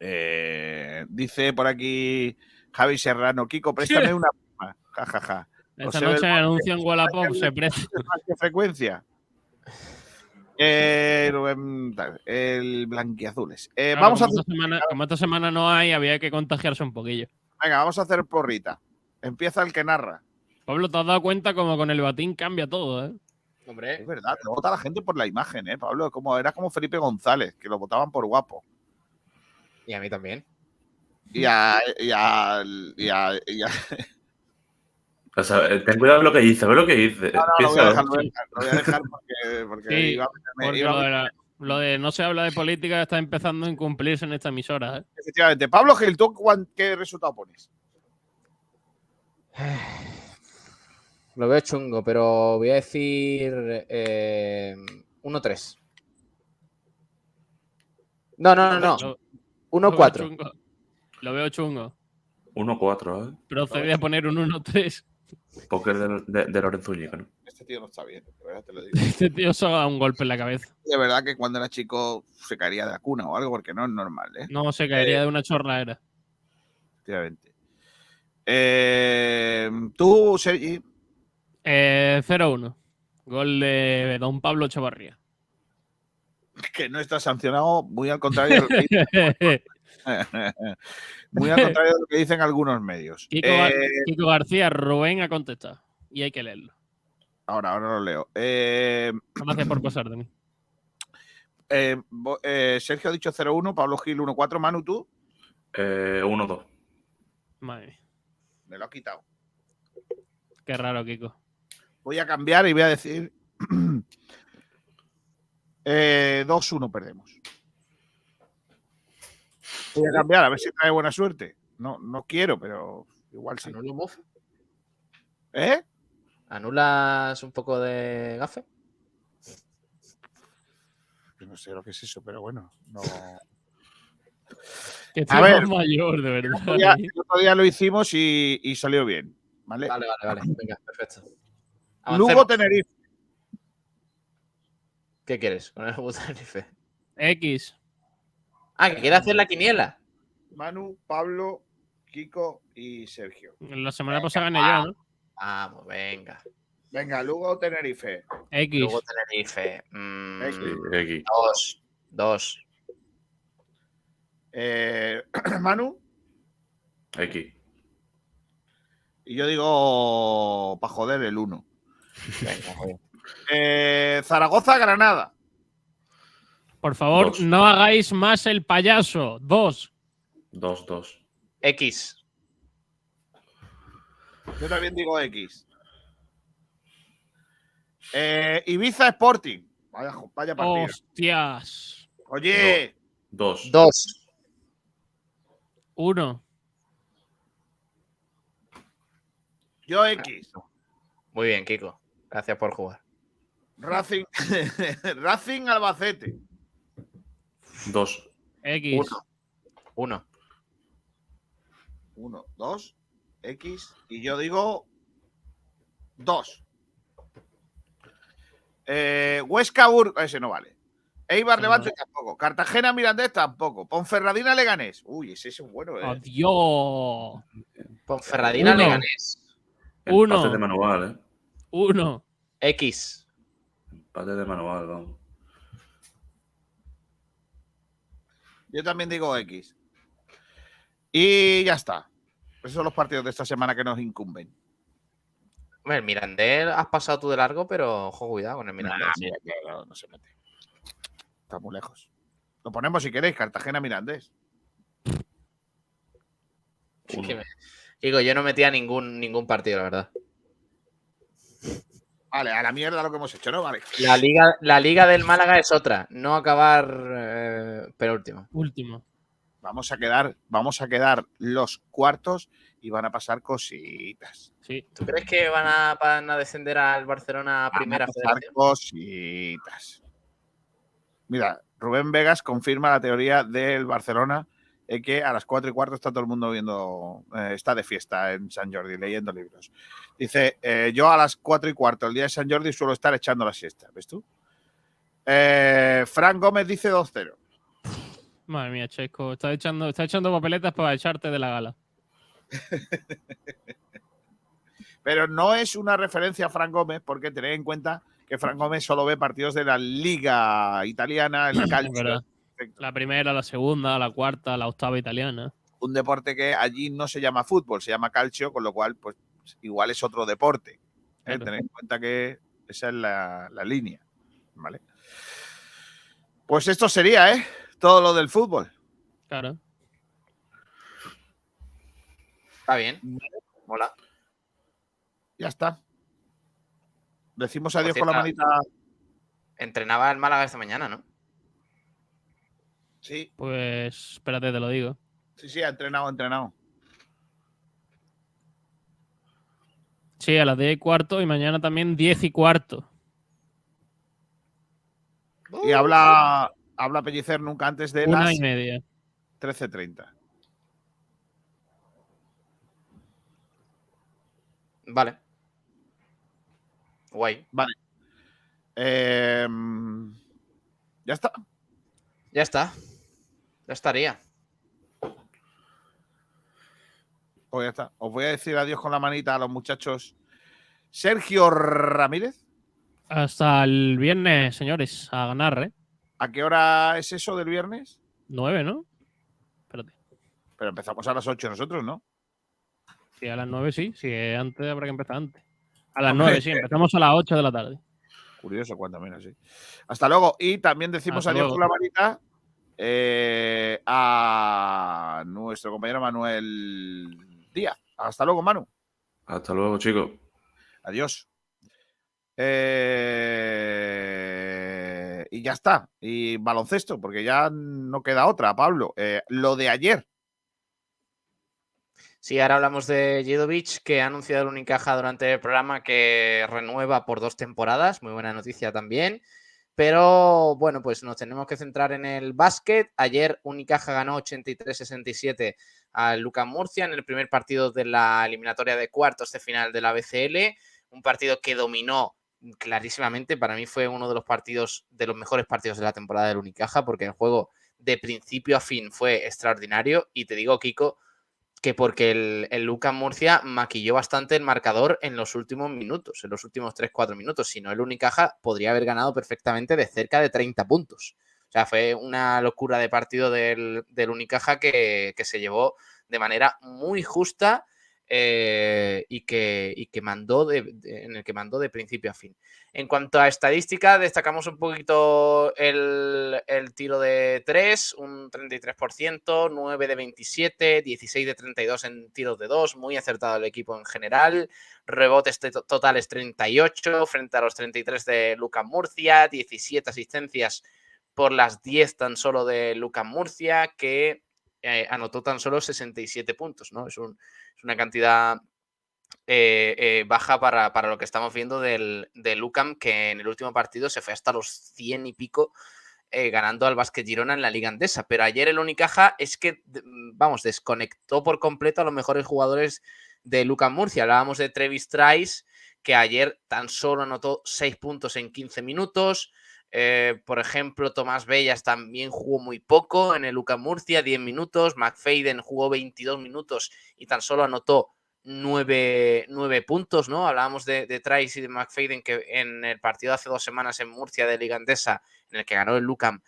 Eh, dice por aquí Javi Serrano, Kiko, préstame una Ja, ja, ja. esta noche anuncio en Wallapop se presta. ¿Más qué frecuencia? Eh, Rubén, tal, el blanquiazules. Eh, Claro, vamos a como hacer, esta semana, como esta semana no hay, había que contagiarse un poquillo. venga, vamos a hacer porrita. Empieza el que narra. Pablo, te has dado cuenta como con el batín cambia todo, ¿eh? Hombre, Es verdad, te vota la gente por la imagen, ¿eh, Pablo? Como, era como Felipe González, que lo votaban por guapo. y a mí también. Y a. Y a, y a- y a- O sea, eh, ten cuidado con lo que dice, ve lo que dice. No, no, lo voy a dejar, lo voy a dejar, lo voy a dejar porque, porque Sí, iba a meterme- Porque iba a lo de, la- lo de no se habla de política está empezando a incumplirse en esta emisora, ¿eh? Efectivamente. Pablo Gil, ¿tú cuán- qué resultado pones? Lo veo chungo, pero voy a decir eh, 1-3. No, no, no, no. Lo- 1-4. Lo veo chungo. Lo veo chungo. 1-4, ¿eh? Procede a poner un 1-3. Póker de, de, de Lorenzo Úñiga, ¿no? Este tío no está bien, de verdad te lo digo. Este tío se ha dado un golpe en la cabeza. De verdad que cuando era chico se caería de la cuna o algo, porque no es normal, ¿eh? No se caería de una chorradera. Efectivamente. Eh, Tú, Sergi, Eh, 0-1. Gol de Don Pablo Chavarría. que no está sancionado, muy al contrario muy al contrario de lo que dicen algunos medios. Kiko, Eh, Kiko García, Rubén ha contestado. Y hay que leerlo. ahora, ahora lo leo. Eh, Gracias por pasar de mí. eh, eh, Sergio ha dicho 0-1, Pablo Gil 1-4, Manu, tú. Eh, 1-2. Madre mía. Me lo ha quitado. Qué raro, Kiko. Voy a cambiar y voy a decir eh, 2-1 perdemos. Voy a cambiar a ver si trae buena suerte. No, no quiero, pero igual sí. ¿Anulo move? ¿Eh? ¿Anulas un poco de gafe? Yo no sé lo que es eso, pero bueno. No... Que A ver. mayor, de verdad. El otro día- el otro día lo hicimos y, y salió bien. ¿vale? Vale, vale, vale. Venga, perfecto. Lugo Avancemos. Tenerife. ¿Qué quieres con el Lugo Tenerife? X. Ah, que quiere hacer la quiniela. Manu, Pablo, Kiko y Sergio. La semana pasada gané yo, ¿no? Vamos, venga. Venga, Lugo Tenerife. X. Lugo Tenerife. mm, X. Dos. Dos. Eh, Manu. Aquí. Y yo digo, para joder, el 1. Venga, muy bien. Eh, Zaragoza, Granada. Por favor, Dos. no hagáis más el payaso. Dos. 2-2. X. Yo también digo X. Eh, Ibiza Sporting. Vaya, vaya partido. Hostias. Oye, 2. Dos. Uno. yo X. Muy bien, Kiko. Gracias por jugar. Racing, Racing Albacete. 2. X. Uno. Uno. 1, 2, X. Y yo digo 2. Eh, Huesca Burgos. Ese no vale. Eibar. Levante tampoco. Cartagena Mirandés tampoco. Ponferradina Leganés. Uy, ese es bueno. eh. Adiós. Ponferradina Uno. Leganés. Uno. Empate de manual, ¿eh? Uno. X. Empate de manual, vamos. Yo también digo X. Y ya está. Esos son los partidos de esta semana que nos incumben. Hombre, el Mirandés has pasado tú de largo, pero ojo, cuidado con el Mirandés. Nah, mira, no, no se mete. Está muy lejos. Lo ponemos si queréis, Cartagena Mirandés. Me- Digo, yo no metía ningún, ningún partido, la verdad. Vale, a la mierda lo que hemos hecho, ¿no? Vale. La liga, la liga del Málaga es otra, no acabar eh, penúltimo. Último. Vamos a quedar, vamos a quedar los cuartos y van a pasar cositas. Sí. ¿Tú crees que van a, van a descender al Barcelona a Van a primera pasar federación? cositas. Mira, Rubén Vegas confirma la teoría del Barcelona de que a las cuatro y cuarto está todo el mundo viendo, eh, está de fiesta en San Jordi, leyendo libros. Dice, eh, yo a las cuatro y cuarto, el día de San Jordi, suelo estar echando la siesta, ¿ves tú? Eh, Fran Gómez dice 2-0. Madre mía, Checo. Está echando, está echando papeletas para echarte de la gala. Pero no es una referencia a Fran Gómez, porque tened en cuenta que Fran Gómez solo ve partidos de la Liga Italiana, el calcio. verdad. Perfecto. La primera, la segunda, la cuarta, la octava italiana. un deporte que allí no se llama fútbol, se llama calcio, con lo cual, pues igual es otro deporte. ¿eh? Claro. Tened en cuenta que esa es la, la línea. ¿Vale? Pues esto sería, ¿eh? Todo lo del fútbol. Claro. Está bien. Mola. Ya está. Decimos adiós con la manita. Entrenaba el Málaga esta mañana, ¿no? Sí, Pues espérate, te lo digo. sí, sí, ha entrenado, ha entrenado. Sí, a las 10 y cuarto y mañana también 10 y cuarto. Y habla, habla Pellicer nunca antes de Una las y media. 13.30. Vale. Guay. Em, ya está. Ya está. Ya estaría. Pues ya está. Os voy a decir adiós con la manita a los muchachos. Sergio Ramírez, Hasta el viernes, señores, a ganar, ¿eh? ¿a qué hora es eso del viernes? 9, ¿no? Espérate. Pero empezamos a las 8 nosotros, ¿no? Sí, a las 9 sí. Sí, antes habrá que empezar antes. A las. 9 sí, empezamos a las 8 de la tarde. Curioso, cuánto menos, sí. Hasta luego. Y también decimos Hasta adiós luego. con la manita eh, a nuestro compañero Manuel Díaz. Hasta luego, Manu. Hasta luego, chicos. Adiós. Eh, y ya está. Y baloncesto, porque ya no queda otra, Pablo. Eh, lo de ayer. Sí, ahora hablamos de Jedovic, que ha anunciado el Unicaja durante el programa que renueva por dos temporadas. Muy buena noticia también. Pero bueno, pues nos tenemos que centrar en el básquet. Ayer Unicaja ganó 83-67 a Lucas Murcia en el primer partido de la eliminatoria de cuartos de final de la BCL. Un partido que dominó clarísimamente. Para mí fue uno de los partidos, de los mejores partidos de la temporada del Unicaja, porque el juego de principio a fin fue extraordinario. Y te digo, Kiko, que porque el, el Lucas Murcia maquilló bastante el marcador en los últimos minutos, en los últimos 3-4 minutos. Si no, el Unicaja podría haber ganado perfectamente de cerca de 30 puntos. O sea, fue una locura de partido del, del Unicaja que, que se llevó de manera muy justa eh, y, que, y que mandó de- de- en el que mandó de principio a fin. En cuanto a estadística, destacamos un poquito el, el tiro de 3, un 33%, 9 de 27, 16 de 32 en tiros de 2, muy acertado el equipo en general. Rebotes te- totales 38 frente a los 33 de Lucas Murcia, 17 asistencias por las 10 tan solo de Lucas Murcia, que eh, anotó tan solo 67 puntos, ¿no? Es, un- una cantidad eh, eh, baja para, lo que estamos viendo del, de Lucam, que en el último partido se fue hasta los 100 y pico, ganando al Basket Girona en la Liga Andesa. Pero ayer el Unicaja es que, vamos, desconectó por completo a los mejores jugadores de Lucas Murcia. Hablábamos de Trevis Trice, que ayer tan solo anotó 6 puntos en 15 minutos. Eh, por ejemplo, Tomás Bellas también jugó muy poco en el Lucas Murcia, 10 minutos. McFadden jugó 22 minutos y tan solo anotó 9, puntos, ¿no? Hablábamos de, de Trice y de McFadden que en el partido hace dos semanas en Murcia de Liga Andesa, en el que ganó el Lucam,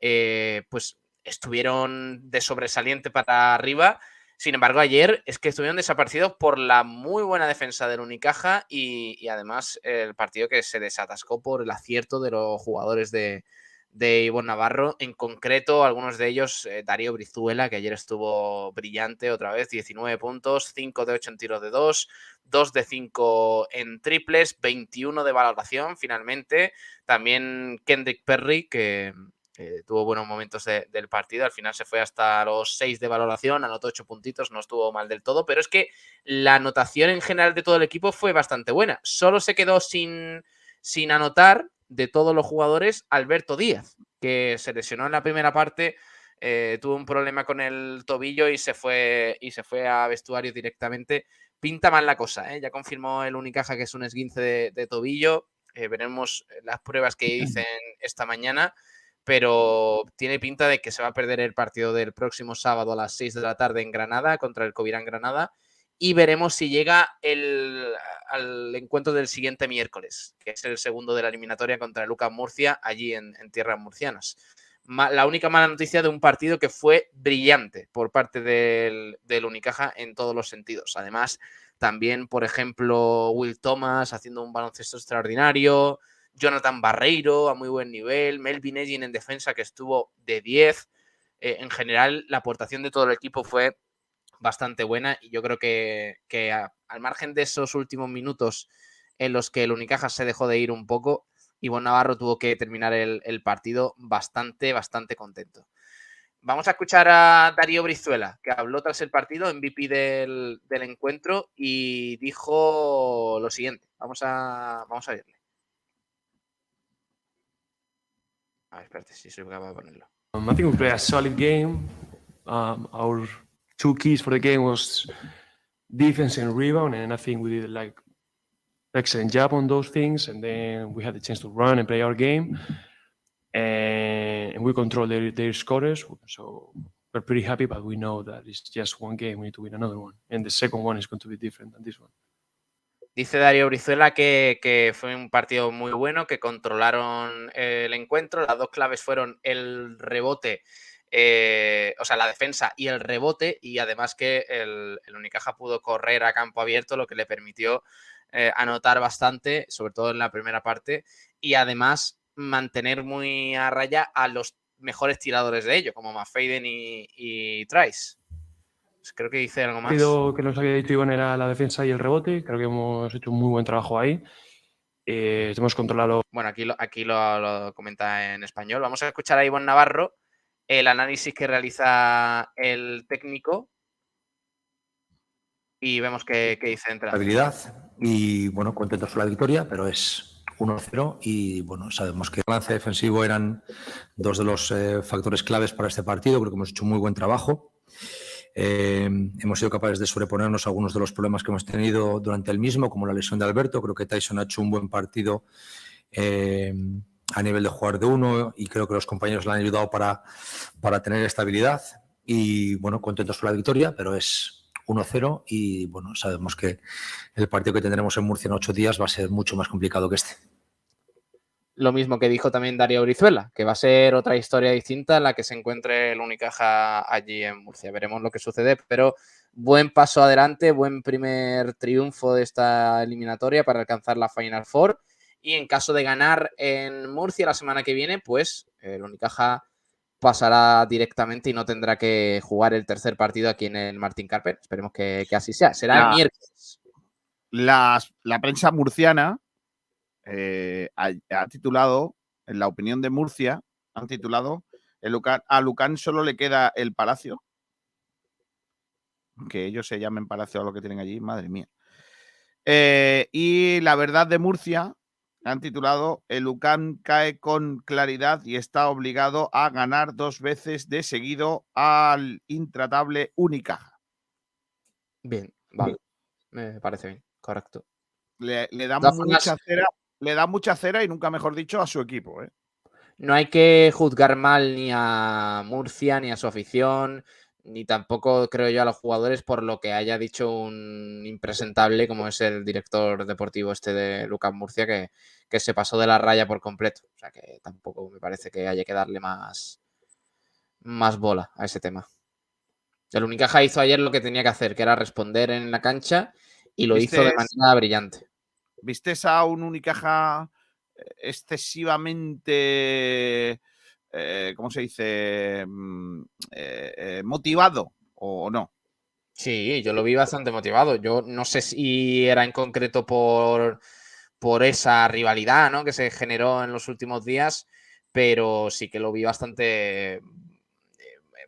eh, pues estuvieron de sobresaliente para arriba. Sin embargo, ayer es que estuvieron desaparecidos por la muy buena defensa del Unicaja y, además el partido que se desatascó por el acierto de los jugadores de, de Navarro. En concreto, algunos de ellos, eh, Darío Brizuela, que ayer estuvo brillante otra vez, 19 puntos, 5 de 8 en tiros de 2, 2 de 5 en triples, 21 de valoración finalmente. También Kendrick Perry, que eh, tuvo buenos momentos de- del partido, al final se fue hasta los 6 de valoración, anotó 8 puntitos, no estuvo mal del todo, pero es que la anotación en general de todo el equipo fue bastante buena. Solo se quedó sin, sin anotar de todos los jugadores Alberto Díaz, que se lesionó en la primera parte, eh, tuvo un problema con el tobillo y se fue, y se fue a vestuario directamente. Pinta mal la cosa, ¿eh? ya confirmó el Unicaja que es un esguince de, de tobillo. eh, veremos las pruebas que dicen esta mañana, pero tiene pinta de que se va a perder el partido del próximo sábado a las 6 de la tarde en Granada contra el Covirán Granada y veremos si llega el, al encuentro del siguiente miércoles, que es el segundo de la eliminatoria contra Lucas Murcia, allí en, tierras murcianas. la única mala noticia de un partido que fue brillante por parte del, del Unicaja en todos los sentidos. Además, también, por ejemplo, Will Thomas haciendo un baloncesto extraordinario, Jonathan Barreiro a muy buen nivel, Melvin Egin en defensa que estuvo de 10. Eh, en general, la aportación de todo el equipo fue bastante buena y yo creo que, que al margen de esos últimos minutos en los que el Unicaja se dejó de ir un poco, Ivonne Navarro tuvo que terminar el, el partido bastante, bastante contento. Vamos a escuchar a Darío Brizuela, que habló tras el partido, MVP del, del encuentro, y dijo lo siguiente. Vamos a, vamos a verle. A ver, espérate, si soy capaz de ponerlo. Um, I think we played a solid game. Um, our two keys for the game was defense and rebound, and I think we did like excellent job on those things. And then we had the chance to run and play our game, and, and we control their, their scorers. So we're pretty happy, but we know that it's just one game. We need to win another one, and the second one is going to be different than this one. Dice Darío Brizuela que, fue un partido muy bueno, que controlaron el encuentro. Las dos claves fueron el rebote, eh, o sea, la defensa y el rebote, y además que el, el Unicaja pudo correr a campo abierto, lo que le permitió eh, anotar bastante, sobre todo en la primera parte, y además mantener muy a raya a los mejores tiradores de ello, como Mafaden y, y Trice. Pues Creo que dice algo más. partido que nos había dicho Iván era la defensa y el rebote. Creo que hemos hecho un muy buen trabajo ahí. Eh, hemos controlado Bueno, aquí, lo, aquí lo, lo comenta en español. Vamos a escuchar a Ivonne Navarro el análisis que realiza el técnico y vemos qué, qué dice de entrada. habilidad y bueno, contentos con la victoria, pero es 1-0 y bueno, sabemos que el balance defensivo eran dos de los eh, factores claves para este partido, creo que hemos hecho un muy buen trabajo. Eh, hemos sido capaces de sobreponernos a algunos de los problemas que hemos tenido durante el mismo, como la lesión de Alberto. Creo que Tyson ha hecho un buen partido eh, a nivel de jugar de uno y creo que los compañeros le han ayudado para, para tener estabilidad. Y bueno, contentos con la victoria, pero es 1-0 y bueno, sabemos que el partido que tendremos en Murcia en ocho días va a ser mucho más complicado que este. Lo mismo que dijo también Darío Brizuela, que va a ser otra historia distinta en la que se encuentre el Unicaja allí en Murcia. Veremos lo que sucede, pero buen paso adelante, buen primer triunfo de esta eliminatoria para alcanzar la Final Four. Y en caso de ganar en Murcia la semana que viene, pues el Unicaja pasará directamente y no tendrá que jugar el tercer partido aquí en el Martín Carper. Esperemos que, que así sea. Será La- el miércoles. Las- la prensa murciana eh, ha, ha titulado, en la opinión de Murcia, han titulado, el Lucan- a Lucán solo le queda el palacio. Que ellos se llamen palacio a lo que tienen allí, madre mía. Eh, y la verdad de Murcia han titulado El Lucan cae con claridad y está obligado a ganar dos veces de seguido al intratable Unicaja. Bien, vale. Me parece bien, correcto. Le, le da todas formas- mucha cera, le da mucha cera y nunca mejor dicho a su equipo. ¿eh? no hay que juzgar mal ni a Murcia, ni a su afición, ni tampoco creo yo a los jugadores por lo que haya dicho un impresentable como es el director deportivo este de Lucas Murcia, que, que se pasó de la raya por completo. O sea que tampoco me parece que haya que darle más, más bola a ese tema. El Unicaja hizo ayer lo que tenía que hacer, que era responder en la cancha, y lo hizo de ¿Vistes- manera brillante. ¿Viste a un Unicaja eh, excesivamente, eh, ¿cómo se dice? Mm, eh, motivado o no? Sí, yo lo vi bastante motivado. Yo no sé si era en concreto por, por esa rivalidad ¿no? que se generó en los últimos días, pero sí que lo vi bastante,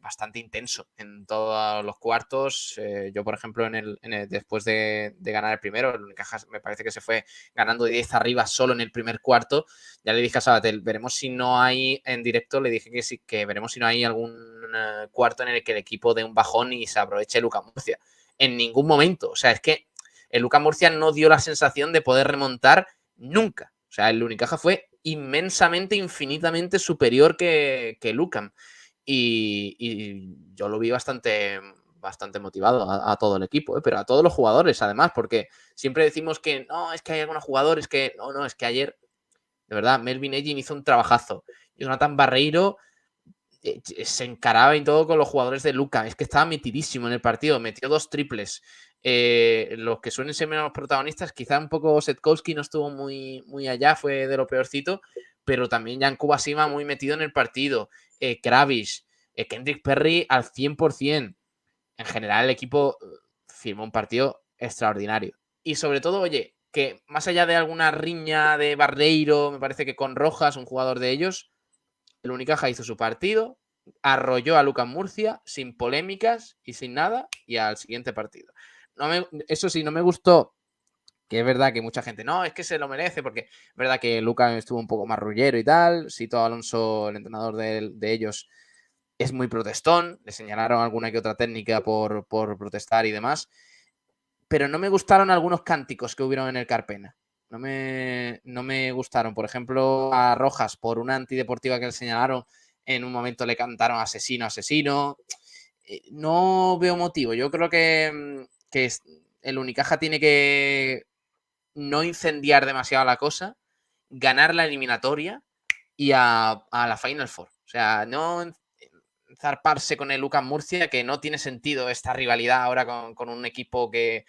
bastante intenso en todos los cuartos. Eh, yo, por ejemplo, en el, después de, ganar el primero, el Unicaja me parece que se fue ganando de 10 arriba solo en el primer cuarto. Ya le dije a Sabatel, veremos si no hay en directo, le dije que sí, que veremos si no hay algún eh, cuarto en el que el equipo dé un bajón y se aproveche Lucas Murcia. En ningún momento. O sea, es que el Lucas Murcia no dio la sensación de poder remontar nunca. O sea, el Unicaja fue inmensamente, infinitamente superior que, que. Y, yo lo vi bastante, bastante motivado a, todo el equipo, ¿eh? pero a todos los jugadores además, porque siempre decimos que no, es que hay algunos jugadores que no, no, es que ayer, de verdad, Melvin Egin hizo un trabajazo. Jonathan Barreiro eh, se encaraba y todo con los jugadores de Luca. Es que estaba metidísimo en el partido, metió dos triples. Eh, los que suelen ser menos protagonistas, quizá un poco Setkowski no estuvo muy, muy allá, fue de lo peorcito, pero también Jan Kubasima muy metido en el partido. Eh, Kravis, eh, Kendrick Perry al 100%. En general, el equipo eh, firmó un partido extraordinario. Y sobre todo, oye, que más allá de alguna riña de Barreiro, me parece que con Rojas, un jugador de ellos, el Unicaja hizo su partido, arrolló a Lucas Murcia sin polémicas y sin nada, y al siguiente partido. No me- eso sí, no me gustó, que es verdad que mucha gente, no, es que se lo merece, porque es verdad que Lucas estuvo un poco más rullero y tal, Sito Alonso, el entrenador de, de ellos, es muy protestón, le señalaron alguna que otra técnica por, por protestar y demás, pero no me gustaron algunos cánticos que hubieron en el Carpena. No me, no me gustaron. Por ejemplo, a Rojas, por una antideportiva que le señalaron, en un momento le cantaron asesino, asesino. Eh, No veo motivo. Yo creo que, mm, que el Unicaja tiene que no incendiar demasiado la cosa, ganar la eliminatoria y a, la Final Four. O sea, no zarparse con el Lucas Murcia, que no tiene sentido esta rivalidad ahora con, un equipo que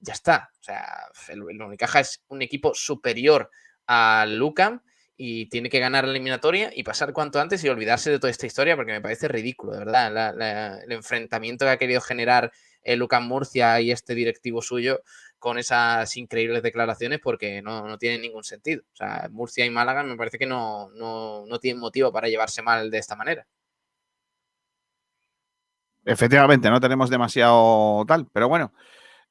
ya está. O sea, el, el Unicaja es un equipo superior al Lucam y tiene que ganar la eliminatoria y pasar cuanto antes y olvidarse de toda esta historia porque me parece ridículo, de verdad, el enfrentamiento que ha querido generar el Lucam Murcia y este directivo suyo con esas increíbles declaraciones porque no, no ningún sentido. O sea, Murcia y Málaga me parece que no, no, no tienen motivo para llevarse mal de esta manera. Efectivamente, no tenemos demasiado tal, pero bueno.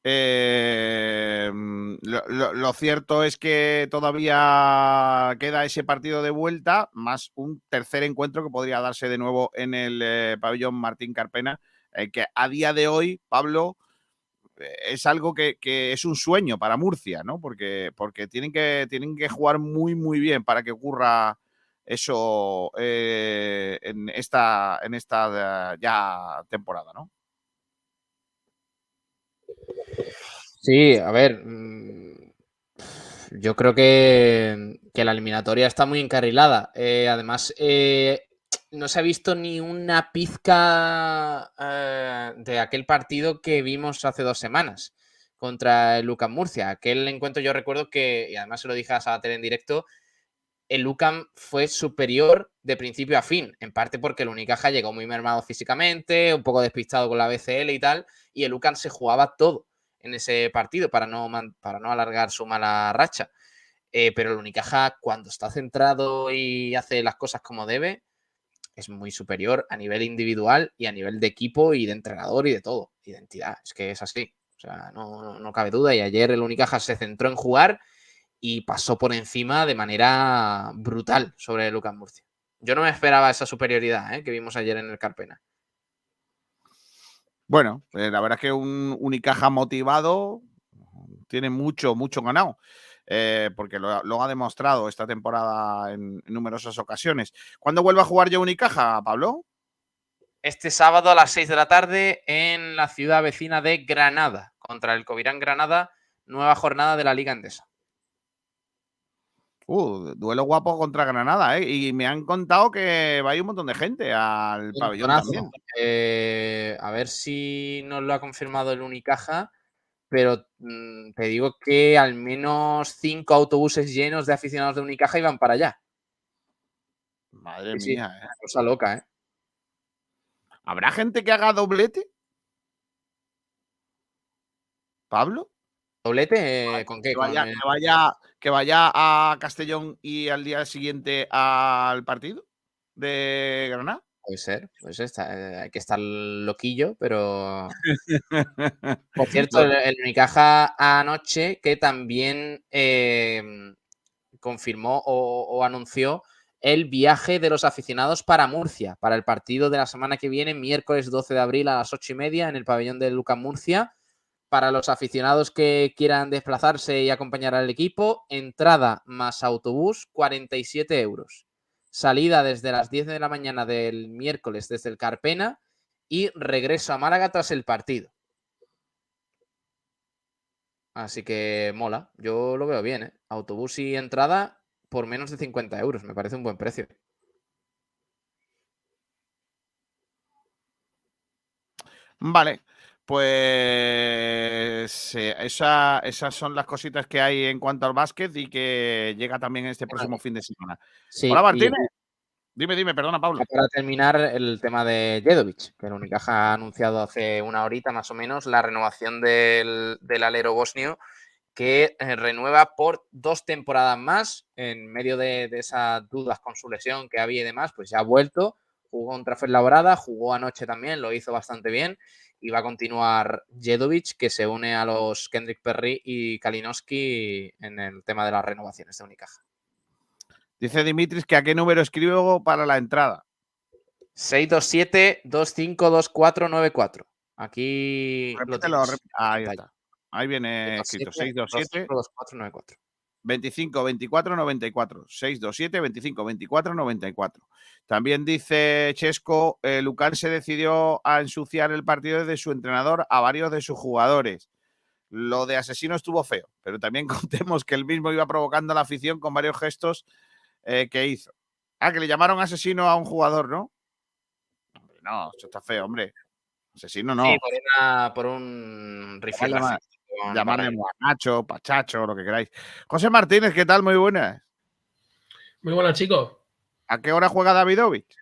eh, mm, lo, cierto es que todavía queda ese partido de vuelta, más un tercer encuentro que podría darse de nuevo en el eh, pabellón Martín Carpena, eh, que a día de hoy, Pablo, es algo que, que es un sueño para Murcia, ¿no? Porque, porque tienen, que, tienen que jugar muy, muy bien para que ocurra eso eh, en esta, en esta eh, ya temporada, ¿no? Sí, a ver, mm, yo creo que, que la eliminatoria está muy encarrilada. Eh, además, no se ha visto ni una pizca eh, de aquel partido que vimos hace dos semanas contra el Lucas Murcia. Aquel encuentro yo recuerdo que, y además se lo dije a Sabater en directo, el Lucam fue superior de principio a fin, en parte porque el Unicaja llegó muy mermado físicamente, un poco despistado con la BCL y tal, y el Lucam se jugaba todo en ese partido para no, para no alargar su mala racha. Eh, pero el Unicaja, cuando está centrado y hace las cosas como debe, es muy superior a nivel individual y a nivel de equipo y de entrenador y de todo. Identidad, es que es así. O sea, no, no- cabe duda. Y ayer el Unicaja se centró en jugar y pasó por encima de manera brutal sobre Lucas Murcia. Yo no me esperaba esa superioridad ¿eh? que vimos ayer en el Carpena. Bueno, eh, la verdad es que un Unicaja motivado tiene mucho, mucho ganado. Eh, porque lo, lo ha demostrado esta temporada en, en numerosas ocasiones. ¿Cuándo vuelve a jugar ya Unicaja, Pablo? Este sábado a las 6 de la tarde en la ciudad vecina de Granada, contra el Covirán Granada, nueva jornada de la Liga Endesa. Uh, duelo guapo contra Granada, ¿eh? Y me han contado que va a ir un montón de gente al pabellón también. Eh, a ver si nos lo ha confirmado el Unicaja, pero mm, te digo que al menos cinco autobuses llenos de aficionados de Unicaja iban para allá. Madre Sí, sí, mía, ¿eh? cosa loca, ¿eh? ¿Habrá gente que haga doblete? ¿Pablo? ¿Doblete? ¿Con qué? Que vaya, que, vaya, que vaya a Castellón y al día siguiente al partido de Granada. Puede ser, puede ser, está- hay que estar loquillo, pero Por cierto, el, el Unicaja anoche que también eh, confirmó o, o anunció el viaje de los aficionados para Murcia, para el partido de la semana que viene, miércoles 12 de abril a las 8 y media en el pabellón de Lucas Murcia. Para los aficionados que quieran desplazarse y acompañar al equipo, entrada más autobús, 47 euros salida desde las 10 de la mañana del miércoles desde el Carpena y regreso a Málaga tras el partido. Así que mola, yo lo veo bien. ¿eh? Autobús y entrada por menos de 50 euros, me parece un buen precio. Vale pues eh, esa- esas son las cositas que hay en cuanto al básquet y que llega también este próximo fin de semana. Sí, Hola y- Martínez. Dime, dime, perdona Pablo. Para terminar, el tema de Jedovic, que el Unicaja ha anunciado hace una horita más o menos la renovación del, del alero bosnio, que eh, renueva por dos temporadas más, en medio de, de esas dudas con su lesión que había y demás, pues ya ha vuelto, jugó contra Labrada, jugó anoche también, lo hizo bastante bien, y va a continuar Jedovic, que se une a los Kendrick Perry y Kalinowski en el tema de las renovaciones de Unicaja. Dice Dimitris que a qué número escribo para la entrada. 627-252494. Aquí lo Repítelo, rep- ahí está. Ahí viene escrito 627 252494. 25 24 94 627 25 24 94 también dice Chesco eh, Lucán se decidió a ensuciar el partido de su entrenador a varios de sus jugadores. Lo de asesino estuvo feo pero también contemos que él mismo iba provocando a la afición con varios gestos eh, que hizo. Ah que le llamaron asesino a un jugador ¿no? Hombre, no esto está feo hombre. Asesino no. Sí, por, una- por un rifle Llama- racista con llamarle Barrera. Nacho Pachacho lo que queráis José Martínez ¿qué tal? muy buenas Muy buenas, chicos. ¿A qué hora juega Davidovich?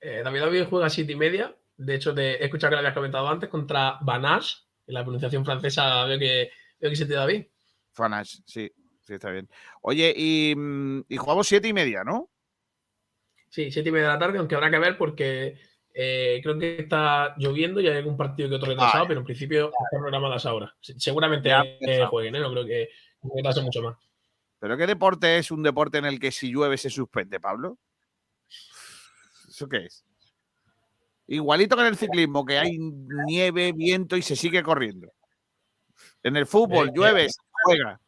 Eh, David David juega a siete y media. De hecho, te he escuchado que lo habías comentado antes contra Banache. En la pronunciación francesa veo que, veo que se te da bien. Fanash, sí, sí, está bien. Oye, y, mm, y jugamos siete y media, ¿no? Sí, siete y media de la tarde, aunque habrá que ver porque eh, creo que está lloviendo y hay algún partido que otro retrasado, Vale. pero en principio está programado a esa hora. Se- Seguramente Ya eh, jueguen, ¿eh? no creo que pase mucho más. ¿Pero qué deporte es un deporte en el que si llueve se suspende, Pablo? ¿Eso qué es? Igualito que en el ciclismo, que hay nieve, viento y se sigue corriendo. En el fútbol, Eh, llueve, eh, se juega.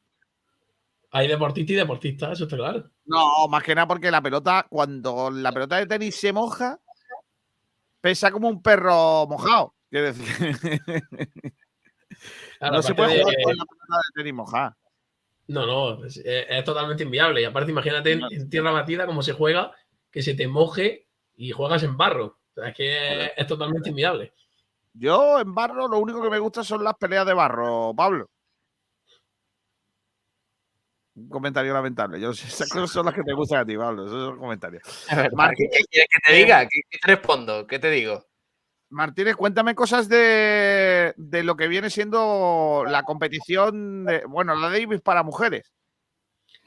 Hay deportistas y deportistas, eso está claro. No, más que nada porque la pelota, cuando la pelota de tenis se moja, pesa como un perro mojado. Quiero decir, Claro, no se puede de- jugar con la pelota de tenis mojada. No, no, es, es- es totalmente inviable. Y aparte, imagínate en, en tierra batida cómo se juega, que se te moje y juegas en barro. O sea, es que es, es totalmente inviable. Yo en barro lo único que me gusta son las peleas de barro, Pablo. Un comentario lamentable. Yo, esas cosas son las que te gustan a ti, Pablo. Esos son comentarios. Martín- ¿Qué, quieres que te diga? ¿Qué, qué te respondo? ¿Qué te digo? Martínez, cuéntame cosas de, de lo que viene siendo la competición, de, bueno, la Davis para mujeres.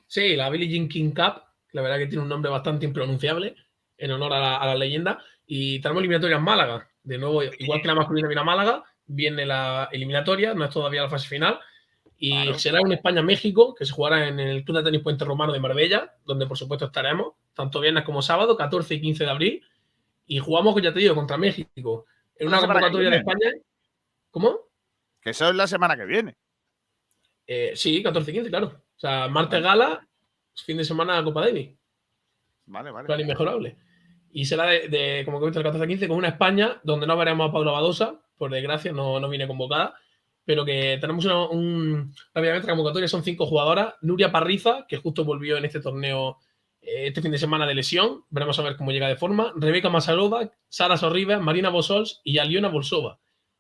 Sí, la Billie Jean King Cup, la verdad que tiene un nombre bastante impronunciable, en honor a la, a la leyenda. Y tenemos eliminatorias en Málaga. De nuevo, igual que la masculina viene a Málaga, viene la eliminatoria, no es todavía la fase final. Y será un España-México, que se jugará en el Club de Tenis Puente Romano de Marbella, donde por supuesto estaremos, tanto viernes como sábado, 14 y 15 de abril. Y jugamos, ya te digo, contra México. En una que convocatoria de. España. ¿Cómo? Que eso es la semana que viene. Eh, sí, 14 y 15, claro. O sea, martes gala, fin de semana Copa Davis. Vale, vale. Plan inmejorable. Y será de, de, como comento, el 14 a 15 con una España donde no veremos a Paula Badosa, por desgracia, no, no viene convocada, pero que tenemos una- un. Obviamente, la convocatoria son cinco jugadoras. Nuria Parriza, que justo volvió en este torneo eh, este fin de semana de lesión, veremos a ver cómo llega de forma. Rebeca Masarova, Sara Sorribes, Marina Bosols y Aliona Bolsova.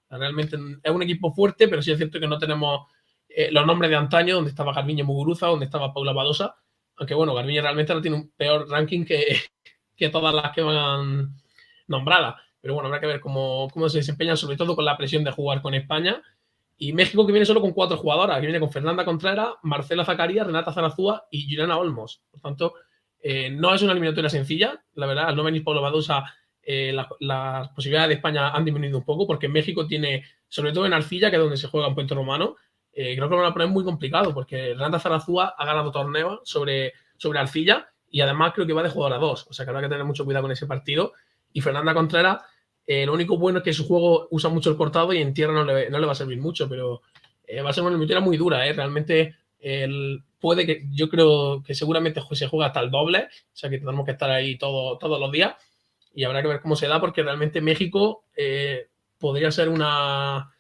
Realmente es un equipo fuerte, pero sí es cierto que no tenemos eh, los nombres de antaño, donde estaba Garbiñe Muguruza, donde estaba Paula Badosa. Aunque bueno, Garbiñe realmente ahora tiene un peor ranking que, que todas las que van nombradas. Pero bueno, habrá que ver cómo, cómo se desempeñan, sobre todo con la presión de jugar con España. Y México que viene solo con cuatro jugadoras, que viene con Fernanda Contreras, Marcela Zacarías, Renata Zarazúa y Juliana Olmos. Por tanto, eh, no es una eliminatoria sencilla. La verdad, al no venir Pablo Badosa, eh, la- las posibilidades de España han disminuido un poco, porque México tiene, sobre todo en Arcilla, que es donde se juega en Puente Romano, eh, creo que lo van a poner muy complicado, porque Renata Zarazúa ha ganado torneos sobre, sobre Arcilla y además creo que va de jugador a dos. O sea que habrá que tener mucho cuidado con ese partido. Y Fernanda Contreras, eh, lo único bueno es que su juego usa mucho el cortado y en tierra no le, no le va a servir mucho, pero eh, va a ser una eliminatoria muy dura. ¿eh? Realmente el- puede que, yo creo que seguramente se juega hasta el doble, o sea que tenemos que estar ahí todo, todos los días y habrá que ver cómo se da, porque realmente México eh, podría ser una,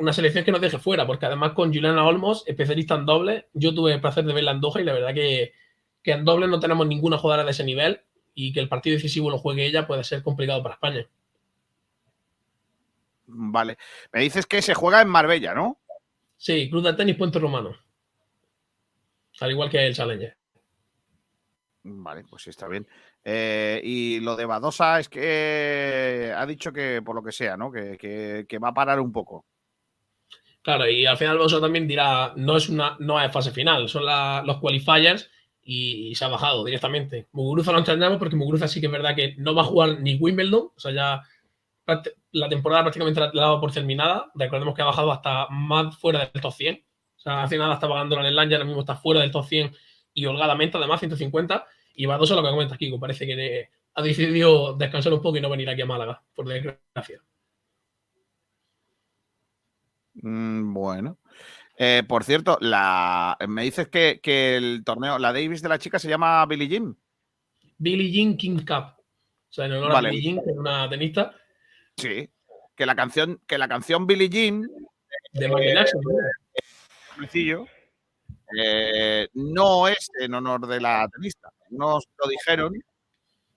una selección que nos deje fuera, porque además con Juliana Olmos, especialista en doble, yo tuve el placer de verla en Doha y la verdad que, que en doble no tenemos ninguna jugadora de ese nivel y que el partido decisivo lo juegue ella puede ser complicado para España. Vale. Me dices que se juega en Marbella, ¿no? Sí, Club de Tenis Puente Romano. Al igual que el Challenger. Vale, pues sí, está bien. Eh, y lo de Badosa es que ha dicho que, por lo que sea, ¿no? Que, que- que va a parar un poco. Claro, y al final Bosa también dirá, no es una no es fase final, son la- los qualifiers y, se ha bajado directamente. Muguruza lo entendemos porque Muguruza sí que es verdad que no va a jugar ni Wimbledon, o sea, ya la temporada prácticamente la ha dado por terminada. Recordemos que ha bajado hasta más fuera del top 100. O sea, hace nada estaba ganando el Land, ahora mismo está fuera del top 100 y holgadamente, además, 150. Y va dos a lo que comenta Kiko, parece que ha decidido descansar un poco y no venir aquí a Málaga, por desgracia. Mm, bueno. Eh, por cierto, la, me dices que, que el torneo, la Davis de la chica se llama Billie Jean. Billie Jean King Cup. O sea, en honor Vale. a Billie Jean, que es una tenista Sí. Que la canción, que la canción Billie Jean de Michael Jackson. ¿no? sencillo, eh, no es en honor de la tenista. Nos lo dijeron,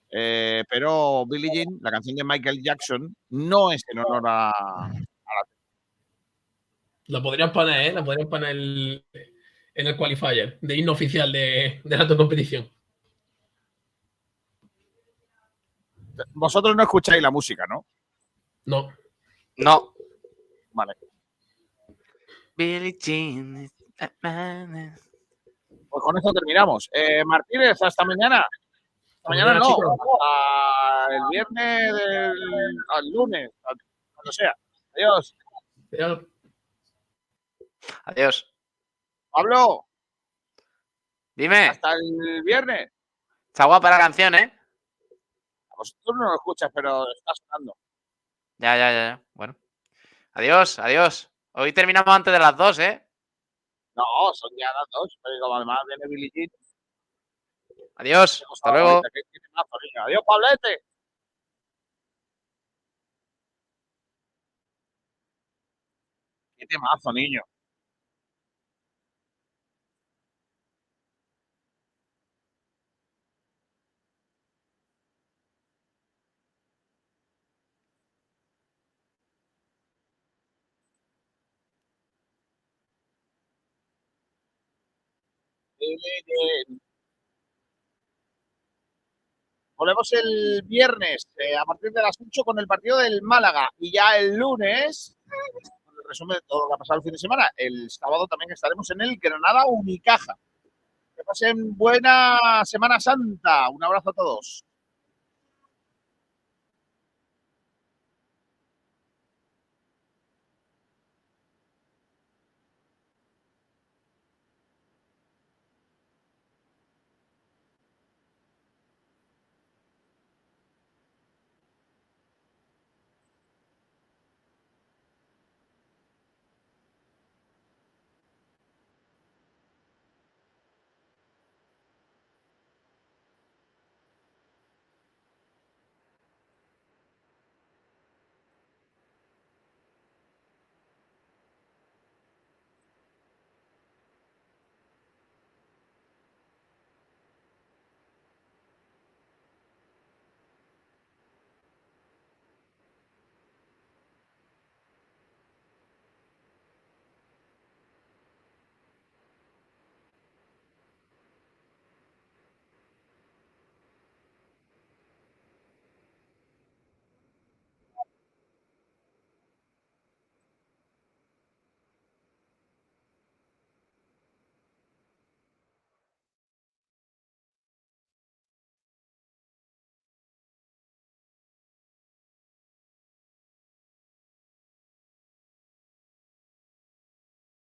eh, pero Billie Jean, la canción de Michael Jackson, no es en honor a. La podrían poner, ¿eh? La podrían poner el- en el qualifier de himno oficial de, de la competición. Vosotros no escucháis la música, ¿no? No. No. Vale. Billie Jean. Pues con eso terminamos. Eh, Martínez, hasta mañana. Hasta mañana mañana, no. el viernes del al lunes. al- Cuando sea. Adiós. Adiós. Pablo, Dime. hasta el viernes. Está guapa la canción, ¿eh? Vosotros no lo escuchas, pero está sonando. Ya, ya, ya, ya. Bueno. Adiós, adiós. Hoy terminamos antes de las dos, ¿eh? No, son ya las dos. Pero como además viene Jean. Adiós. Hasta luego. Niño. Adiós, Pablete. Qué temazo, niño. Volvemos el viernes eh, a partir de las 8 con el partido del Málaga y ya el lunes con el resumen de todo lo que ha pasado el fin de semana. El sábado también estaremos en el Granada Unicaja. Que pasen buena Semana Santa. Un abrazo a todos.